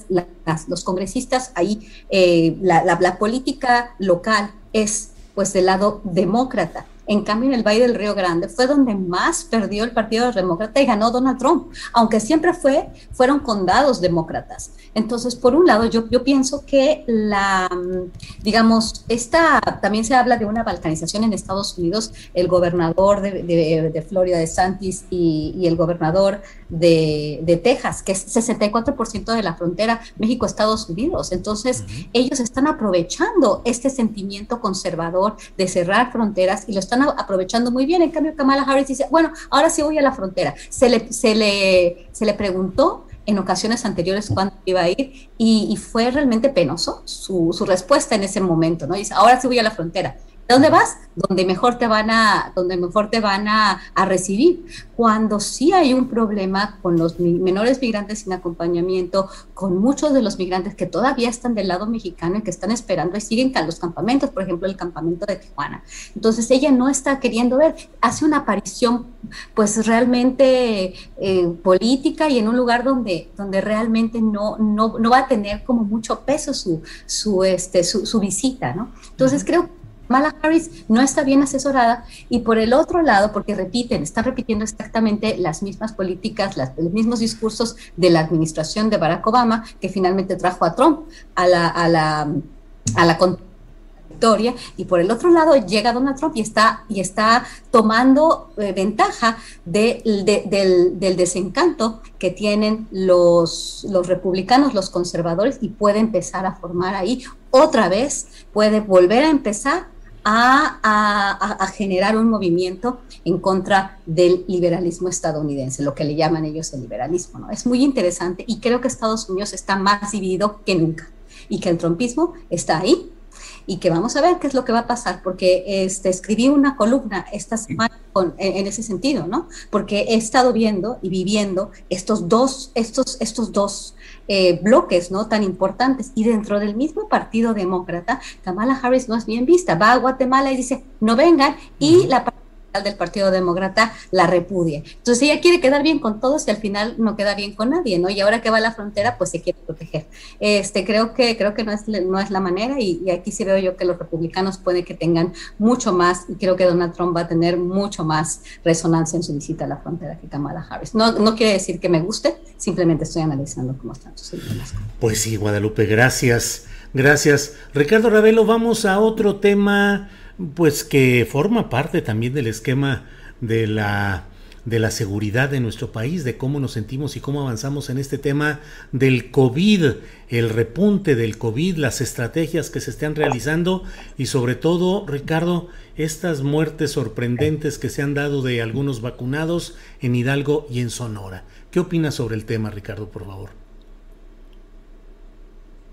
los congresistas ahí, eh, la, la política local es pues del lado demócrata. En cambio, en el Valle del Río Grande fue donde más perdió el Partido Demócrata y ganó Donald Trump, aunque siempre fue, fueron condados demócratas. Entonces, por un lado, yo, yo pienso que la, digamos, esta, también se habla de una balcanización en Estados Unidos, el gobernador de, de, Florida, de Santis, y, y el gobernador de, de, Texas, que es 64% de la frontera México-Estados Unidos. Entonces, ellos están aprovechando este sentimiento conservador de cerrar fronteras y lo están aprovechando muy bien. En cambio, Kamala Harris dice, bueno, ahora sí voy a la frontera. Se le, se le, se le preguntó en ocasiones anteriores cuándo iba a ir y, fue realmente penoso su, respuesta en ese momento, ¿no? Dice, ahora sí voy a la frontera. ¿Dónde vas? Donde mejor te van a, donde mejor te van a, recibir. Cuando sí hay un problema con los menores migrantes sin acompañamiento, con muchos de los migrantes que todavía están del lado mexicano y que están esperando y siguen a los campamentos, por ejemplo, el campamento de Tijuana. Entonces ella no está queriendo ver, hace una aparición pues realmente eh, política y en un lugar donde, donde realmente no, no, no va a tener como mucho peso su, su, este, su, su visita, ¿no? Entonces creo que Kamala Harris no está bien asesorada y por el otro lado, porque repiten, están repitiendo exactamente las mismas políticas, los mismos discursos de la administración de Barack Obama que finalmente trajo a Trump a la, a la, a la victoria y por el otro lado llega Donald Trump y está, y está tomando eh, ventaja del, del, desencanto que tienen los, los republicanos, los conservadores y puede empezar a formar ahí otra vez, puede volver a empezar a, generar un movimiento en contra del liberalismo estadounidense, lo que le llaman ellos el liberalismo. ¿no? Es muy interesante y creo que Estados Unidos está más dividido que nunca y que el trumpismo está ahí y que vamos a ver qué es lo que va a pasar, porque este, escribí una columna esta semana en, ese sentido, ¿no? Porque he estado viendo y viviendo estos dos, estos, estos dos eh, bloques no tan importantes. Y dentro del mismo partido demócrata Kamala Harris no es bien vista. Va a Guatemala y dice no vengan y la del Partido Demócrata la repudie. Entonces ella quiere quedar bien con todos y al final no queda bien con nadie, ¿no? Y ahora que va a la frontera, pues se quiere proteger. Este, creo que, creo que no es, no es la manera y, aquí sí veo yo que los republicanos puede que tengan mucho más y creo que Donald Trump va a tener mucho más resonancia en su visita a la frontera que Kamala Harris. No, no quiere decir que me guste, simplemente estoy analizando cómo están sus Pues sí, Guadalupe, gracias. Gracias. Ricardo Ravelo, vamos a otro tema pues que forma parte también del esquema de la de la seguridad de nuestro país, de cómo nos sentimos y cómo avanzamos en este tema del COVID, el repunte del COVID, las estrategias que se están realizando y sobre todo, Ricardo, estas muertes sorprendentes que se han dado de algunos vacunados en Hidalgo y en Sonora. ¿Qué opinas sobre el tema, Ricardo, por favor?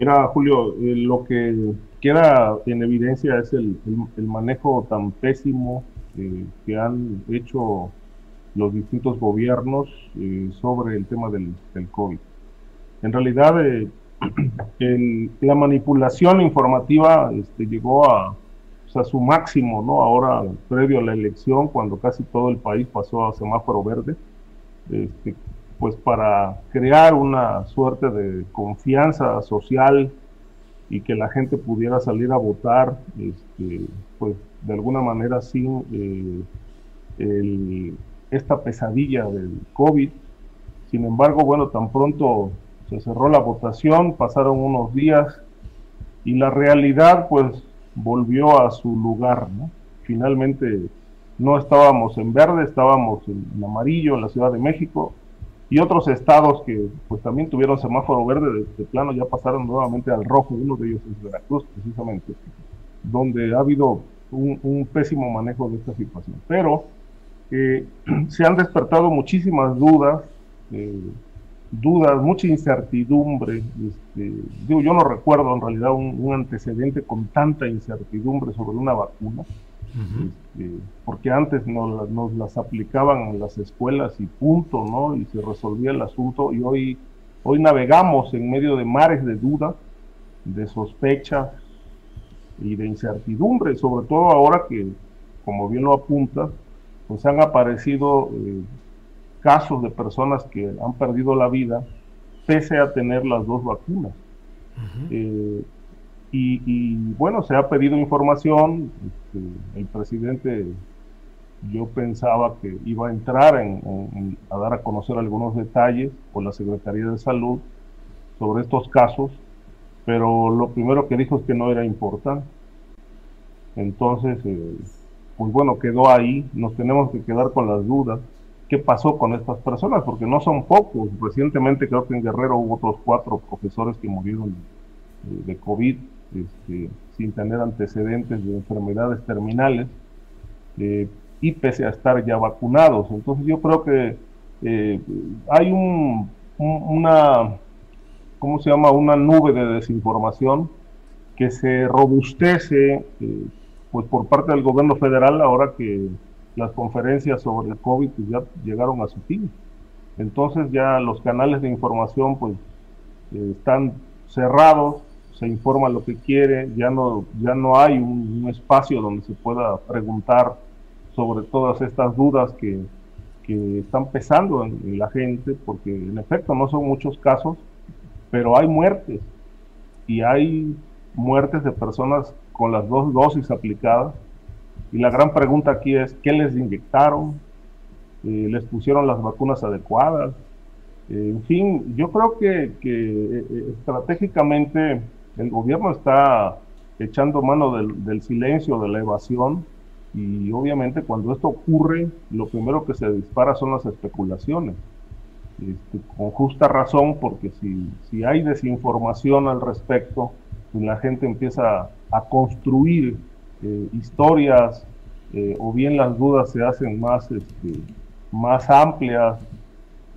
Mira, Julio, eh, lo que queda en evidencia es el, manejo tan pésimo eh, que han hecho los distintos gobiernos eh, sobre el tema del, COVID. En realidad, la manipulación informativa este, llegó a, a, su máximo, ¿no? Ahora, previo a la elección, cuando casi todo el país pasó a semáforo verde, este, pues para crear una suerte de confianza social y que la gente pudiera salir a votar, este, pues de alguna manera sin eh, esta pesadilla del COVID. Sin embargo, bueno, tan pronto se cerró la votación, pasaron unos días y la realidad pues volvió a su lugar, Finalmente no estábamos en verde, estábamos en amarillo en la Ciudad de México, y otros estados que pues también tuvieron semáforo verde de, plano ya pasaron nuevamente al rojo, uno de ellos es Veracruz precisamente, donde ha habido un, pésimo manejo de esta situación. Pero eh, se han despertado muchísimas dudas, eh, dudas, mucha incertidumbre. Este, digo, yo no recuerdo en realidad un antecedente con tanta incertidumbre sobre una vacuna. Este, porque antes nos, nos, las aplicaban en las escuelas y punto, ¿no? Y se resolvía el asunto y hoy, hoy navegamos en medio de mares de dudas, de sospechas y de incertidumbre, sobre todo ahora que como bien lo apunta, pues han aparecido eh, casos de personas que han perdido la vida pese a tener las dos vacunas. Eh, y, bueno, se ha pedido información, este, el presidente yo pensaba que iba a entrar a dar a conocer algunos detalles por la Secretaría de Salud sobre estos casos, pero lo primero que dijo es que no era importante. Entonces, eh, pues bueno, quedó ahí, nos tenemos que quedar con las dudas. ¿Qué pasó con estas personas? Porque no son pocos. Recientemente creo que en Guerrero hubo otros cuatro profesores que murieron de, COVID este, sin tener antecedentes de enfermedades terminales eh, y pese a estar ya vacunados. Entonces yo creo que eh, hay un, una, ¿cómo se llama? Una nube de desinformación que se robustece eh, pues por parte del gobierno federal ahora que las conferencias sobre el COVID pues, ya llegaron a su fin. Entonces ya los canales de información pues están cerrados, se informa lo que quiere, ya no, ya no hay un, espacio donde se pueda preguntar sobre todas estas dudas que, que están pesando en, la gente, porque en efecto no son muchos casos, pero hay muertes y hay muertes de personas con las dos dosis aplicadas. Y la gran pregunta aquí es, ¿qué les inyectaron? Eh, ¿Les pusieron las vacunas adecuadas? Eh, en fin, yo creo que, eh, estratégicamente el gobierno está echando mano del, silencio, de la evasión, y obviamente cuando esto ocurre, lo primero que se dispara son las especulaciones. Este, con justa razón, porque si, si hay desinformación al respecto, pues la gente empieza a construir eh, historias eh, o bien las dudas se hacen más, este, más amplias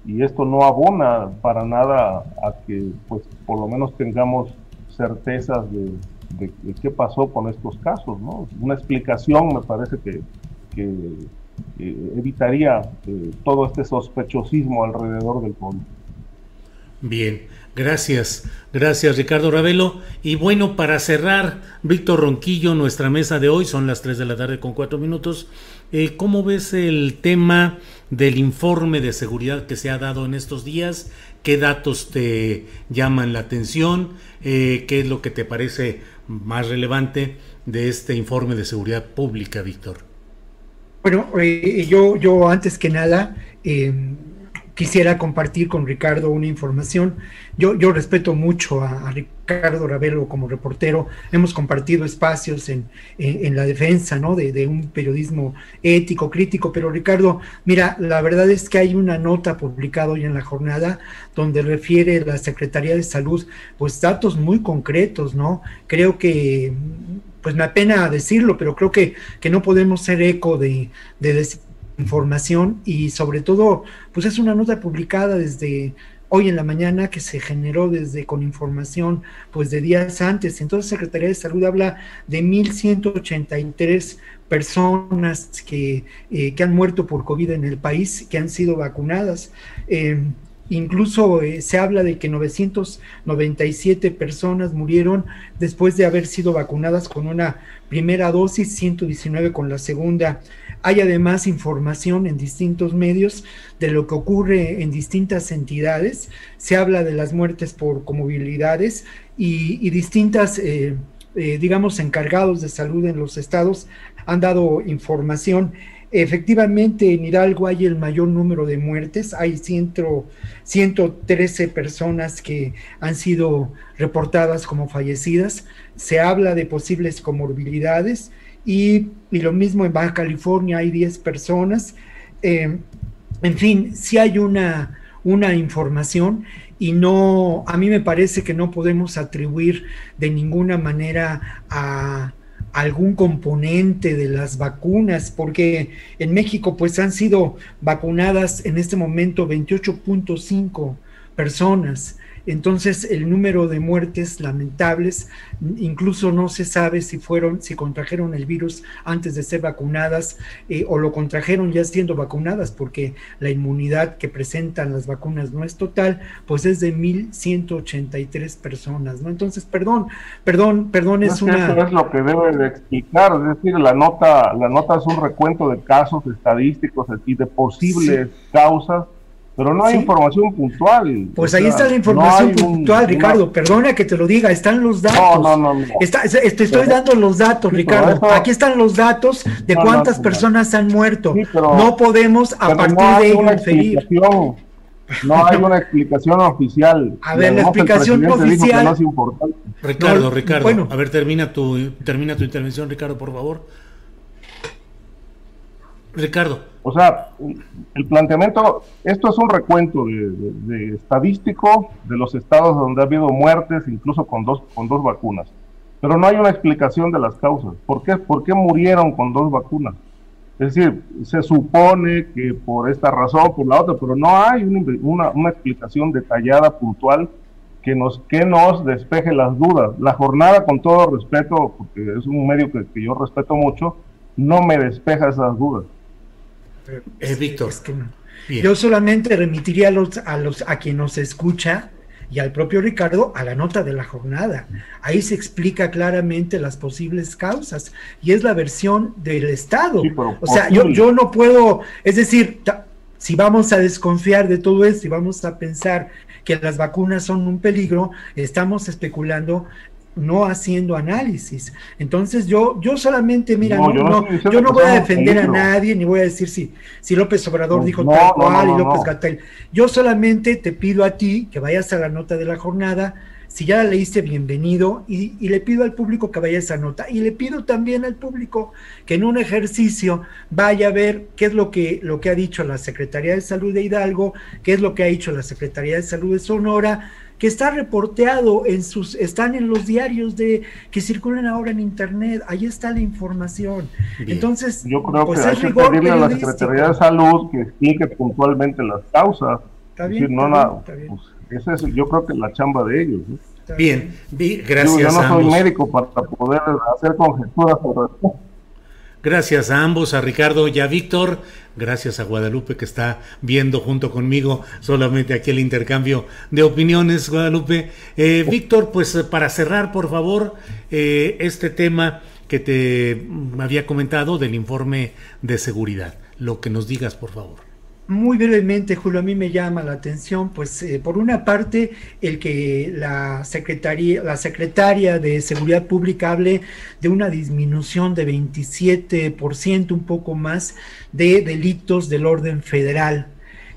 y esto no abona para nada a que pues por lo menos tengamos certezas de, qué pasó con estos casos. ¿no? Una explicación me parece que, eh, evitaría todo este sospechosismo alrededor del COVID. Bien, Gracias, gracias Ricardo Ravelo. Y bueno, para cerrar, Víctor Ronquillo, nuestra mesa de hoy, son las 3 de la tarde con 4 minutos. Eh, ¿Cómo ves el tema del informe de seguridad que se ha dado en estos días? ¿Qué datos te llaman la atención? Eh, ¿Qué es lo que te parece más relevante de este informe de seguridad pública, Víctor? Bueno, eh, yo, yo antes que nada quisiera compartir con Ricardo una información. Yo, respeto mucho a, Ricardo Ravelo como reportero. Hemos compartido espacios en, en, la defensa ¿no? De, un periodismo ético, crítico. Pero Ricardo, mira, la verdad es que hay una nota publicada hoy en la jornada donde refiere la Secretaría de Salud, pues datos muy concretos, ¿no? Creo que pues me apena decirlo, pero creo que, que no podemos ser eco de, de información y sobre todo, pues es una nota publicada desde hoy en la mañana que se generó desde con información pues de días antes. Entonces Secretaría de Salud habla de 1.183 personas que, eh, que han muerto por COVID en el país, que han sido vacunadas. Eh, incluso eh, se habla de que 997 personas murieron después de haber sido vacunadas con una primera dosis, 119 con la segunda. Hay además información en distintos medios de lo que ocurre en distintas entidades. Se habla de las muertes por comorbilidades y, distintas, eh, eh, digamos, encargados de salud en los estados han dado información. Efectivamente, en Hidalgo hay el mayor número de muertes, hay 113 personas que han sido reportadas como fallecidas, se habla de posibles comorbilidades y, lo mismo en Baja California hay 10 personas. Eh, en fin, si hay una, una información y no, a mí me parece que no podemos atribuir de ninguna manera a algún componente de las vacunas, porque en México pues han sido vacunadas en este momento 28.5 personas Entonces, el número de muertes lamentables, incluso no se sabe si fueron, si contrajeron el virus antes de ser vacunadas eh, o lo contrajeron ya siendo vacunadas, porque la inmunidad que presentan las vacunas no es total, pues es de 1.183 personas, ¿no? Entonces, perdón, perdón, perdón, es, una... Eso es lo que debe de explicar, es decir, la nota, la nota es un recuento de casos estadísticos y de posibles causas pero no hay información puntual. Pues ahí está la información puntual, Ricardo. Perdona que te lo diga, están los datos. No, no, no. te estoy dando los datos, Ricardo. Aquí están los datos de cuántas personas han muerto. no podemos a partir de ello inferir. No hay una explicación oficial. A ver, la explicación oficial. No es importante. Ricardo, Ricardo, bueno. a ver, termina tu, termina tu intervención, Ricardo, por favor. Ricardo. O sea, el planteamiento, esto es un recuento de, estadístico de los estados donde ha habido muertes, incluso con dos, con dos vacunas. Pero no hay una explicación de las causas. ¿Por qué, ¿Por qué murieron con dos vacunas? Es decir, se supone que por esta razón, por la otra, pero no hay una, una, explicación detallada, puntual, que nos, que nos despeje las dudas. La jornada, con todo respeto, porque es un medio que, que yo respeto mucho, no me despeja esas dudas. Eh, Víctor. Yo solamente remitiría a, los, a, los, a quien nos escucha y al propio Ricardo a la nota de la jornada. Ahí se explica claramente las posibles causas y es la versión del Estado. o sea, yo, yo no puedo, es decir, si vamos a desconfiar de todo esto y vamos a pensar que las vacunas son un peligro, estamos especulando no haciendo análisis. Entonces yo, yo solamente, mira, no, yo, no, voy a defender a nadie, ni voy a decir si, si López Obrador dijo tal cual y López Gatel. Yo solamente te pido a ti que vayas a la nota de la jornada, si ya la leíste, bienvenido, y, y, le pido al público que vaya a esa nota. Y le pido también al público que en un ejercicio vaya a ver qué es lo que, lo que ha dicho la Secretaría de Salud de Hidalgo, qué es lo que ha dicho la Secretaría de Salud de Sonora, que está reporteado en sus, están en los diarios de que circulan ahora en internet, ahí está la información. Entonces, yo creo pues que hay que pedirle a la Secretaría de Salud que explique puntualmente las causas. Está bien, no nada, pues, esa es, yo creo que es la chamba de ellos. Bien, gracias. Yo, no soy médico para poder hacer conjeturas sobre esto Gracias a ambos, a Ricardo y a Víctor. Gracias a Guadalupe que está viendo junto conmigo solamente aquí el intercambio de opiniones, Guadalupe. Eh, Víctor, pues eh, para cerrar, por favor, eh, este tema que te había comentado del informe de seguridad. Lo que nos digas, por favor. Muy brevemente, Julio, a mí me llama la atención, pues eh, por una parte, el que la secretaría, la secretaria de Seguridad Pública hable de una disminución de 27%, un poco más, de delitos del orden federal.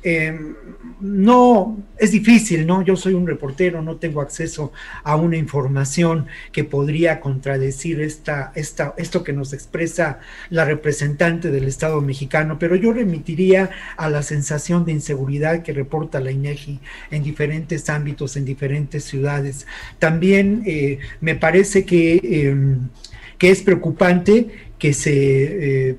Em, no, es difícil, ¿no? Yo soy un reportero, no tengo acceso a una información que podría contradecir esta, esta, esto que nos expresa la representante del Estado mexicano, pero yo remitiría a la sensación de inseguridad que reporta la INEGI en diferentes ámbitos, en diferentes ciudades. También eh, me parece que, em, que, es preocupante que se... Eh,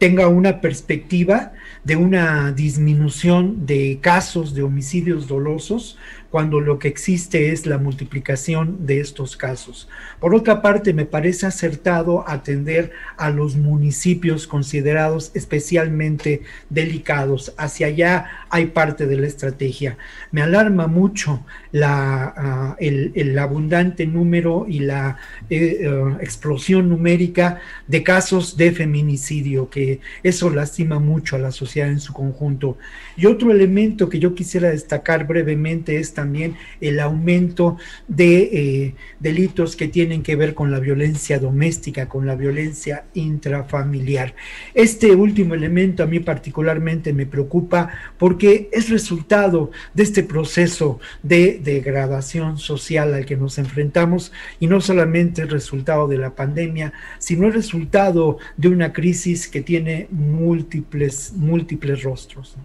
tenga una perspectiva de una disminución de casos de homicidios dolosos cuando lo que existe es la multiplicación de estos casos. Por otra parte, me parece acertado atender a los municipios considerados especialmente delicados. Hacia allá hay parte de la estrategia. Me alarma mucho la, ah, el, abundante número y la eh, eh, explosión numérica de casos de feminicidio, que eso lastima mucho a la sociedad en su conjunto. Y otro elemento que yo quisiera destacar brevemente es también el aumento de eh, delitos que tienen que ver con la violencia doméstica, con la violencia intrafamiliar. Este último elemento a mí particularmente me preocupa porque es resultado de este proceso de degradación social al que nos enfrentamos y no solamente el resultado de la pandemia, sino el resultado de una crisis que tiene múltiples, múltiples rostros.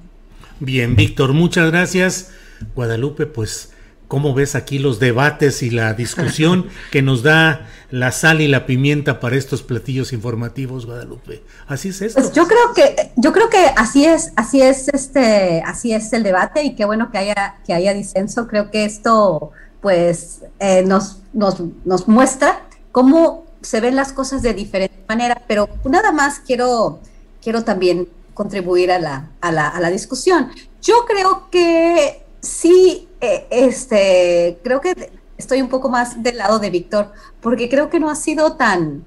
Bien, Víctor, muchas gracias. Guadalupe, pues ¿Cómo ves aquí los debates y la discusión que nos da la sal y la pimienta para estos platillos informativos, Guadalupe? Así es esto. Pues yo creo que, yo creo que así es, así es este, así es el debate y qué bueno que haya, que haya disenso. Creo que esto, pues, eh, nos, nos, nos muestra cómo se ven las cosas de diferente manera, pero nada más quiero, quiero también contribuir a la, a la, a la discusión. Yo creo que sí, eh, este, creo que estoy un poco más del lado de Víctor, porque creo que no ha sido tan,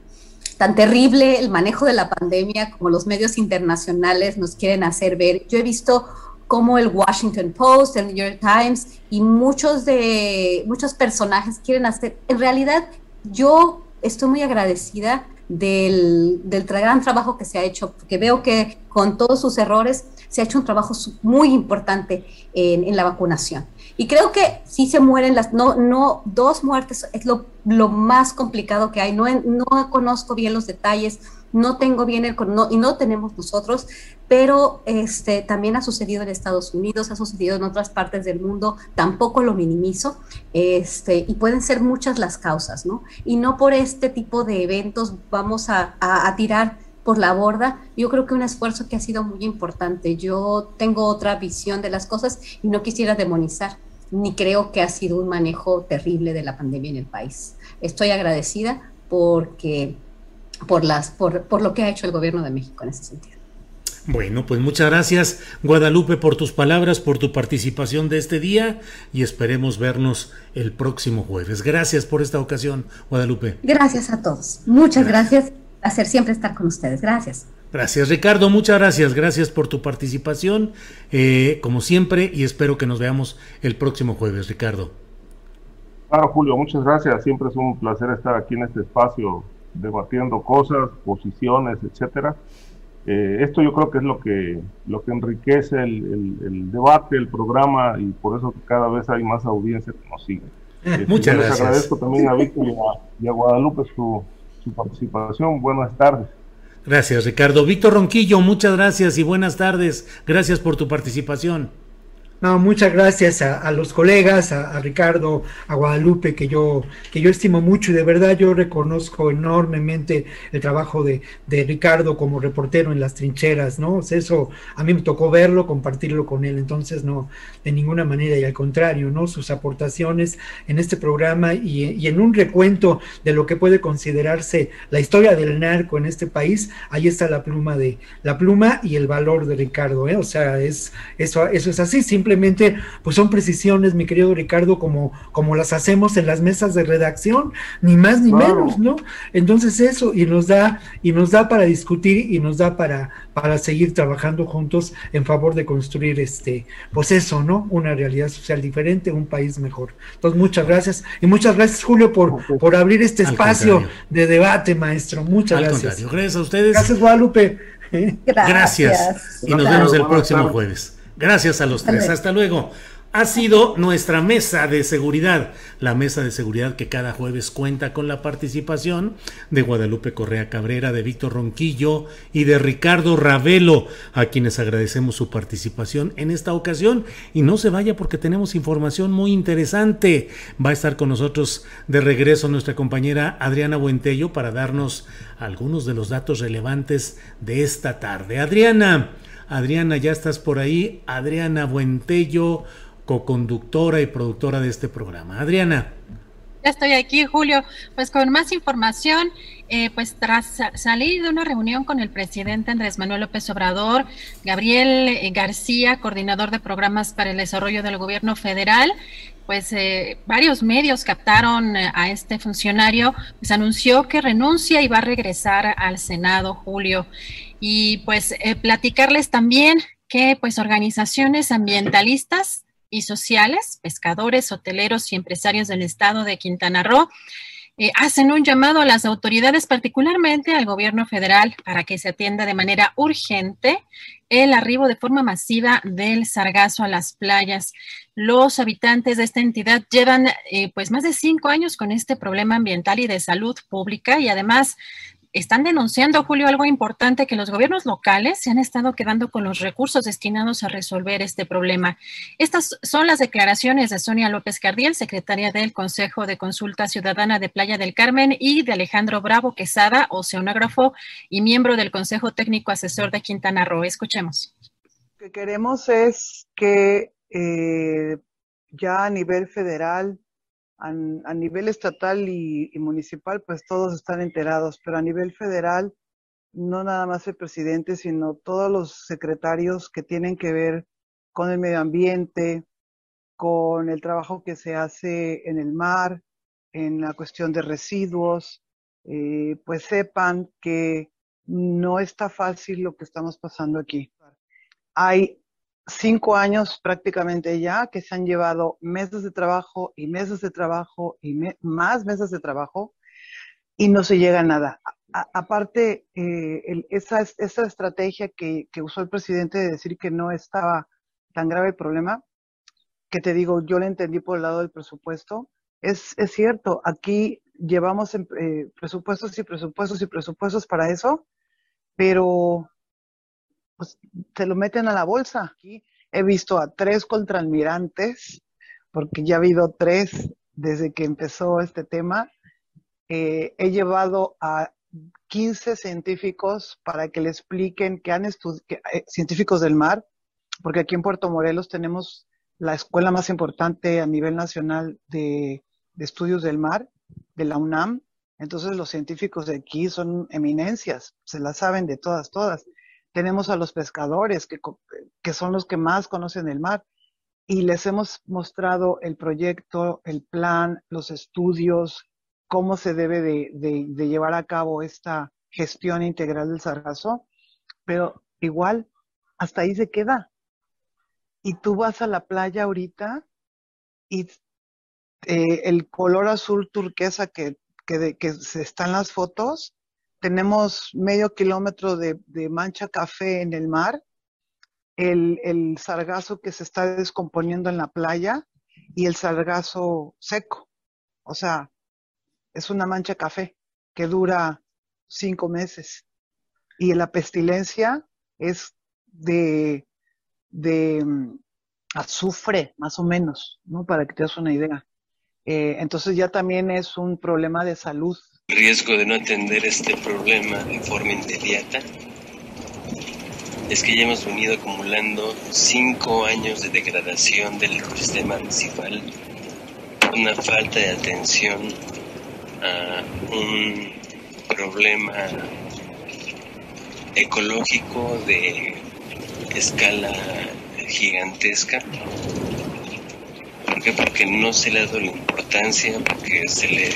tan terrible el manejo de la pandemia como los medios internacionales nos quieren hacer ver. Yo he visto cómo el Washington Post, el New York Times y muchos de muchos personajes quieren hacer. En realidad, yo estoy muy agradecida del, del gran trabajo que se ha hecho, porque veo que con todos sus errores se ha hecho un trabajo muy importante en, en la vacunación. Y creo que si se mueren las, no, no, dos muertes es lo, lo más complicado que hay. No, no conozco bien los detalles, no tengo bien el, no, y no tenemos nosotros, pero este, también ha sucedido en Estados Unidos, ha sucedido en otras partes del mundo, tampoco lo minimizo, este, y pueden ser muchas las causas, ¿no? Y no por este tipo de eventos vamos a, a, a tirar por la borda. Yo creo que un esfuerzo que ha sido muy importante. Yo tengo otra visión de las cosas y no quisiera demonizar, ni creo que ha sido un manejo terrible de la pandemia en el país. Estoy agradecida porque, por, las, por, por lo que ha hecho el gobierno de México en ese sentido. Bueno, pues muchas gracias Guadalupe por tus palabras, por tu participación de este día y esperemos vernos el próximo jueves. Gracias por esta ocasión, Guadalupe. Gracias a todos. Muchas gracias. gracias hacer siempre estar con ustedes. Gracias. Gracias Ricardo, muchas gracias, gracias por tu participación, eh, como siempre, y espero que nos veamos el próximo jueves, Ricardo. Claro, Julio, muchas gracias, siempre es un placer estar aquí en este espacio debatiendo cosas, posiciones, etcétera. Eh, esto yo creo que es lo que, lo que enriquece el, el, el, debate, el programa, y por eso cada vez hay más audiencia que nos sigue. Eh, muchas les gracias. agradezco también a Víctor y a, y a Guadalupe su, su participación. Buenas tardes. Gracias, Ricardo. Víctor Ronquillo, muchas gracias y buenas tardes. Gracias por tu participación. No, muchas gracias a, a los colegas, a, Ricardo, a Guadalupe, que yo, que yo estimo mucho y de verdad yo reconozco enormemente el trabajo de, de Ricardo como reportero en las trincheras, ¿no? O eso a mí me tocó verlo, compartirlo con él, entonces no, de ninguna manera y al contrario, ¿no? Sus aportaciones en este programa y, y en un recuento de lo que puede considerarse la historia del narco en este país, ahí está la pluma de, la pluma y el valor de Ricardo, ¿eh? O sea, es, eso, eso es así, simple simplemente pues son precisiones, mi querido Ricardo, como, como las hacemos en las mesas de redacción, ni más ni menos, ¿no? Entonces eso, y nos da, y nos da para discutir y nos da para, para seguir trabajando juntos en favor de construir este, pues eso, ¿no? Una realidad social diferente, un país mejor. Entonces, muchas gracias. Y muchas gracias, Julio, por, por abrir este Al espacio contrario. de debate, maestro. Muchas Al gracias. Contrario. Gracias a ustedes. Gracias, Guadalupe. Gracias. gracias. Y nos vemos el próximo jueves. Gracias a los tres. Hasta luego. Ha sido nuestra mesa de seguridad, la mesa de seguridad que cada jueves cuenta con la participación de Guadalupe Correa Cabrera, de Víctor Ronquillo y de Ricardo Ravelo, a quienes agradecemos su participación en esta ocasión. Y no se vaya porque tenemos información muy interesante. Va a estar con nosotros de regreso nuestra compañera Adriana Buentello para darnos algunos de los datos relevantes de esta tarde. Adriana. Adriana, ya estás por ahí. Adriana Buentello, coconductora y productora de este programa. Adriana. Ya estoy aquí, Julio. Pues con más información, eh, pues tras salir de una reunión con el presidente Andrés Manuel López Obrador, Gabriel eh, García, coordinador de programas para el desarrollo del gobierno federal, pues eh, varios medios captaron a este funcionario, pues anunció que renuncia y va a regresar al Senado, Julio. Y pues eh, platicarles también que pues organizaciones ambientalistas y sociales, pescadores, hoteleros y empresarios del estado de Quintana Roo, eh, hacen un llamado a las autoridades, particularmente al gobierno federal, para que se atienda de manera urgente el arribo de forma masiva del sargazo a las playas. Los habitantes de esta entidad llevan eh, pues más de cinco años con este problema ambiental y de salud pública y además están denunciando, Julio, algo importante, que los gobiernos locales se han estado quedando con los recursos destinados a resolver este problema. Estas son las declaraciones de Sonia López Cardiel, secretaria del Consejo de Consulta Ciudadana de Playa del Carmen, y de Alejandro Bravo Quesada, oceanógrafo y miembro del Consejo Técnico Asesor de Quintana Roo. Escuchemos. Lo que queremos es que eh, ya a nivel federal a, nivel estatal y, municipal, pues todos están enterados, pero a nivel federal, no nada más el presidente, sino todos los secretarios que tienen que ver con el medio ambiente, con el trabajo que se hace en el mar, en la cuestión de residuos, eh, pues sepan que no está fácil lo que estamos pasando aquí. Hay cinco años prácticamente ya que se han llevado meses de trabajo y meses de trabajo y más meses de trabajo y no se llega a nada. aparte, eh, esa, esa estrategia que, usó el presidente de decir que no estaba tan grave el problema, que te digo, yo le entendí por el lado del presupuesto, es, es cierto, aquí llevamos eh, presupuestos y presupuestos y presupuestos para eso, pero pues se lo meten a la bolsa. Aquí he visto a tres contralmirantes, porque ya ha habido tres desde que empezó este tema. Eh, he llevado a 15 científicos para que le expliquen que han estudiado, eh, científicos del mar, porque aquí en Puerto Morelos tenemos la escuela más importante a nivel nacional de, de estudios del mar, de la UNAM. Entonces los científicos de aquí son eminencias, se la saben de todas, todas. Tenemos a los pescadores, que, que son los que más conocen el mar, y les hemos mostrado el proyecto, el plan, los estudios, cómo se debe de, de, llevar a cabo esta gestión integral del sargazo, pero igual, hasta ahí se queda. Y tú vas a la playa ahorita y eh, el color azul turquesa que, que, que se está en las fotos tenemos medio kilómetro de, mancha café en el mar, el, el, sargazo que se está descomponiendo en la playa y el sargazo seco. O sea, es una mancha café que dura cinco meses. Y la pestilencia es de, de mm, azufre, más o menos, ¿no? Para que te des una idea. Eh, entonces ya también es un problema de salud riesgo de no atender este problema de forma inmediata es que ya hemos venido acumulando cinco años de degradación del ecosistema municipal, una falta de atención a un problema ecológico de escala gigantesca. ¿Por qué? Porque no se le ha dado la importancia, porque se le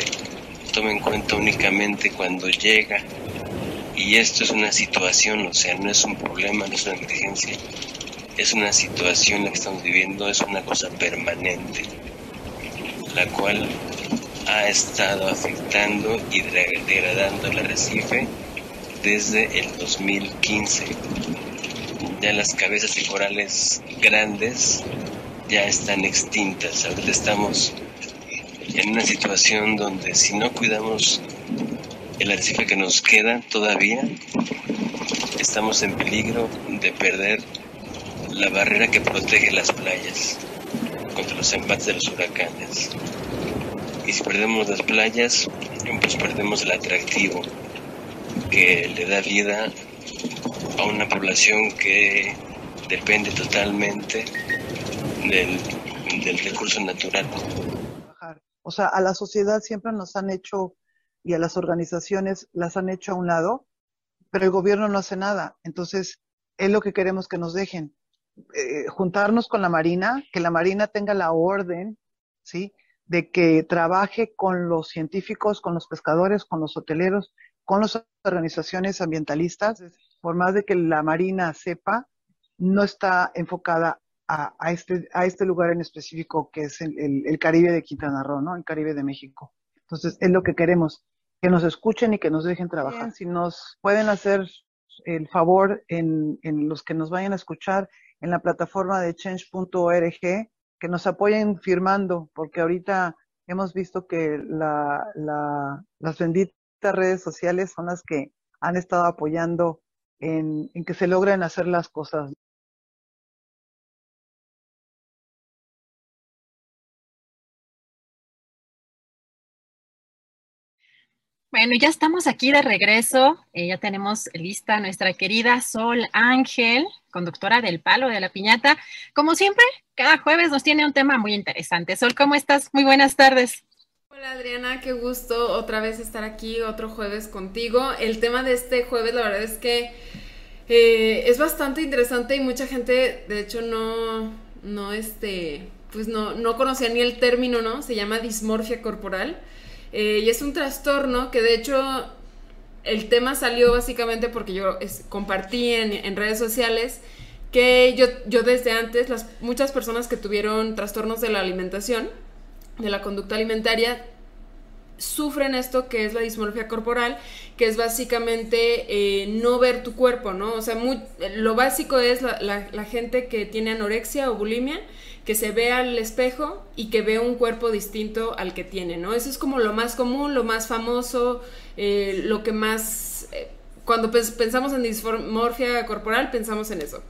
toma en cuenta únicamente cuando llega. Y esto es una situación, o sea, no es un problema, no es una emergencia, es una situación la que estamos viviendo, es una cosa permanente, la cual ha estado afectando y degradando el arrecife desde el 2015. Ya las cabezas de corales grandes ya están extintas. Ahorita estamos en una situación donde si no cuidamos el arrecife que nos queda todavía, estamos en peligro de perder la barrera que protege las playas contra los embates de los huracanes. Y si perdemos las playas, pues perdemos el atractivo que le da vida a una población que depende totalmente del, del recurso natural. O sea, a la sociedad siempre nos han hecho y a las organizaciones las han hecho a un lado, pero el gobierno no hace nada. Entonces, es lo que queremos que nos dejen. Eh, juntarnos con la Marina, que la Marina tenga la orden, ¿sí? De que trabaje con los científicos, con los pescadores, con los hoteleros, con las organizaciones ambientalistas. Por más de que la Marina sepa, no está enfocada a, este, a este lugar en específico que es el, Caribe de Quintana Roo, ¿no? El Caribe de México. Entonces, es lo que queremos, que nos escuchen y que nos dejen trabajar. Si nos pueden hacer el favor en, en los que nos vayan a escuchar en la plataforma de change.org, que nos apoyen firmando, porque ahorita hemos visto que la, la, las benditas redes sociales son las que han estado apoyando en, en que se logren hacer las cosas. Bueno, ya estamos aquí de regreso. Eh, ya tenemos lista nuestra querida Sol Ángel, conductora del Palo de la Piñata. Como siempre, cada jueves nos tiene un tema muy interesante. Sol, ¿cómo estás? Muy buenas tardes. Hola Adriana, qué gusto otra vez estar aquí otro jueves contigo. El tema de este jueves, la verdad es que eh, es bastante interesante y mucha gente, de hecho, no, no, este, pues no, no conocía ni el término, ¿no? Se llama dismorfia corporal. Eh, y es un trastorno que de hecho el tema salió básicamente porque yo compartí en, redes sociales que yo, yo desde antes, las, muchas personas que tuvieron trastornos de la alimentación, de la conducta alimentaria, sufren esto que es la dismorfia corporal, que es básicamente eh, no ver tu cuerpo, ¿no? O sea, lo básico es la, gente que tiene anorexia o bulimia, que se ve al espejo y que ve un cuerpo distinto al que tiene, ¿no? Eso es como lo más común, lo más famoso, eh, lo que más... Eh, cuando pensamos en dismorfia corporal, pensamos en eso.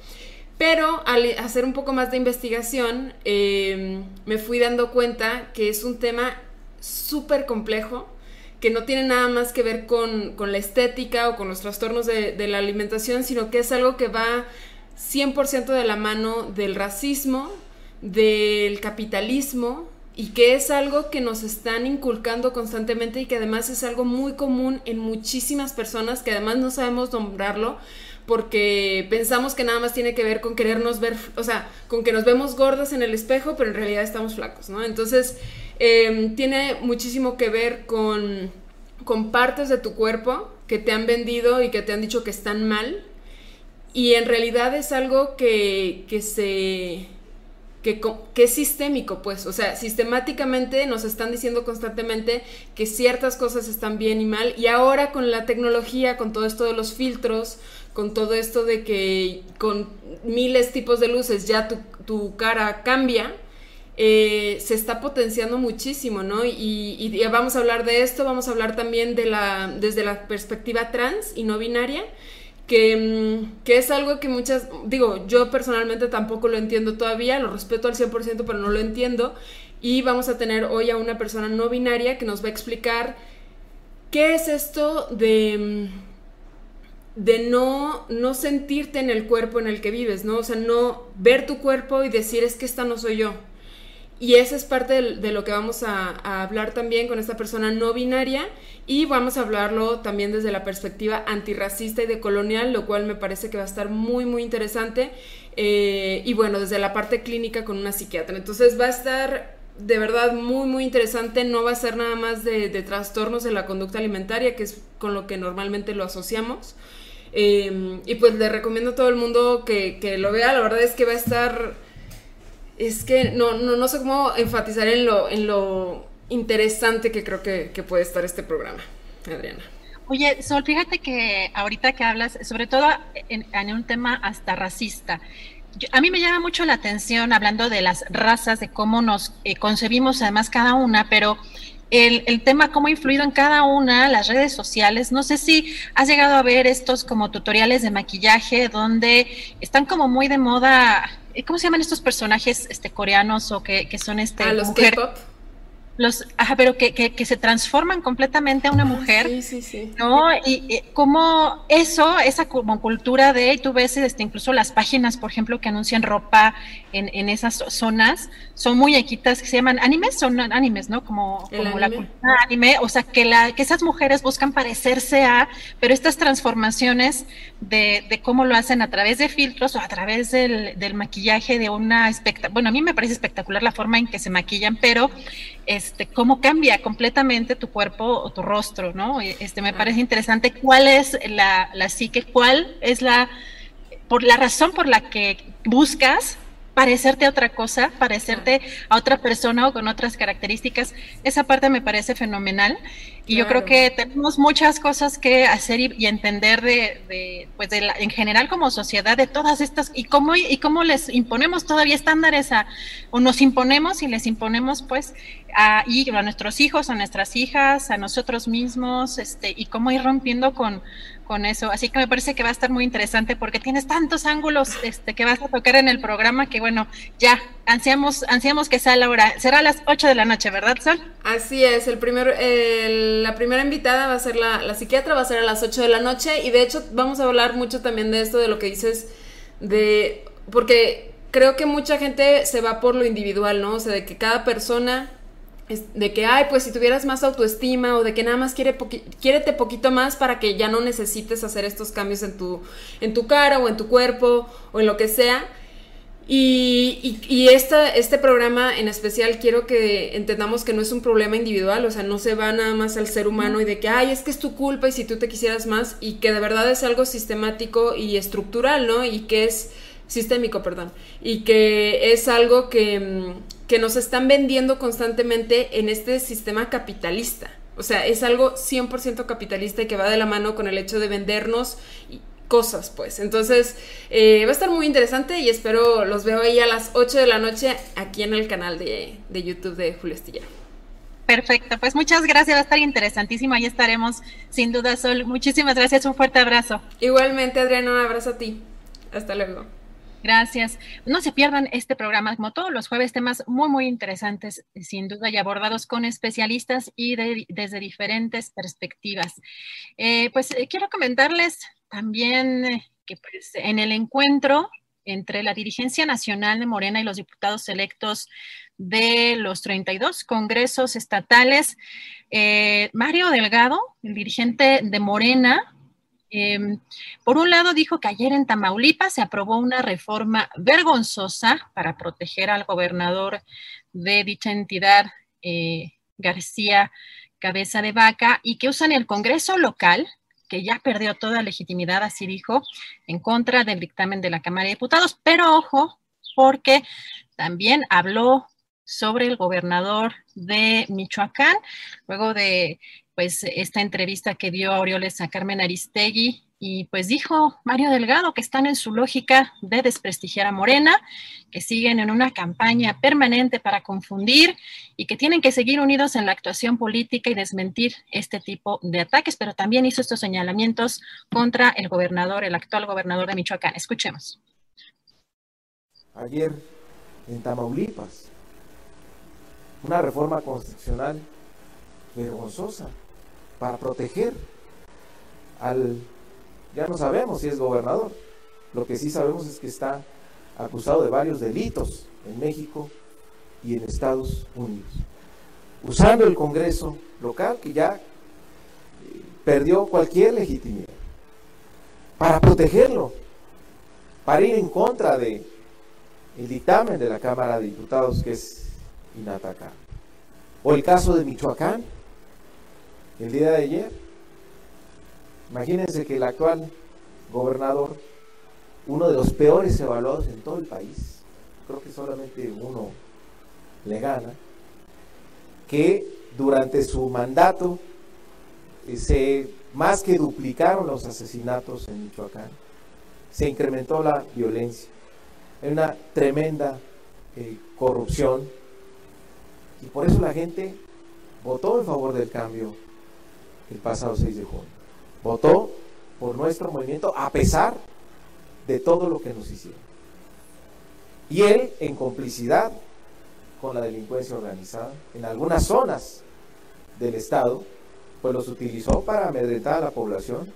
Pero al hacer un poco más de investigación, me fui dando cuenta que es un tema súper complejo, que no tiene nada más que ver con, la estética o con los trastornos de, de la alimentación, sino que es algo que va 100% de la mano del racismo, del capitalismo y que es algo que nos están inculcando constantemente y que además es algo muy común en muchísimas personas que además no sabemos nombrarlo porque pensamos que nada más tiene que ver con querernos ver, o sea, con que nos vemos gordas en el espejo, pero en realidad estamos flacos, ¿no? Entonces, em, tiene muchísimo que ver con, con partes de tu cuerpo que te han vendido y que te han dicho que están mal, y en realidad es algo que, que se que, que, es sistémico, pues, o sea, sistemáticamente nos están diciendo constantemente que ciertas cosas están bien y mal, y ahora con la tecnología, con todo esto de los filtros, con todo esto de que con miles tipos de luces ya tu, tu cara cambia, eh, se está potenciando muchísimo, ¿no? Y, y, vamos a hablar de esto, vamos a hablar también de la, desde la perspectiva trans y no binaria, Mm, que, es algo que muchas, digo, yo personalmente tampoco lo entiendo todavía, lo respeto al 100%, pero no lo entiendo. Y vamos a tener hoy a una persona no binaria que nos va a explicar qué es esto de, mm, de no, no sentirte en el cuerpo en el que vives, ¿no? O sea, no ver tu cuerpo y decir es que esta no soy yo. Y esa es parte de, lo que vamos a, hablar también con esta persona no binaria y vamos a hablarlo también desde la perspectiva antirracista y decolonial, lo cual me parece que va a estar muy, muy interesante. Eh, y bueno, desde la parte clínica con una psiquiatra. Entonces va a estar de verdad muy, muy interesante. No va a ser nada más de, trastornos en la conducta alimentaria, que es con lo que normalmente lo asociamos. Eh, y pues le recomiendo a todo el mundo que, que lo vea. La verdad es que va a estar es que no, no, no sé cómo enfatizar en lo, en lo interesante que creo que, puede estar este programa, Adriana. Oye, Sol, fíjate que ahorita que hablas, sobre todo en, un tema hasta racista, a mí me llama mucho la atención hablando de las razas, de cómo nos eh, concebimos además cada una, pero el, el, tema cómo ha influido en cada una las redes sociales. No sé si has llegado a ver estos como tutoriales de maquillaje donde están como muy de moda ¿cómo se llaman estos personajes este, coreanos o que, que son este... Ah, los K-pop los, ajá, pero que, que, se transforman completamente a una mujer, sí, sí, sí. ¿no? Y, como eso, esa como cultura de, tú ves este, incluso las páginas, por ejemplo, que anuncian ropa en, en esas zonas, son muy equitas, que se llaman animes, son animes, ¿no? Como, como la cultura anime, o sea, que, la, que esas mujeres buscan parecerse a, pero estas transformaciones de, de cómo lo hacen a través de filtros o a través del, del maquillaje de una espectacular, bueno, a mí me parece espectacular la forma en que se maquillan, pero este, cómo cambia completamente tu cuerpo o tu rostro, ¿no? Este, me parece interesante cuál es la, la psique, cuál es la, por la razón por la que buscas parecerte a otra cosa, parecerte a otra persona o con otras características. Esa parte me parece fenomenal. Y yo creo que tenemos muchas cosas que hacer y, entender de, pues de en general como sociedad de todas estas y cómo y cómo les imponemos todavía estándares a o nos imponemos y les imponemos pues a, y a nuestros hijos, a nuestras hijas, a nosotros mismos, este y cómo ir rompiendo con con eso. Así que me parece que va a estar muy interesante porque tienes tantos ángulos este, que vas a tocar en el programa que, bueno, ya, ansiamos, ansiamos que sea la hora. Será a las 8 de la noche, ¿verdad, Sol? Así es, el primer, la primera invitada va a ser la, la psiquiatra, va a ser a las 8 de la noche y de hecho vamos a hablar mucho también de esto, de lo que dices, de, porque creo que mucha gente se va por lo individual, ¿no? O sea, de que cada persona de que, ay, pues si tuvieras más autoestima o de que nada más quiere quiérete poquito más para que ya no necesites hacer estos cambios en tu, en tu cara o en tu cuerpo o en lo que sea. Y, y, este programa en especial quiero que entendamos que no es un problema individual, o sea, no se va nada más al ser humano y de que, ay, es que es tu culpa y si tú te quisieras más, y que de verdad es algo sistemático y estructural, ¿no? Y que es sistémico, perdón, y que es algo que, mm, que nos están vendiendo constantemente en este sistema capitalista. O sea, es algo 100% capitalista y que va de la mano con el hecho de vendernos cosas, pues. Entonces, eh, va a estar muy interesante y espero los veo ahí a las 8 de la noche aquí en el canal de, de YouTube de Julio Estilla. Perfecto, pues muchas gracias, va a estar interesantísimo, ahí estaremos sin duda, Sol. Muchísimas gracias, un fuerte abrazo. Igualmente, Adriana, un abrazo a ti. Hasta luego. Gracias. No se pierdan este programa, como todos los jueves, temas muy, muy interesantes, sin duda, y abordados con especialistas y desde diferentes perspectivas. Eh, pues eh, quiero comentarles también eh, que pues, en el encuentro entre la dirigencia nacional de Morena y los diputados electos de los 32 congresos estatales, Mario Delgado, el dirigente de Morena, Em, por un lado, dijo que ayer en Tamaulipas se aprobó una reforma vergonzosa para proteger al gobernador de dicha entidad, eh, García Cabeza de Vaca, y que usan el Congreso local, que ya perdió toda legitimidad, así dijo, en contra del dictamen de la Cámara de Diputados. Pero ojo, porque también habló sobre el gobernador de Michoacán, luego de pues esta entrevista que dio Aureoles a Carmen Aristegui y pues dijo Mario Delgado que están en su lógica de desprestigiar a Morena, que siguen en una campaña permanente para confundir y que tienen que seguir unidos en la actuación política y desmentir este tipo de ataques, pero también hizo estos señalamientos contra el gobernador, el actual gobernador de Michoacán. Escuchemos. Ayer en Tamaulipas, una reforma constitucional vergonzosa para proteger al, ya no sabemos si es gobernador, lo que sí sabemos es que está acusado de varios delitos en México y en Estados Unidos, usando el Congreso local que ya eh, perdió cualquier legitimidad, para protegerlo, para ir en contra de el dictamen de la Cámara de Diputados que es inatacable. O el caso de Michoacán, el día de ayer. Imagínense que el actual gobernador, uno de los peores evaluados en todo el país, creo que solamente uno le gana, que durante su mandato eh, se más que duplicaron los asesinatos en Michoacán, se incrementó la violencia, hay una tremenda eh, corrupción y por eso la gente votó en favor del cambio el pasado 6 de junio. Votó por nuestro movimiento a pesar de todo lo que nos hicieron. Y él, en complicidad con la delincuencia organizada, en algunas zonas del Estado, pues los utilizó para amedrentar a la población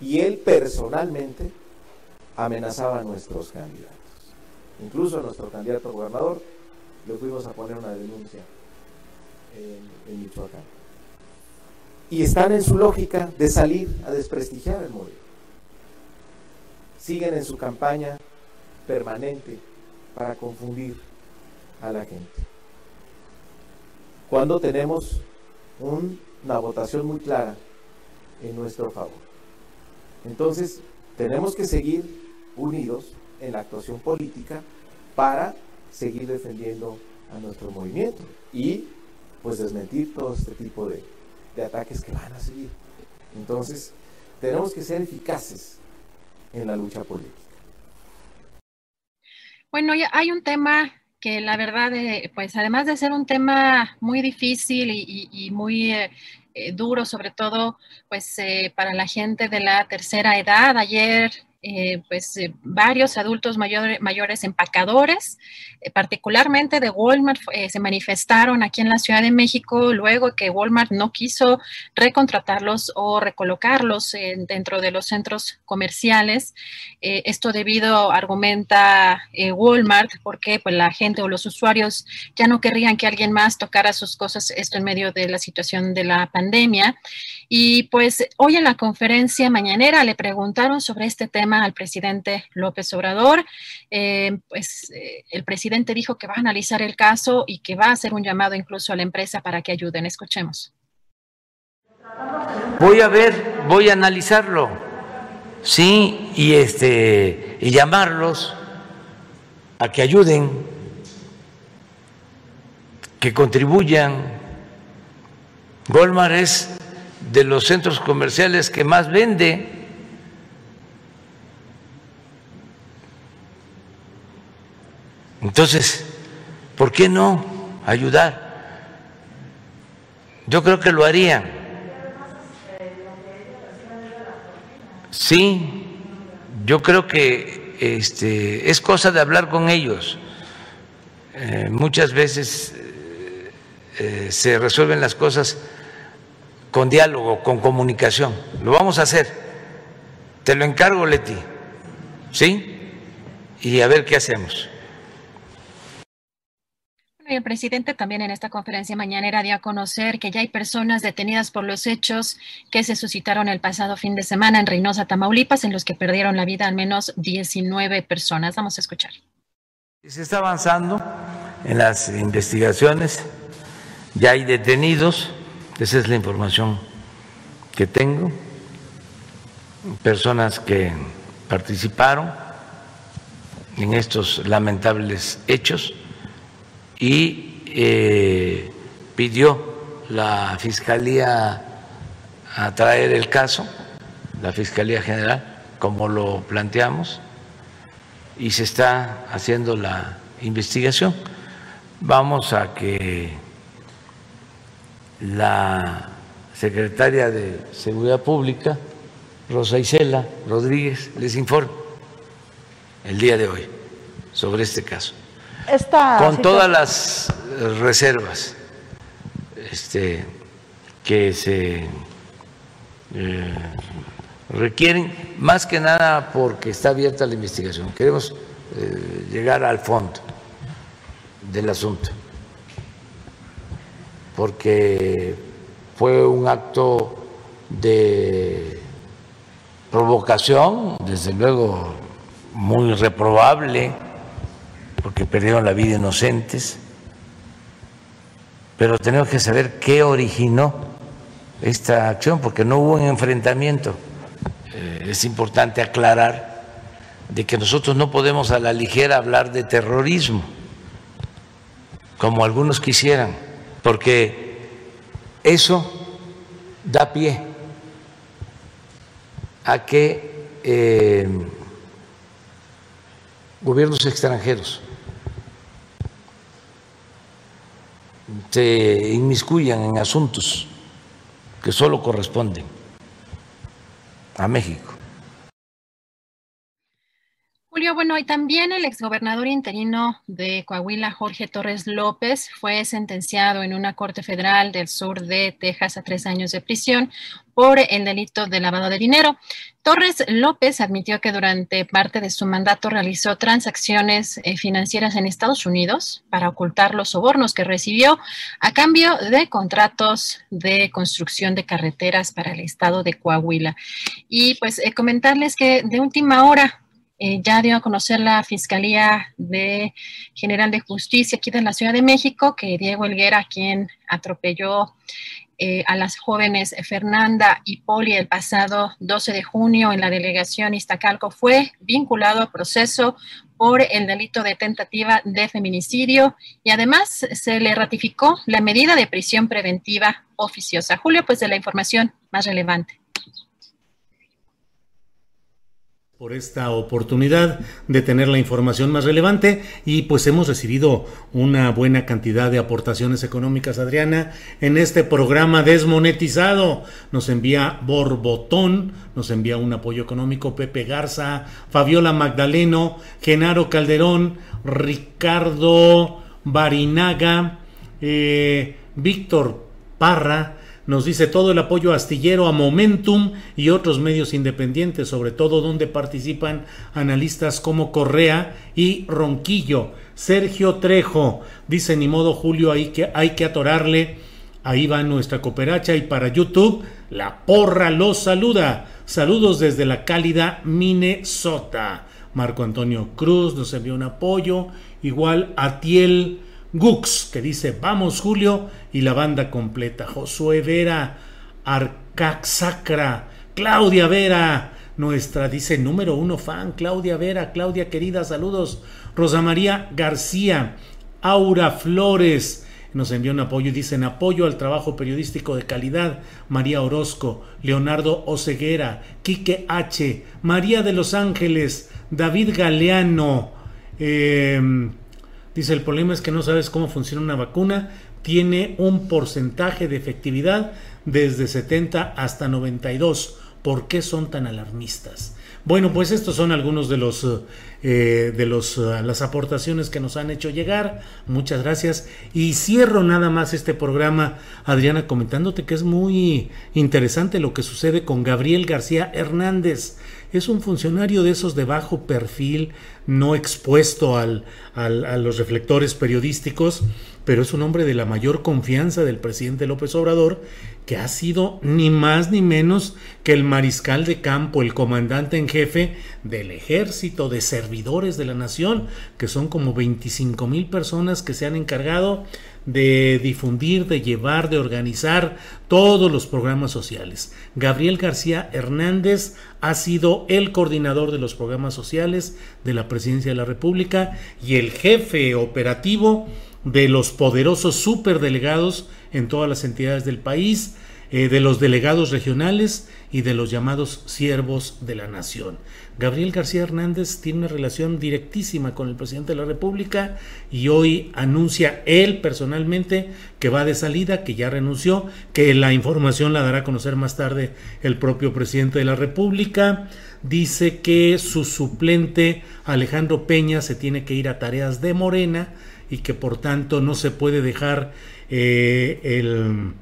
y él personalmente amenazaba a nuestros candidatos. Incluso a nuestro candidato gobernador le fuimos a poner una denuncia en, en Michoacán y están en su lógica de salir a desprestigiar el modelo. Siguen en su campaña permanente para confundir a la gente. Cuando tenemos una votación muy clara en nuestro favor. Entonces, tenemos que seguir unidos en la actuación política para seguir defendiendo a nuestro movimiento y pues desmentir todo este tipo de de ataques que van a seguir. Entonces, tenemos que ser eficaces en la lucha política. Bueno, hay un tema que la verdad, eh, pues además de ser un tema muy difícil y, muy eh, eh, duro, sobre todo pues para la gente de la tercera edad, ayer eh, pues eh, varios adultos mayores empacadores, eh, particularmente de Walmart, se manifestaron aquí en la Ciudad de México luego que Walmart no quiso recontratarlos o recolocarlos dentro de los centros comerciales. esto debido, argumenta Walmart, porque pues, la gente o los usuarios ya no querrían que alguien más tocara sus cosas, esto en medio de la situación de la pandemia. Y pues hoy en la conferencia mañanera le preguntaron sobre este tema al presidente López Obrador. Eh, pues eh, el presidente dijo que va a analizar el caso y que va a hacer un llamado incluso a la empresa para que ayuden. Escuchemos. Voy a ver, voy a analizarlo, sí, y este y llamarlos a que ayuden, que contribuyan. Golmar es de los centros comerciales que más vende. Entonces, ¿por qué no ayudar? Yo creo que lo harían. Sí, yo creo que este, es cosa de hablar con ellos. Eh, muchas veces eh, se resuelven las cosas con diálogo, con comunicación. Lo vamos a hacer. Te lo encargo, Leti. ¿Sí? Y a ver qué hacemos. El presidente también en esta conferencia mañanera dio a conocer que ya hay personas detenidas por los hechos que se suscitaron el pasado fin de semana en Reynosa, Tamaulipas, en los que perdieron la vida al menos 19 personas. Vamos a escuchar. Se está avanzando en las investigaciones, ya hay detenidos esa es la información que tengo. Personas que participaron en estos lamentables hechos y eh, pidió la Fiscalía a traer el caso, la Fiscalía General, como lo planteamos, y se está haciendo la investigación. Vamos a que la secretaria de Seguridad Pública, Rosa Isela Rodríguez, les informe el día de hoy sobre este caso. Con todas las reservas este, que se eh, requieren, más que nada porque está abierta la investigación. Queremos eh, llegar al fondo del asunto porque fue un acto de provocación, desde luego muy reprobable, porque perdieron la vida inocentes, pero tenemos que saber qué originó esta acción, porque no hubo un enfrentamiento. Eh, es importante aclarar de que nosotros no podemos a la ligera hablar de terrorismo, como algunos quisieran porque eso da pie a que eh, gobiernos extranjeros se inmiscuyan en asuntos que solo corresponden a México. Julio, bueno, y también el exgobernador interino de Coahuila, Jorge Torres López, fue sentenciado en una corte federal del sur de Texas a tres años de prisión por el delito de lavado de dinero. Torres López admitió que durante parte de su mandato realizó transacciones eh, financieras en Estados Unidos para ocultar los sobornos que recibió a cambio de contratos de construcción de carreteras para el estado de Coahuila. Y pues eh, comentarles que de última hora eh, ya dio a conocer la Fiscalía de General de Justicia aquí de la Ciudad de México que Diego Elguera, quien atropelló eh, a las jóvenes Fernanda y Poli el pasado 12 de junio en la delegación Iztacalco, fue vinculado a proceso por el delito de tentativa de feminicidio y además se le ratificó la medida de prisión preventiva oficiosa. Julio, pues de la información más relevante. Por esta oportunidad de tener la información más relevante y pues hemos recibido una buena cantidad de aportaciones económicas, Adriana, en este programa desmonetizado. Nos envía Borbotón, nos envía un apoyo económico Pepe Garza, Fabiola Magdaleno, Genaro Calderón, Ricardo Barinaga, eh, Víctor Parra, nos dice todo el apoyo astillero a Momentum y otros medios independientes, sobre todo donde participan analistas como Correa y Ronquillo. Sergio Trejo dice, ni modo Julio, hay que, hay que atorarle. Ahí va nuestra cooperacha y para YouTube, la porra los saluda. Saludos desde la cálida Minnesota. Marco Antonio Cruz nos envió un apoyo. Igual Atiel Gux, que dice Vamos Julio, y la banda completa. Josué Vera, Arcaxacra, Claudia Vera, nuestra, dice número uno fan, Claudia Vera, Claudia querida, saludos. Rosa María García, Aura Flores, nos envió un apoyo y dicen apoyo al trabajo periodístico de calidad. María Orozco, Leonardo Oceguera, Quique H, María de los Ángeles, David Galeano, eh, Dice, el problema es que no sabes cómo funciona una vacuna. Tiene un porcentaje de efectividad desde 70 hasta 92. ¿Por qué son tan alarmistas? Bueno, pues estos son algunos de los eh, de los, eh, las aportaciones que nos han hecho llegar. Muchas gracias. Y cierro nada más este programa, Adriana, comentándote que es muy interesante lo que sucede con Gabriel García Hernández es un funcionario de esos de bajo perfil, no expuesto al, a los reflectores periodísticos, pero es un hombre de la mayor confianza del presidente López Obrador, que ha sido ni más ni menos que el mariscal de campo, el comandante en jefe del ejército, de servidores de la nación, que son como 25 mil personas que se han encargado de difundir, de llevar, de organizar todos los programas sociales. Gabriel García Hernández ha sido el coordinador de los programas sociales de la Presidencia de la República y el jefe operativo de los poderosos superdelegados en todas las entidades del país, eh, de los delegados regionales y de los llamados siervos de la nación. Gabriel García Hernández tiene una relación directísima con el presidente de la República y hoy anuncia él personalmente que va de salida, que ya renunció, que la información la dará a conocer más tarde el propio presidente de la República. Dice que su suplente Alejandro Peña se tiene que ir a tareas de Morena y que por tanto no se puede dejar eh, el,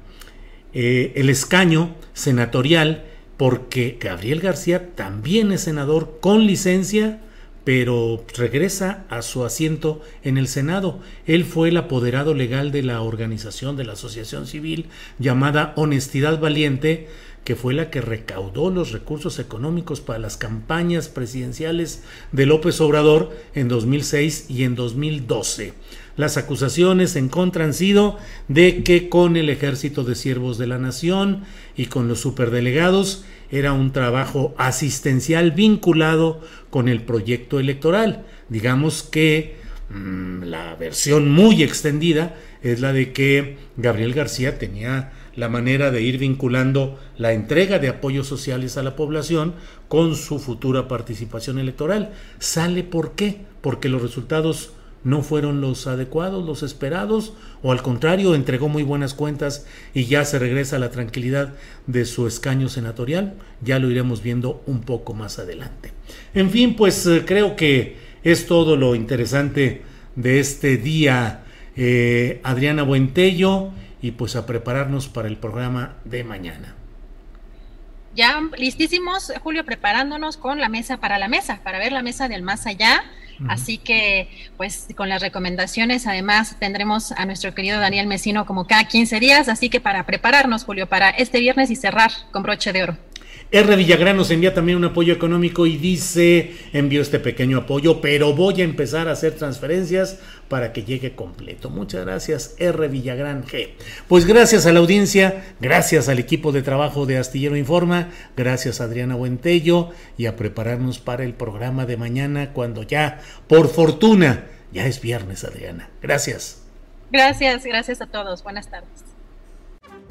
eh, el escaño senatorial porque Gabriel García también es senador con licencia, pero regresa a su asiento en el Senado. Él fue el apoderado legal de la organización de la asociación civil llamada Honestidad Valiente, que fue la que recaudó los recursos económicos para las campañas presidenciales de López Obrador en 2006 y en 2012. Las acusaciones en contra han sido de que con el ejército de siervos de la nación y con los superdelegados era un trabajo asistencial vinculado con el proyecto electoral. Digamos que mm, la versión muy extendida es la de que Gabriel García tenía la manera de ir vinculando la entrega de apoyos sociales a la población con su futura participación electoral. ¿Sale por qué? Porque los resultados no fueron los adecuados, los esperados, o al contrario, entregó muy buenas cuentas y ya se regresa a la tranquilidad de su escaño senatorial. Ya lo iremos viendo un poco más adelante. En fin, pues eh, creo que es todo lo interesante de este día, eh, Adriana Buentello, y pues a prepararnos para el programa de mañana. Ya listísimos, Julio, preparándonos con la mesa para la mesa, para ver la mesa del más allá. Así que, pues, con las recomendaciones, además tendremos a nuestro querido Daniel Mesino como cada 15 días, así que para prepararnos, Julio, para este viernes y cerrar con broche de oro. R. Villagrán nos envía también un apoyo económico y dice, envío este pequeño apoyo, pero voy a empezar a hacer transferencias para que llegue completo. Muchas gracias, R. Villagrán G. Pues gracias a la audiencia, gracias al equipo de trabajo de Astillero Informa, gracias a Adriana Buentello y a prepararnos para el programa de mañana cuando ya, por fortuna, ya es viernes, Adriana. Gracias. Gracias, gracias a todos. Buenas tardes.